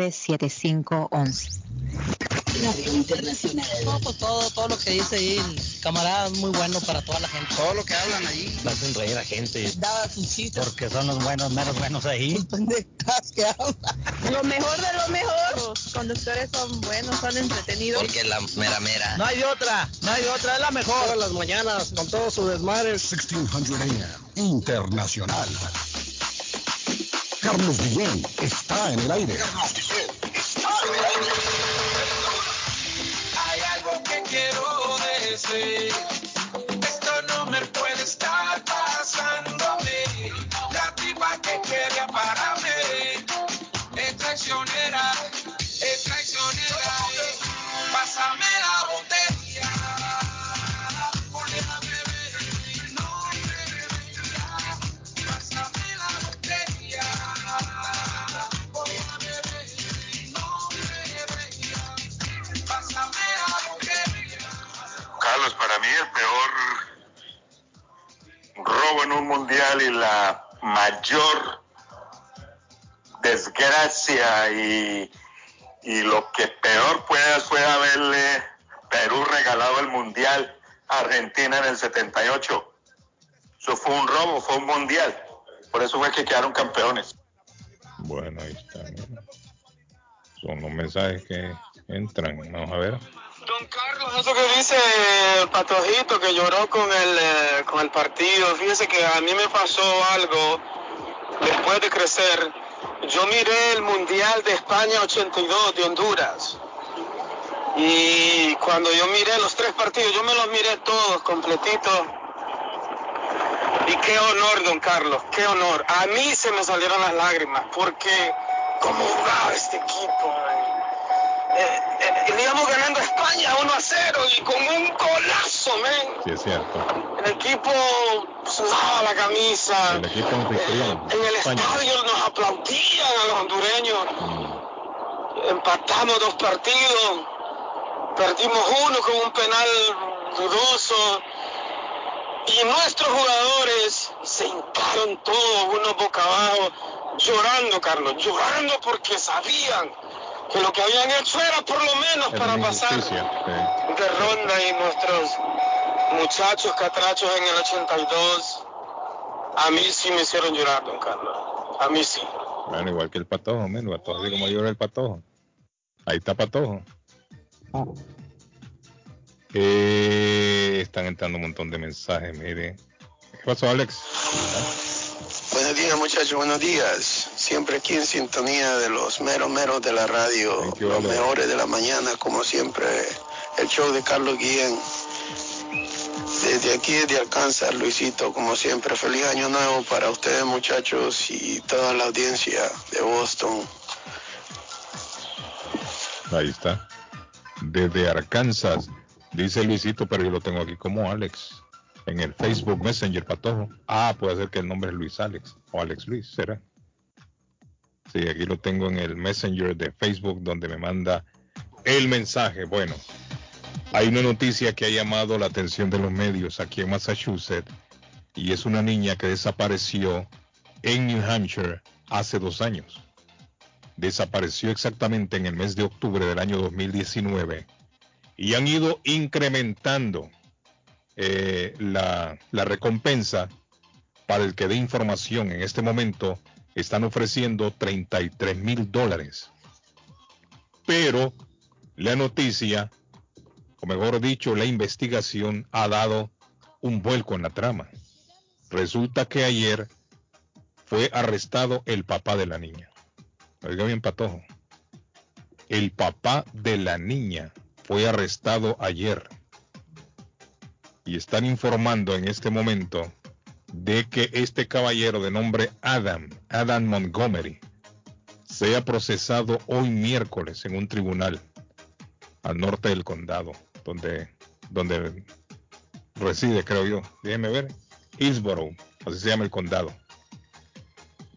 97511. Internacional. No, pues todo, todo lo que dice ahí, camarada, es muy bueno para toda la gente. Todo lo que hablan ahí. Hacen reír a gente. Daba sus chistes. Porque son los buenos, menos buenos ahí. que hablan. Lo mejor de lo mejor. Los conductores son buenos, son entretenidos. Porque la mera mera. No hay otra, no hay otra, es la mejor. Todas las mañanas, con todos sus desmadre. 1600 AM, Internacional. Carlos Guillén está en el aire. Carlos Guillén está en el aire. Hay algo que quiero decir. Para mí el peor robo en un mundial y la mayor desgracia y, y lo que peor puede fue haberle Perú regalado el mundial a Argentina en el 78. Eso fue un robo, fue un mundial. Por eso fue que quedaron campeones. Bueno, ahí está. Son los mensajes que entran. Vamos a ver. Don Carlos, eso que dice patojito que lloró con el, eh, con el partido, fíjese que a mí me pasó algo después de crecer. Yo miré el Mundial de España 82 de Honduras. Y cuando yo miré los tres partidos, yo me los miré todos completitos. Y qué honor, don Carlos, qué honor. A mí se me salieron las lágrimas porque cómo jugaba este equipo. Eh, eh, íbamos ganando a España 1 a 0 y con un golazo, men. Sí, es cierto. El equipo sudaba la camisa. El equipo anfitrión. En el España. estadio nos aplaudían a los hondureños. Empatamos dos partidos. Perdimos uno con un penal dudoso. Y nuestros jugadores se hincaron todos, unos boca abajo, llorando, Carlos, llorando porque sabían que lo que habían hecho era por lo menos Es para pasar sí. de ronda y nuestros muchachos catrachos en el 82 a mí sí me hicieron llorar, don Carlos. A mí sí. Bueno, igual que el patojo, men, el patojo, así como llora el patojo. Ahí está patojo. Eh, están entrando un montón de mensajes, mire. ¿Qué pasó, Alex? Buenos días, muchachos, buenos días. Siempre aquí en sintonía de los meros meros de la radio, los mejores de la mañana, como siempre, el show de Carlos Guillén. Desde aquí, desde Alcanzar, Luisito, como siempre, feliz año nuevo para ustedes, muchachos, y toda la audiencia de Boston. Ahí está. Desde Arkansas, dice Luisito, pero yo lo tengo aquí como Alex. En el Facebook Messenger, patojo. Ah, puede ser que el nombre es Luis Alex. O Alex Luis, será. Sí, aquí lo tengo en el Messenger de Facebook donde me manda el mensaje. Bueno, hay una noticia que ha llamado la atención de los medios aquí en Massachusetts y es una niña que desapareció en New Hampshire hace dos años. desapareció exactamente en el mes de octubre del año 2019 y han ido incrementando eh, la, la recompensa para el que dé información en este momento están ofreciendo 33 mil dólares. Pero la noticia, o mejor dicho, la investigación ha dado un vuelco en la trama. Resulta que ayer fue arrestado el papá de la niña. Oiga bien, Patojo. El papá de la niña fue arrestado ayer. Y están informando en este momento de que este caballero de nombre Adam, Adam Montgomery, sea procesado hoy miércoles en un tribunal al norte del condado, donde, donde reside, creo yo. Déjeme ver. Hillsborough, así se llama el condado.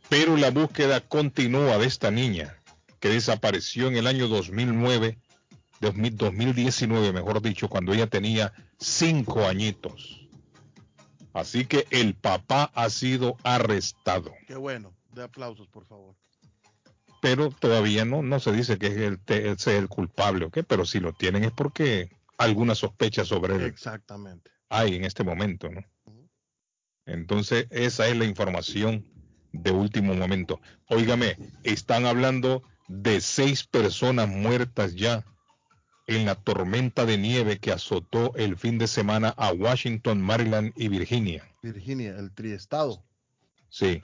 Pero la búsqueda continúa de esta niña que desapareció en el año 2009, 2019, mejor dicho, cuando ella tenía cinco añitos. Así que el papá ha sido arrestado. Qué bueno. De aplausos, por favor. Pero todavía no, no se dice que es el, sea el culpable, ¿ok? Pero si lo tienen es porque alguna sospecha sobre él Exactamente. hay en este momento, ¿no? Entonces, esa es la información de último momento. Óigame, están hablando de seis personas muertas ya en la tormenta de nieve que azotó el fin de semana a Washington, Maryland y Virginia. Virginia, el triestado. Sí.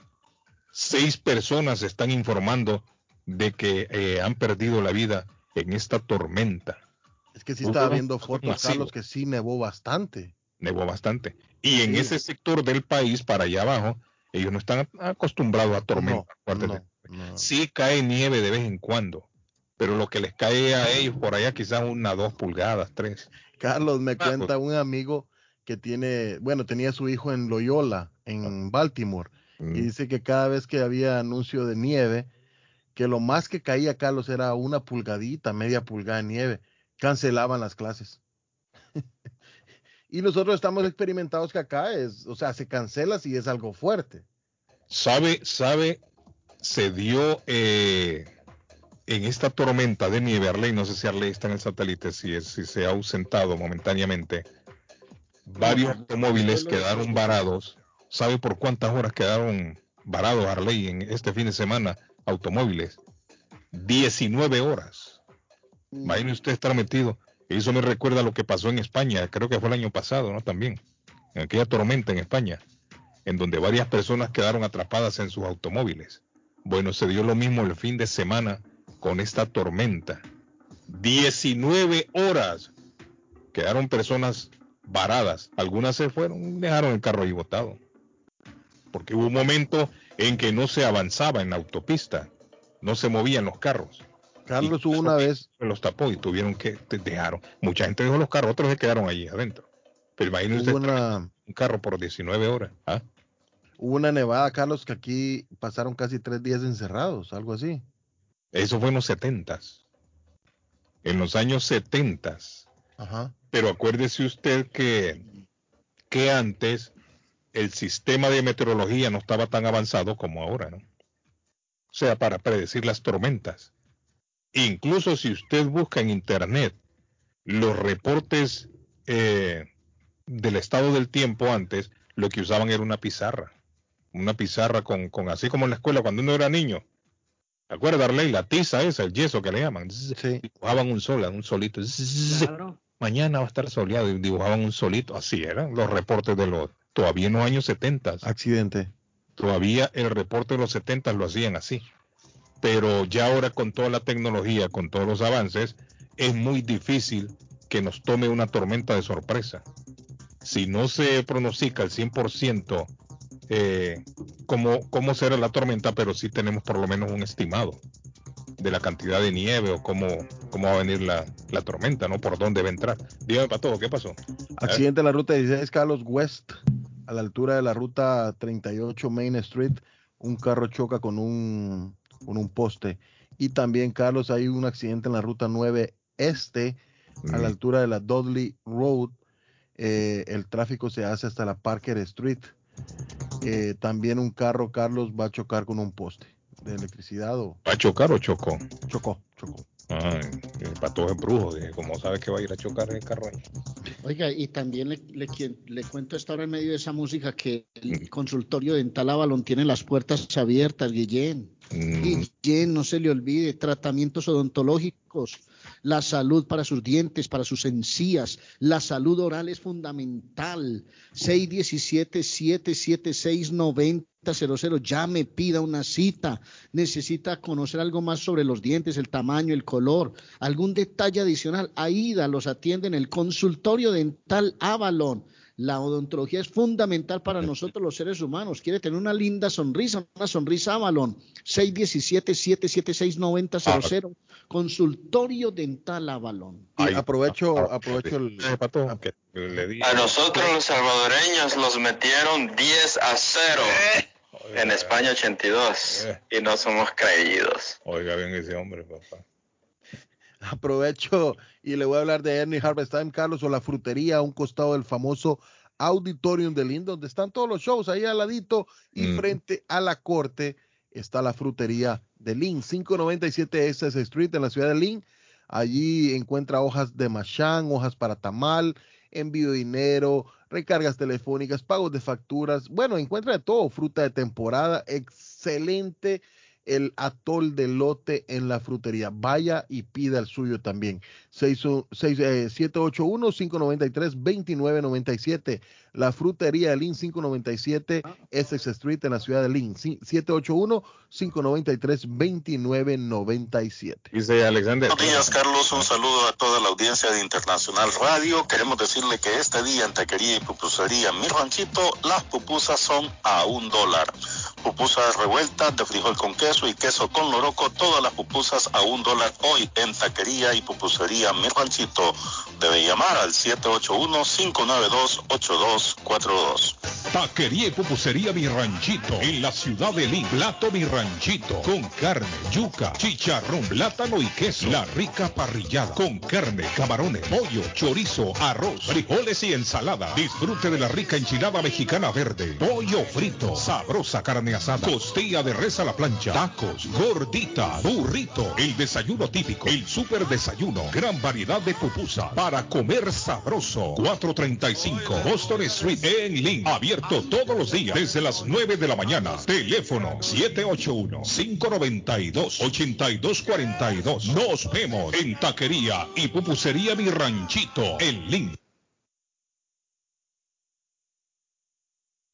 Seis personas están informando de que eh, han perdido la vida en esta tormenta. Es que sí estaba viendo fotos, masivo. Carlos, que sí nevó bastante. Nevó bastante. Y en ese sector del país, para allá abajo, ellos no están acostumbrados a tormentas no. Sí cae nieve de vez en cuando, pero lo que les cae a ellos por allá quizás una, dos pulgadas, tres. Carlos, me Ah, cuenta un amigo que tiene, bueno, tenía su hijo en Loyola, en Baltimore, Mm. y dice que cada vez que había anuncio de nieve, que lo más que caía, Carlos, era una pulgadita, media pulgada de nieve. Cancelaban las clases. y nosotros estamos experimentados que acá es, o sea, se cancela si es algo fuerte. ¿Sabe, sabe, se dio eh, en esta tormenta de nieve, Arley, no sé si Arley está en el satélite, si, se ha ausentado momentáneamente, varios automóviles quedaron varados. ¿Sabe por cuántas horas quedaron varados, Arley, en este fin de semana? Automóviles. 19 horas. Imagine usted estar metido. Eso me recuerda a lo que pasó en España, creo que fue el año pasado, ¿no? También. En aquella tormenta en España, en donde varias personas quedaron atrapadas en sus automóviles. Bueno, se dio lo mismo el fin de semana con esta tormenta. 19 horas quedaron personas varadas. Algunas se fueron, dejaron el carro ahí botado. Porque hubo un momento en que no se avanzaba en la autopista, no se movían los carros. Carlos, hubo una vez, Los tapó y tuvieron que dejaron. Mucha gente dejó los carros, otros se quedaron allí adentro. Pero imagínense una, un carro por 19 horas. ¿ah? hubo una nevada, Carlos, que aquí pasaron casi tres días encerrados, algo así. Eso fue en los 70 En los años 70 Ajá. Pero acuérdese usted que, que antes el sistema de meteorología no estaba tan avanzado como ahora, ¿no? O sea, para predecir las tormentas. Incluso si usted busca en internet los reportes eh, del estado del tiempo antes, lo que usaban era una pizarra. Una pizarra con, con así como en la escuela cuando uno era niño. ¿Te acuerdas, Arley? La tiza esa, el yeso que le llaman. Dibujaban un sol, un solito. Mañana va a estar soleado y dibujaban un solito. Así eran los reportes de los. Todavía en los años 70. Accidente. Todavía el reporte de los 70 lo hacían así. Pero ya ahora con toda la tecnología, con todos los avances, es muy difícil que nos tome una tormenta de sorpresa. Si no se pronostica al 100% eh, cómo, cómo será la tormenta, pero sí tenemos por lo menos un estimado de la cantidad de nieve o cómo, cómo va a venir la, la tormenta, ¿no? Por dónde va a entrar. Dígame, Pato, ¿qué pasó? Accidente en la ruta 16 Carlos West, a la altura de la ruta 38 Main Street. Un carro choca con un, con un poste. Y también, Carlos, hay un accidente en la ruta 9 Este, a la altura de la Dudley Road. Eh, el tráfico se hace hasta la Parker Street. Eh, también un carro, Carlos, va a chocar con un poste. de electricidad o ¿Va a chocar o chocó? chocó, chocó. Ay, el patojo es brujo, dije, ¿cómo sabe que va a ir a chocar el carro ahí? Oiga, y también le, le, quien- le cuento esta hora en medio de esa música que el consultorio dental Avalon tiene las puertas abiertas, Guillén. Guillén, no se le olvide, tratamientos odontológicos, la salud para sus dientes, para sus encías, la salud oral es fundamental. 617-776-9000, llame, pida una cita. Necesita conocer algo más sobre los dientes, el tamaño, el color, algún detalle adicional. AIDA los atiende en el consultorio dental Avalon. La odontología es fundamental para nosotros los seres humanos. Quiere tener una linda sonrisa, una sonrisa Avalon. 617-776-9000. Consultorio dental Avalon. Y aprovecho, aprovecho el que le di. A nosotros los salvadoreños nos metieron 10 a 0 en España 82 y no somos creídos. Oiga bien ese hombre, papá. Aprovecho y le voy a hablar de Ernie Harvest Time, Carlos, o la frutería a un costado del famoso Auditorium de Lynn, donde están todos los shows ahí al ladito y frente a la corte está la frutería de Lynn, 597 SS Street en la ciudad de Lynn. Allí encuentra hojas de machán, hojas para tamal, envío de dinero, recargas telefónicas, pagos de facturas. Bueno, encuentra de todo, fruta de temporada, excelente el atol de lote en la frutería. Vaya y pida el suyo también. eh, 781-593-2997. La frutería de Lynn 597 Essex Street en la ciudad de Lynn. 781-593-2997. Dice Alexander. Buenos días, Carlos. Un saludo a toda la audiencia de Internacional Radio. Queremos decirle que este día en Taquería y Pupusería Mi Ranchito, las pupusas son a un dólar. Pupusas revueltas de frijol con queso y queso con loroco, todas las pupusas a un dólar hoy en Taquería y Pupusería Mi Ranchito. Debe llamar al 781-592-8242. Taquería y pupusería Mi Ranchito en la ciudad de Lima. Plato Mi Ranchito con carne, yuca, chicharrón, plátano y queso. La rica parrillada con carne, camarones, pollo, chorizo, arroz, frijoles y ensalada. Disfrute de la rica enchilada mexicana verde, pollo frito, sabrosa carne asada, costilla de res a la plancha, tacos, gordita, burrito, el desayuno típico, el super desayuno, gran variedad de pupusa para comer sabroso. 435 Boston Street en Lynn. Abierto todos los días desde las 9 de la mañana. Teléfono 781-592-8242. Nos vemos en Taquería y Pupusería Mi Ranchito en Lynn.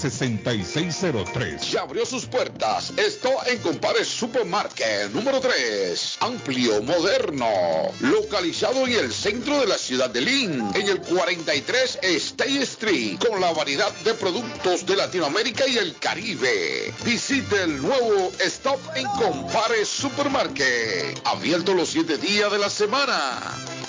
617-447-6603. Ya abrió sus puertas. Esto en Compare Supermarket número 3. Amplio, moderno. Localizado en el centro de la ciudad de Lynn. En el 43 State Street. Con la variedad de productos de Latinoamérica y el Caribe. Visite el nuevo Stop en Compare Supermarket. Abierto los 7 días de la semana.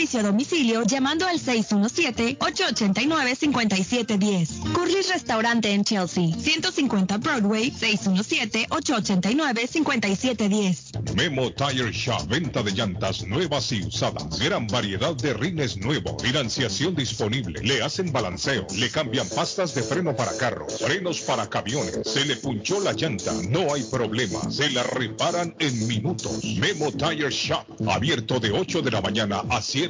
servicio a domicilio llamando al 617-889-5710. Curly's Restaurante en Chelsea, 150 Broadway, 617-889-5710. Memo Tire Shop, venta de llantas nuevas y usadas. Gran variedad de rines nuevos. Financiación disponible. Le hacen balanceo. Le cambian pastas de freno para carros. Frenos para camiones. Se le punchó la llanta. No hay problema. Se la reparan en minutos. Memo Tire Shop. Abierto de 8 de la mañana a 7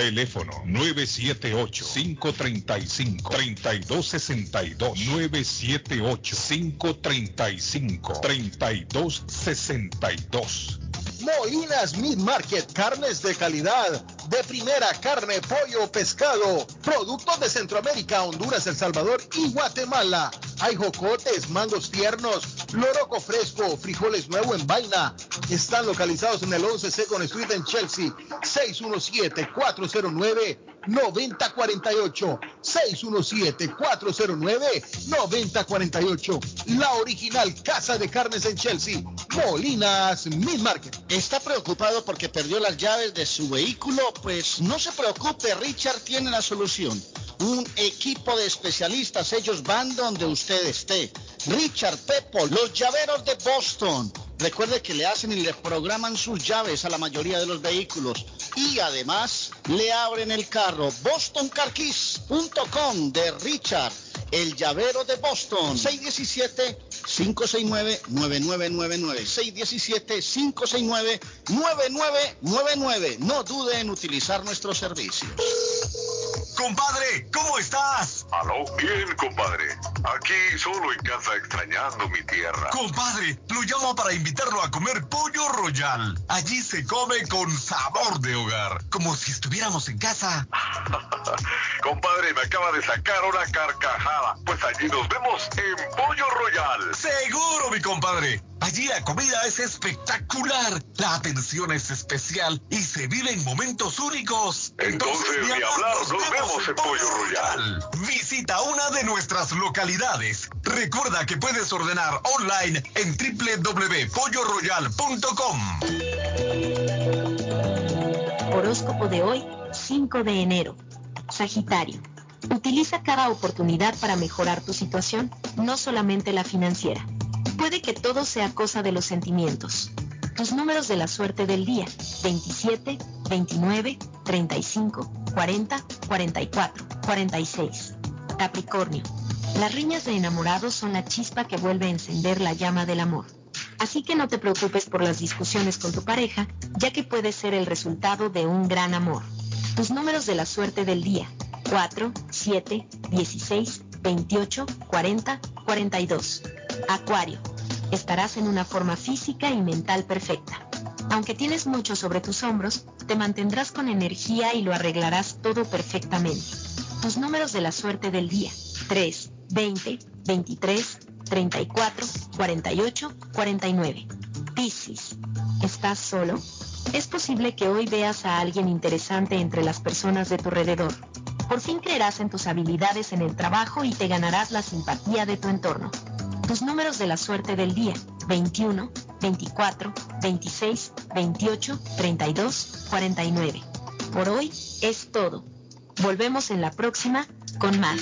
Teléfono 978-535-3262. 978-535-3262. Molinas Meat Market, carnes de calidad, de primera carne, pollo, pescado, productos de Centroamérica, Honduras, El Salvador y Guatemala. Hay jocotes, mangos tiernos, loroco fresco, frijoles nuevo en vaina. Están localizados en el 11 Second Street en Chelsea, 617-409-9048. 617-409-9048. La original Casa de Carnes en Chelsea, Molinas Meat Market. ¿Está preocupado porque perdió las llaves de su vehículo? Pues no se preocupe, Richard tiene la solución. Un equipo de especialistas, ellos van donde usted esté. Richard Pepo, los llaveros de Boston. Recuerde que le hacen y le programan sus llaves a la mayoría de los vehículos. Y además le abren el carro. BostonCarKeys.com de Richard, el llavero de Boston. 617 569-9999. 617-569-9999. No dude en utilizar nuestros servicios. Compadre, ¿cómo estás? Aló, bien, compadre. Aquí solo en casa extrañando mi tierra. Compadre, lo llamo para invitarlo a comer pollo royal. Allí se come con sabor de hogar, como si estuviéramos en casa. compadre, me acaba de sacar una carcajada. Pues allí nos vemos en Pollo Royal. Seguro, mi compadre. Allí la comida es espectacular, la atención es especial y se viven momentos únicos. Entonces, ni hablar, nos vemos en Pollo Royal. Visita una de nuestras localidades. Recuerda que puedes ordenar online en www.polloroyal.com. Horóscopo de hoy, 5 de enero. Sagitario. Utiliza cada oportunidad para mejorar tu situación, no solamente la financiera. Puede que todo sea cosa de los sentimientos. Tus números de la suerte del día, 27, 29, 35, 40, 44, 46. Capricornio. Las riñas de enamorados son la chispa que vuelve a encender la llama del amor. Así que no te preocupes por las discusiones con tu pareja, ya que puede ser el resultado de un gran amor. Tus números de la suerte del día. 4, 7, 16, 28, 40, 42. Acuario. Estarás en una forma física y mental perfecta. Aunque tienes mucho sobre tus hombros, te mantendrás con energía y lo arreglarás todo perfectamente. Tus números de la suerte del día. 3, 20, 23, 34, 48, 49. Piscis. ¿Estás solo? Es posible que hoy veas a alguien interesante entre las personas de tu alrededor. Por fin creerás en tus habilidades en el trabajo y te ganarás la simpatía de tu entorno. Tus números de la suerte del día. 21, 24, 26, 28, 32, 49. Por hoy es todo. Volvemos en la próxima con más.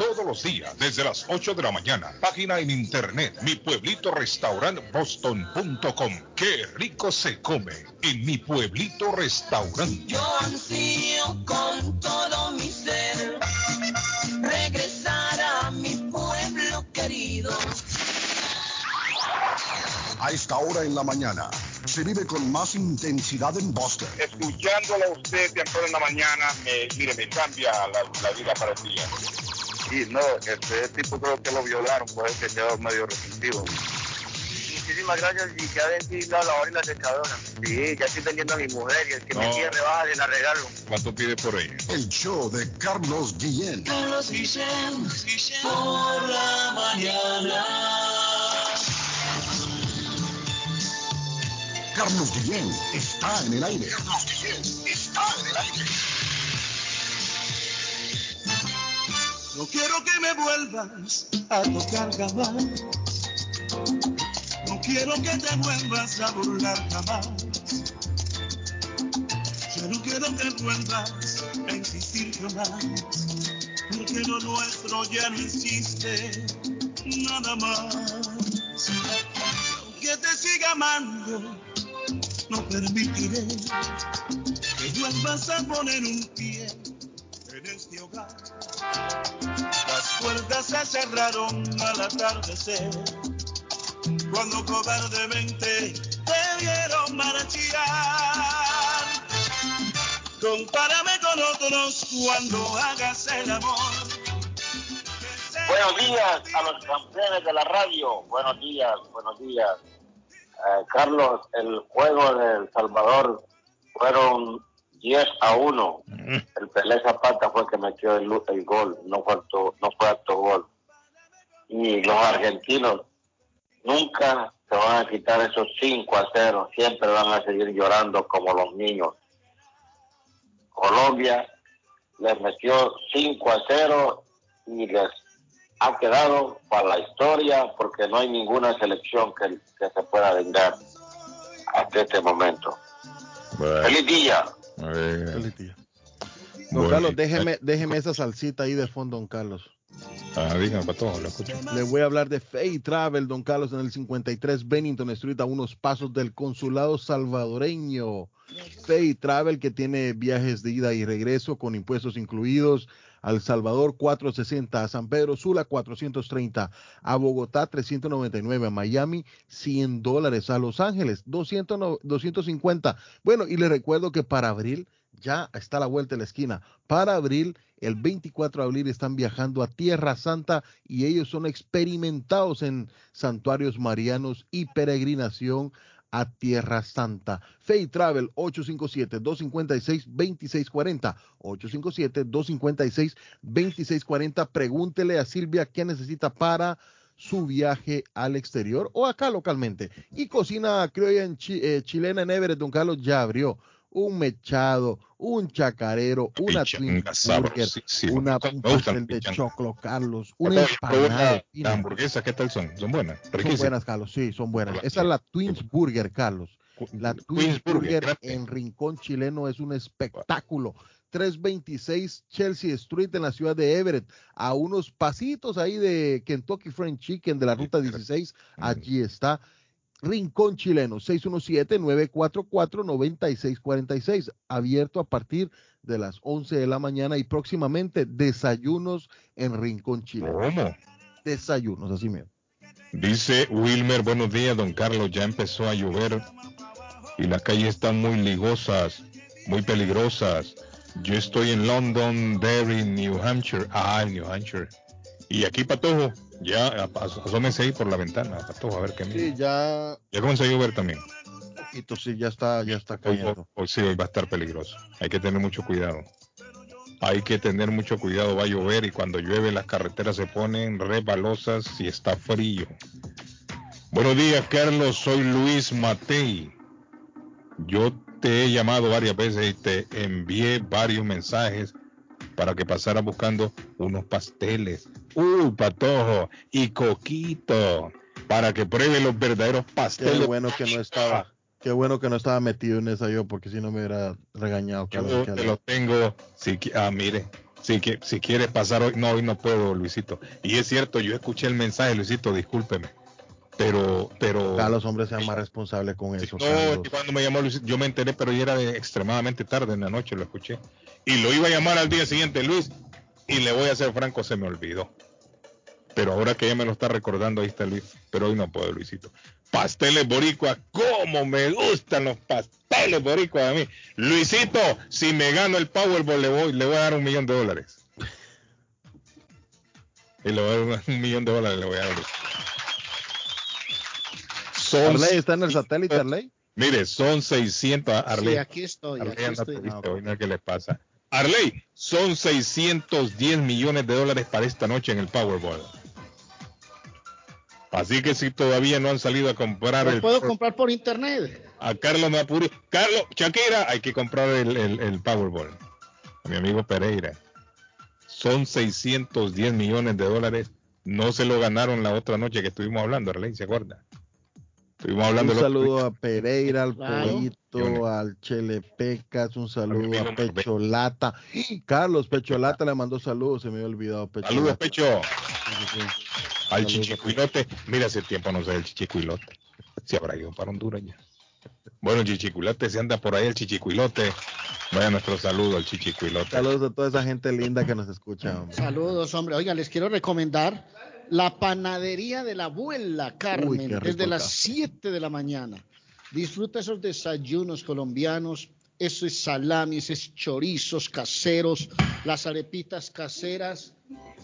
todos los días desde las 8 de la mañana. Página en internet, mi pueblito restaurant boston.com. Qué rico se come en mi pueblito restaurante. Yo ansío con todo mi ser regresar a mi pueblo querido. A esta hora en la mañana se vive con más intensidad en Boston. Escuchándolo a usted temprano en la mañana, me, mire, me cambia la, la vida para el día. Sí, no, este tipo creo que lo violaron, pues que quedó medio resentido. Muchísimas gracias y ya vendí la lavadora y la secadora. Sí, ya estoy vendiendo a mi mujer y el que me No. quiere rebaja de la regalo. ¿Cuánto pide por ella? El show de Carlos Guillén. Carlos Guillén, por la mañana. Carlos Guillén está en el aire. Carlos Guillén está en el aire. No quiero que me vuelvas a tocar jamás. No quiero que te vuelvas a burlar jamás. Yo no quiero que vuelvas a insistir jamás. Porque lo nuestro ya no existe nada más. Aunque te siga amando, no permitiré que vuelvas a poner un pie en este hogar. Las puertas se cerraron al atardecer, cuando cobardemente te vieron marchar. Compárame con otros cuando hagas el amor. Buenos días a los campeones de la radio. Buenos días, buenos días. Eh, Carlos, el juego de Salvador fueron 10 a 1. El Pelé Zapata fue el que metió el, el gol, no, faltó, no fue acto gol. Y los argentinos nunca se van a quitar esos 5 a 0, siempre van a seguir llorando como los niños. Colombia les metió 5 a 0 y les ha quedado para la historia porque no hay ninguna selección que, que se pueda vengar hasta este momento. Bueno, ¡Feliz día! Don Carlos, déjeme, déjeme esa salsita ahí de fondo, don Carlos. ah, dígame, Patojo, lo escucho. Le voy a hablar de Fay Travel, don Carlos, en el 53 Bennington Street, a unos pasos del consulado salvadoreño. Fay Travel, que tiene viajes de ida y regreso con impuestos incluidos. Al Salvador 460, a San Pedro Sula 430, a Bogotá 399, a Miami 100 dólares, a Los Ángeles 200, no- 250. Bueno, y le recuerdo que para abril ya está la vuelta de la esquina. Para abril, el 24 de abril están viajando a Tierra Santa y ellos son experimentados en santuarios marianos y peregrinación a Tierra Santa. Fay Travel 857-256-2640. 857-256-2640. Pregúntele a Silvia qué necesita para su viaje al exterior o acá localmente. Y cocina criolla en chi- eh, chilena en Everett, don Carlos ya abrió. Un mechado, un chacarero, una twin burger, una, un pastel de pichanga. choclo, Carlos, una empanada. Las hamburguesas, ¿qué tal son? Son buenas. Son buenas, Carlos, sí, son buenas. Esa es la Twins Burger, Carlos. La Twins Burger, en Rincón Chileno es un espectáculo. 326 Chelsea Street en la ciudad de Everett, a unos pasitos ahí de Kentucky Fried Chicken de la ruta 16. Allí está. Rincón Chileno, 617-944-9646. Abierto a partir de las 11 de la mañana y próximamente desayunos en Rincón Chileno. ¿Cómo? Desayunos, así mismo. Dice Wilmer, buenos días, don Carlos, ya empezó a llover y las calles están muy ligosas, muy peligrosas. Yo estoy en London, Derry, New Hampshire. Ah, en New Hampshire. Y aquí, Patojo, ya as- asómese ahí por la ventana, Patojo, a ver qué Sí, mira. ya Ya comenzó a llover también. poquito, sí, ya está, ya está Hoy, cayendo. hoy sí, hoy va a estar peligroso. Hay que tener mucho cuidado. Hay que tener mucho cuidado, va a llover y cuando llueve las carreteras se ponen rebalosas y está frío. Buenos días, Carlos. Soy Luis Matei. Yo te he llamado varias veces y te envié varios mensajes para que pasaras buscando unos pasteles. Uy, patojo y coquito para que pruebe los verdaderos Qué pasteles. bueno que no estaba, qué bueno que no estaba metido en esa yo, porque si no me hubiera regañado. Yo Carlos, te lo tengo. Si, ah, mire. Si, si quieres pasar hoy, no, hoy no puedo, Luisito. Y es cierto, yo escuché el mensaje, Luisito, discúlpeme. Pero, pero. Ojalá los hombres sean más responsables con eso. No, Carlos. cuando me llamó Luisito, yo me enteré, pero ya era de extremadamente tarde en la noche, lo escuché. Y lo iba a llamar al día siguiente, Luis. Y le voy a ser franco, se me olvidó. Pero ahora que ya me lo está recordando, ahí está Luis. Pero hoy no puedo, Luisito. Pasteles boricua, cómo me gustan los pasteles boricua a mí. Luisito, si me gano el Powerball, le voy, le voy a dar un millón de dólares. Y le voy a dar un, un millón de dólares, le voy a dar. Son, Arley está en el satélite, Arley. mire, son 600. Arley, Sí, aquí estoy, Arley aquí anda estoy. triste hoy, no qué le pasa. Arley, son 610 millones de dólares para esta noche en el Powerball. Así que si todavía no han salido a comprar Lo el puedo comprar por internet. a Carlos Mapuri, Carlos Shakira, hay que comprar el, el, el Powerball. A mi amigo Pereira. Son 610 millones de dólares. No se lo ganaron la otra noche que estuvimos hablando, Arley, ¿se acuerda? Estuvimos hablando Un el saludo a Pereira, al Claro. Pollito, al Chele Pecas, un saludo a Pecholata. Carlos Pecholata le mandó saludos, se me había olvidado Pecholata. Saludos, Pecho. Sí, sí, sí. Al Saludos. chichicuilote. Mira, hace tiempo no sé del chichicuilote. Si habrá ido para Honduras ya. Bueno, chichiculote, si anda por ahí el chichicuilote, vaya nuestro saludo al chichicuilote. Saludos a toda esa gente linda que nos escucha. hombre. Saludos, hombre. Oiga, les quiero recomendar la panadería de la abuela Carmen desde las está. 7 de la mañana. Disfruta esos desayunos colombianos, esos salamis, esos chorizos caseros, las arepitas caseras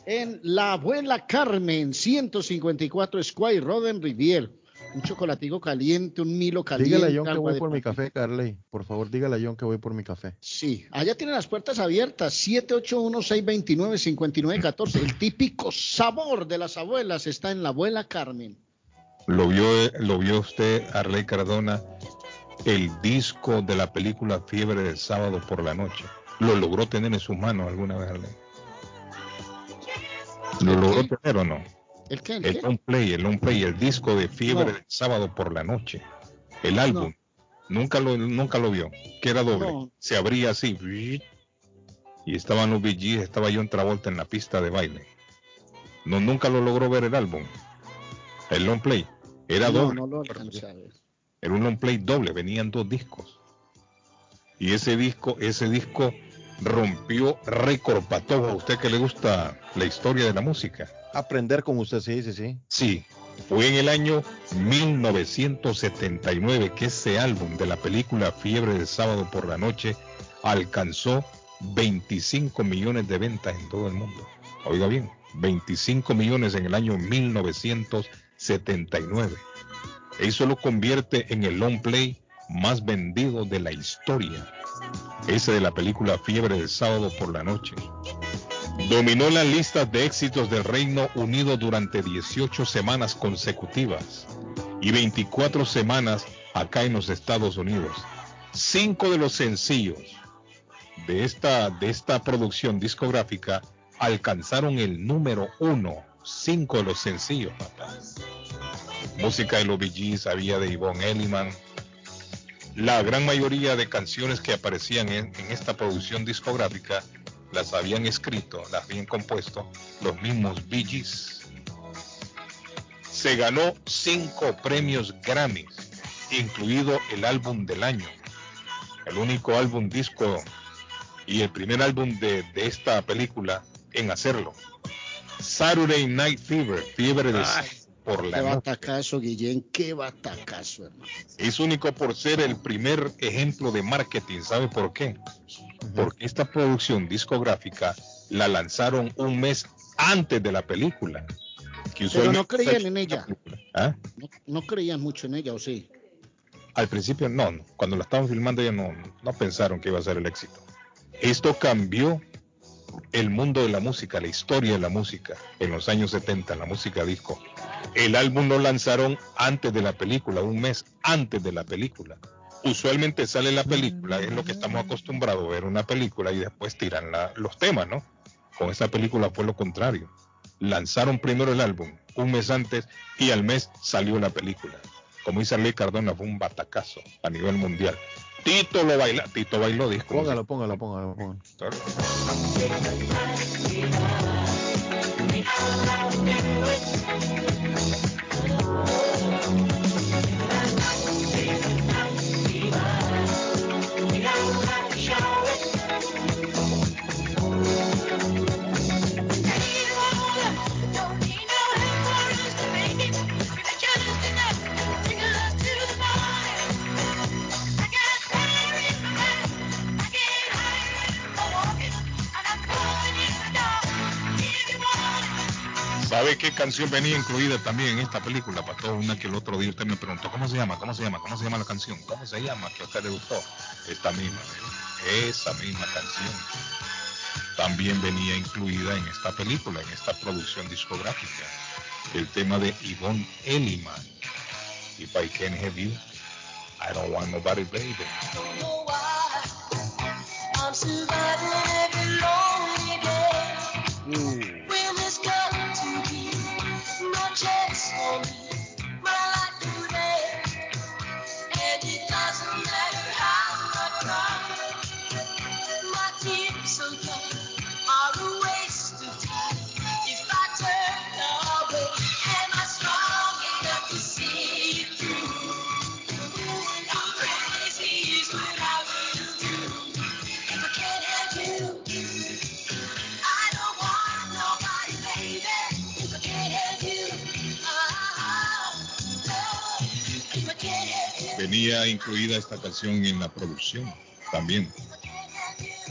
en la abuela Carmen, 154 Square Road en Rivier. Un chocolatico caliente, un milo caliente. Dígale a John que voy por mi café, Carley. Por favor, dígale a John que voy por mi café. Sí, allá tienen las puertas abiertas, 781-629-5914. El típico sabor de las abuelas está en la abuela Carmen. Lo vio, lo vio usted, Arley Cardona, el disco de la película Fiebre del sábado por la noche. ¿Lo logró tener en sus manos alguna vez, Arley? ¿Lo logró tener o no? ¿El qué? ¿El El qué? long play, el long play, el disco de Fiebre No. del sábado por la noche. El álbum. Nunca lo, nunca lo vio. Que era doble. No. Se abría así. Y estaban los Gees, estaba John Travolta en la pista de baile. No, nunca lo logró ver el álbum. El long play. Era doble. lo. Era un long play doble, venían dos discos. Y ese disco, ese disco rompió récord para todo. A usted que le gusta la historia de la música. Aprender con usted, sí, sí, sí. Sí, fue en el año 1979 que ese álbum de la película Fiebre del sábado por la noche alcanzó 25 millones de ventas en todo el mundo. Oiga bien, 25 millones en el año 1979. Eso lo convierte en el long play más vendido de la historia. Ese de la película Fiebre del sábado por la noche. Dominó las listas de éxitos del Reino Unido durante 18 semanas consecutivas y 24 semanas acá en los Estados Unidos. Cinco de los sencillos de esta, de esta producción discográfica alcanzaron el número uno. Cinco de los sencillos, papá. Música de los Bee había de Yvonne Elliman. La gran mayoría de canciones que aparecían en esta producción discográfica las habían escrito, las habían compuesto los mismos Bee Gees. Se ganó cinco premios Grammys, incluido el álbum del año, el único álbum disco y el primer álbum de, de esta película en hacerlo. Saturday Night Fever, fiebre de por la Qué noche. batacazo, Guillén, qué batacazo, hermano. Es único por ser el primer ejemplo de marketing. ¿Sabe por qué? Porque esta producción discográfica la lanzaron un mes antes de la película. Que Pero no creían en ella. ¿Ah? No, no creían mucho en ella, ¿o sí? Al principio no, no. cuando la estaban filmando ya no, no pensaron que iba a ser el éxito. Esto cambió el mundo de la música, la historia de la música en los años 70, la música disco. El álbum lo lanzaron antes de la película, un mes antes de la película. Usualmente sale la película, es lo que estamos acostumbrados a ver una película y después tiran la- los temas, ¿no? Con esta película fue lo contrario. Lanzaron primero el álbum un mes antes y al mes salió la película. Como dice Arley Cardona, fue un batacazo a nivel mundial. Tito lo baila, Tito bailó disco. Póngalo, póngalo, póngalo, póngalo. ¿Sabe qué canción venía incluida también en esta película? Para todo una que el otro día usted me preguntó, ¿cómo se llama? ¿Cómo se llama? ¿Cómo se llama la canción? ¿Cómo se llama? Que a usted le gustó. Esta misma, ¿ve? esa misma canción. También venía incluida en esta película, en esta producción discográfica. El tema de Yvonne Elliman. If I can't have you, I don't want nobody, baby. Venía incluida esta canción en la producción también.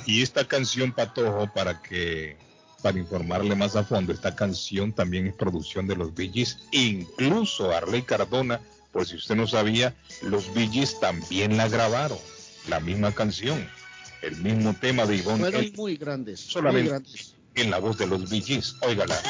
Y esta canción, Patojo, para que para informarle más a fondo, esta canción también es producción de los Gees, incluso Arley Cardona, por si usted no sabía, los Gees también la grabaron, la misma canción, el mismo tema de Ivonne Fueron muy grandes. Muy solamente grandes. en la voz de los Gees. Óigala.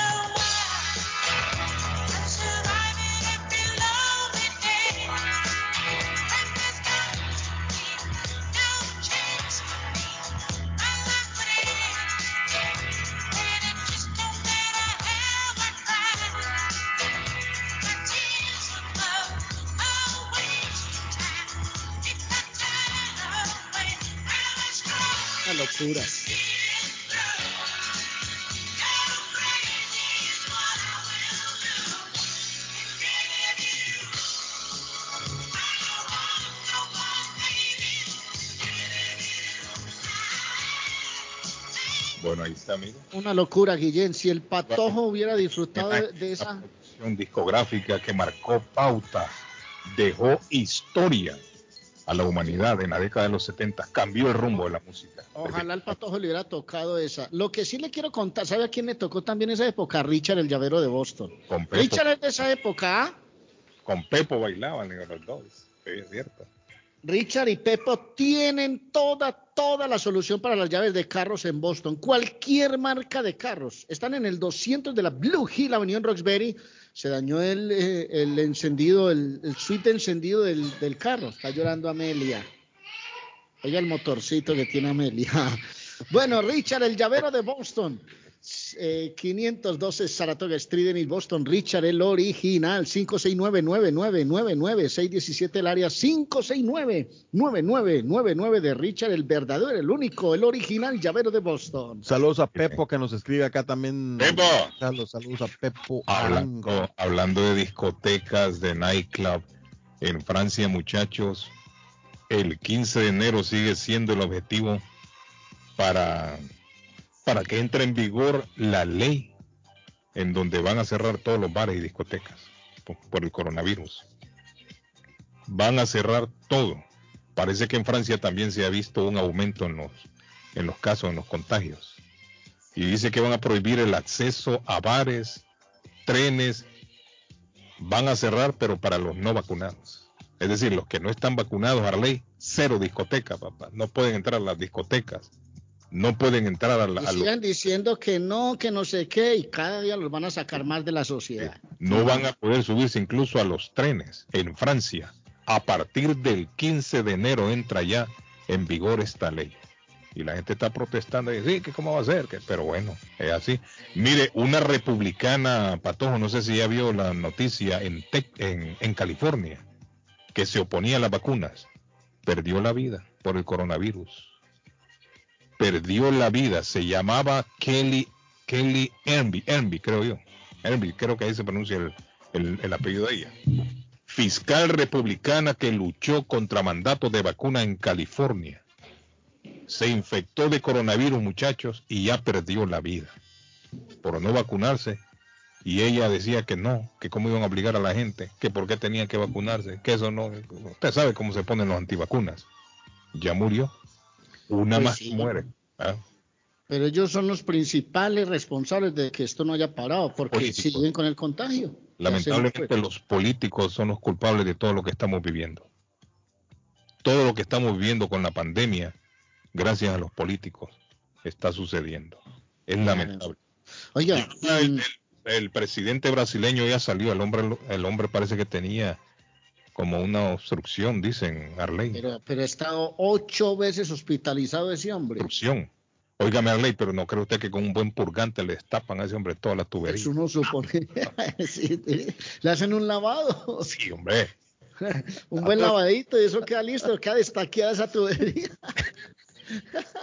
Amigo. Una locura, Guillén. Si el patojo hubiera disfrutado de, de esa. producción discográfica que marcó pauta, dejó historia a la humanidad en la década de los 70, cambió el rumbo de la música. Ojalá el patojo le hubiera tocado esa. Lo que sí le quiero contar, ¿sabe a quién le tocó también esa época? Richard, el llavero de Boston. Richard es de esa época, ¿ah? con Pepo bailaban los dos, es cierto. Richard y Pepo tienen toda, toda la solución para las llaves de carros en Boston. Cualquier marca de carros. Están en el 200 de la Blue Hill Avenue en Roxbury. Se dañó el, eh, el encendido, el, el switch encendido del, del carro. Está llorando Amelia. Oiga el motorcito que tiene Amelia. Bueno, Richard, el llavero de Boston. Eh, 512 Saratoga Street en Boston. Richard, el original. 569-9999-617 el área. 569-9999 de Richard, el verdadero, el único, el original llavero de Boston. Saludos a Pepo que nos escribe acá también. Pepo. Carlos, saludos a Pepo. Hablando de discotecas, de nightclub, en Francia, muchachos, el 15 de enero sigue siendo el objetivo para, para que entre en vigor la ley en donde van a cerrar todos los bares y discotecas por, el coronavirus. Van a cerrar todo. Parece que en Francia también se ha visto un aumento en los, en los casos, en los contagios. Y dice que van a prohibir el acceso a bares, trenes, van a cerrar, pero para los no vacunados. Es decir, los que no están vacunados a la ley, cero discoteca, papá. No pueden entrar a las discotecas. No pueden entrar a, la- Y a sigan diciendo que no, que no sé qué, y cada día los van a sacar más de la sociedad. no van a poder subirse incluso a los trenes en Francia. A partir del 15 de enero entra ya en vigor esta ley. Y la gente está protestando y dice, sí, que cómo va a ser, que, pero bueno, es así. Mire, una republicana, Patojo, no sé si ya vio la noticia en, Tec- en, en California, que se oponía a las vacunas, perdió la vida por el coronavirus. Perdió la vida, se llamaba Kelly, Kelly Envy, Envy, creo yo. Envy, creo que ahí se pronuncia el, el- el apellido de ella. Fiscal republicana que luchó contra mandatos de vacuna en California. Se infectó de coronavirus, muchachos, y ya perdió la vida por no vacunarse. Y ella decía que no, que cómo iban a obligar a la gente, que por qué tenían que vacunarse, que eso no. Usted sabe cómo se ponen los antivacunas. Ya murió. Una Pues más sí. muere. ¿ah? Pero ellos son los principales responsables de que esto no haya parado, porque Políticos. siguen con el contagio. Lamentablemente los políticos son los culpables de todo lo que estamos viviendo. Todo lo que estamos viviendo con la pandemia, gracias a los políticos, está sucediendo. Es lamentable. Oiga, el, el- el presidente brasileño ya salió, el hombre, el hombre parece que tenía como una obstrucción, dicen Arley. pero, pero ha estado ocho veces hospitalizado ese hombre. Obstrucción. Óigame Arley, pero no cree usted que con un buen purgante le destapan a ese hombre todas las tuberías. Eso uno supone. Sí, le hacen un lavado, Sí, hombre. un buen lavadito y eso queda listo, queda destaqueada esa tubería.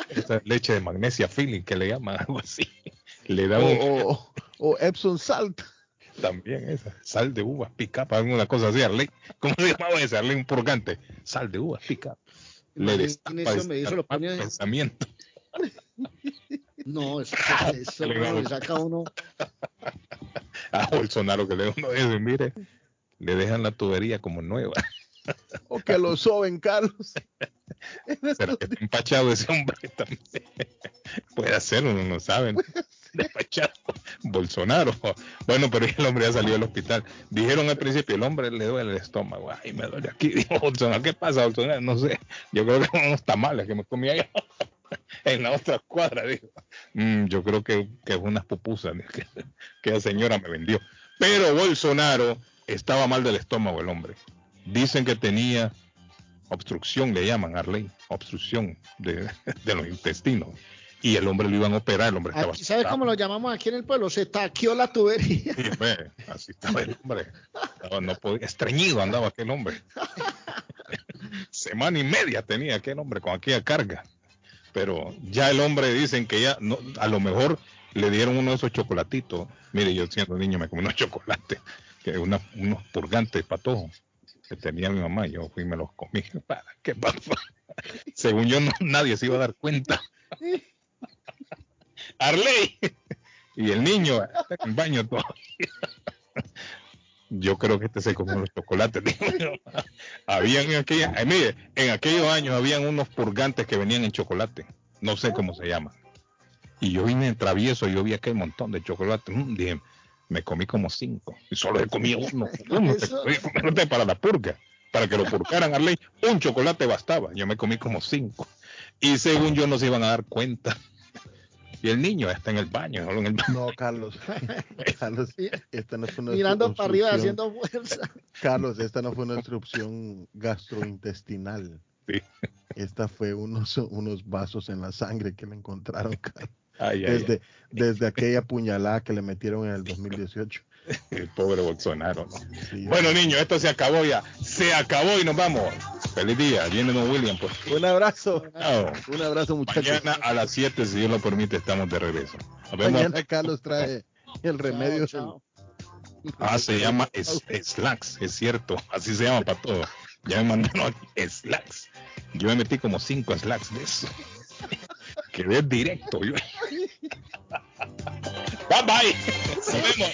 Esa leche de magnesia feeling que le llaman algo así. Le da O, un, o- o Epsom Salt. También esa, sal de uvas, picapa, alguna cosa así, Arley. ¿Cómo se llamaba ese? Arley, un purgante. Sal de uvas, picapa. Le destapa eso pensamiento. No, eso, eso Le saca uno. A Bolsonaro que le da uno mire, le dejan la tubería como nueva. Ok, que lo soben, Carlos. ¿Será que está empachado ese hombre también? Puede ser, uno no sabe. Despachado. Bolsonaro. Bueno, pero el hombre ya salió del hospital. Dijeron al principio, el hombre le duele el estómago. Ay, me duele aquí. Dijo Bolsonaro, ¿qué pasa, Bolsonaro? No sé. Yo creo que son unos tamales que me comí allá en la otra cuadra. Dijo, "Mm, yo creo que, que es unas pupusas que, que la señora me vendió. Pero Bolsonaro estaba mal del estómago, el hombre. Dicen que tenía obstrucción, le llaman Arley, obstrucción de, de los intestinos. Y el hombre lo iban a operar, el hombre estaba. Aquí, ¿Sabes cómo lo llamamos aquí en el pueblo? Se taqueó la tubería. Sí, ve, así estaba el hombre. Estaba- no podía- estreñido andaba aquel hombre. Semana y media tenía aquel hombre con aquella carga. Pero ya el hombre dicen que ya, no, a lo mejor le dieron uno de esos chocolatitos. Mire, yo siendo niño me comí unos chocolates, que una- unos purgantes patojos que tenía mi mamá. Yo fui y me los comí. ¿Para qué pasó? Según yo, no, nadie se iba a dar cuenta. Arley. Y el niño en baño todavía. Yo creo que este se comió los chocolates. Habían en aquella, eh, en aquellos años habían unos purgantes que venían en chocolate. No sé cómo se llaman. Y yo vine en travieso, yo vi aquel montón de chocolate. Mm, dije, me comí como cinco. Y solo he comido uno. Uno te para la purga. Para que lo purgaran a ley. Un chocolate bastaba. Yo me comí como cinco. Y según yo no se iban a dar cuenta. Y el niño está en el baño, solo en el baño. No, Carlos. Carlos, esta no fue una Mirando para arriba haciendo fuerza. Carlos, esta no fue una obstrucción gastrointestinal. Esta fue unos, unos vasos en la sangre que le encontraron, Carlos. Ay, ay, desde, desde aquella puñalada que le metieron en el 2018. El pobre Bolsonaro, ¿no? Bueno, niño, esto se acabó ya. Se acabó y nos vamos. Feliz día. Viene Don William, pues. Un abrazo. Chao. Un abrazo, muchachos. Mañana a las 7, si Dios lo permite, estamos de regreso. Nos vemos. Mañana Carlos trae el remedio. Ah, se llama es- Slacks, es cierto. Así se llama para todo. Ya me mandaron aquí Slacks. Yo me metí como 5 Slacks de eso. Quedé directo. Yo. Bye bye. Nos vemos.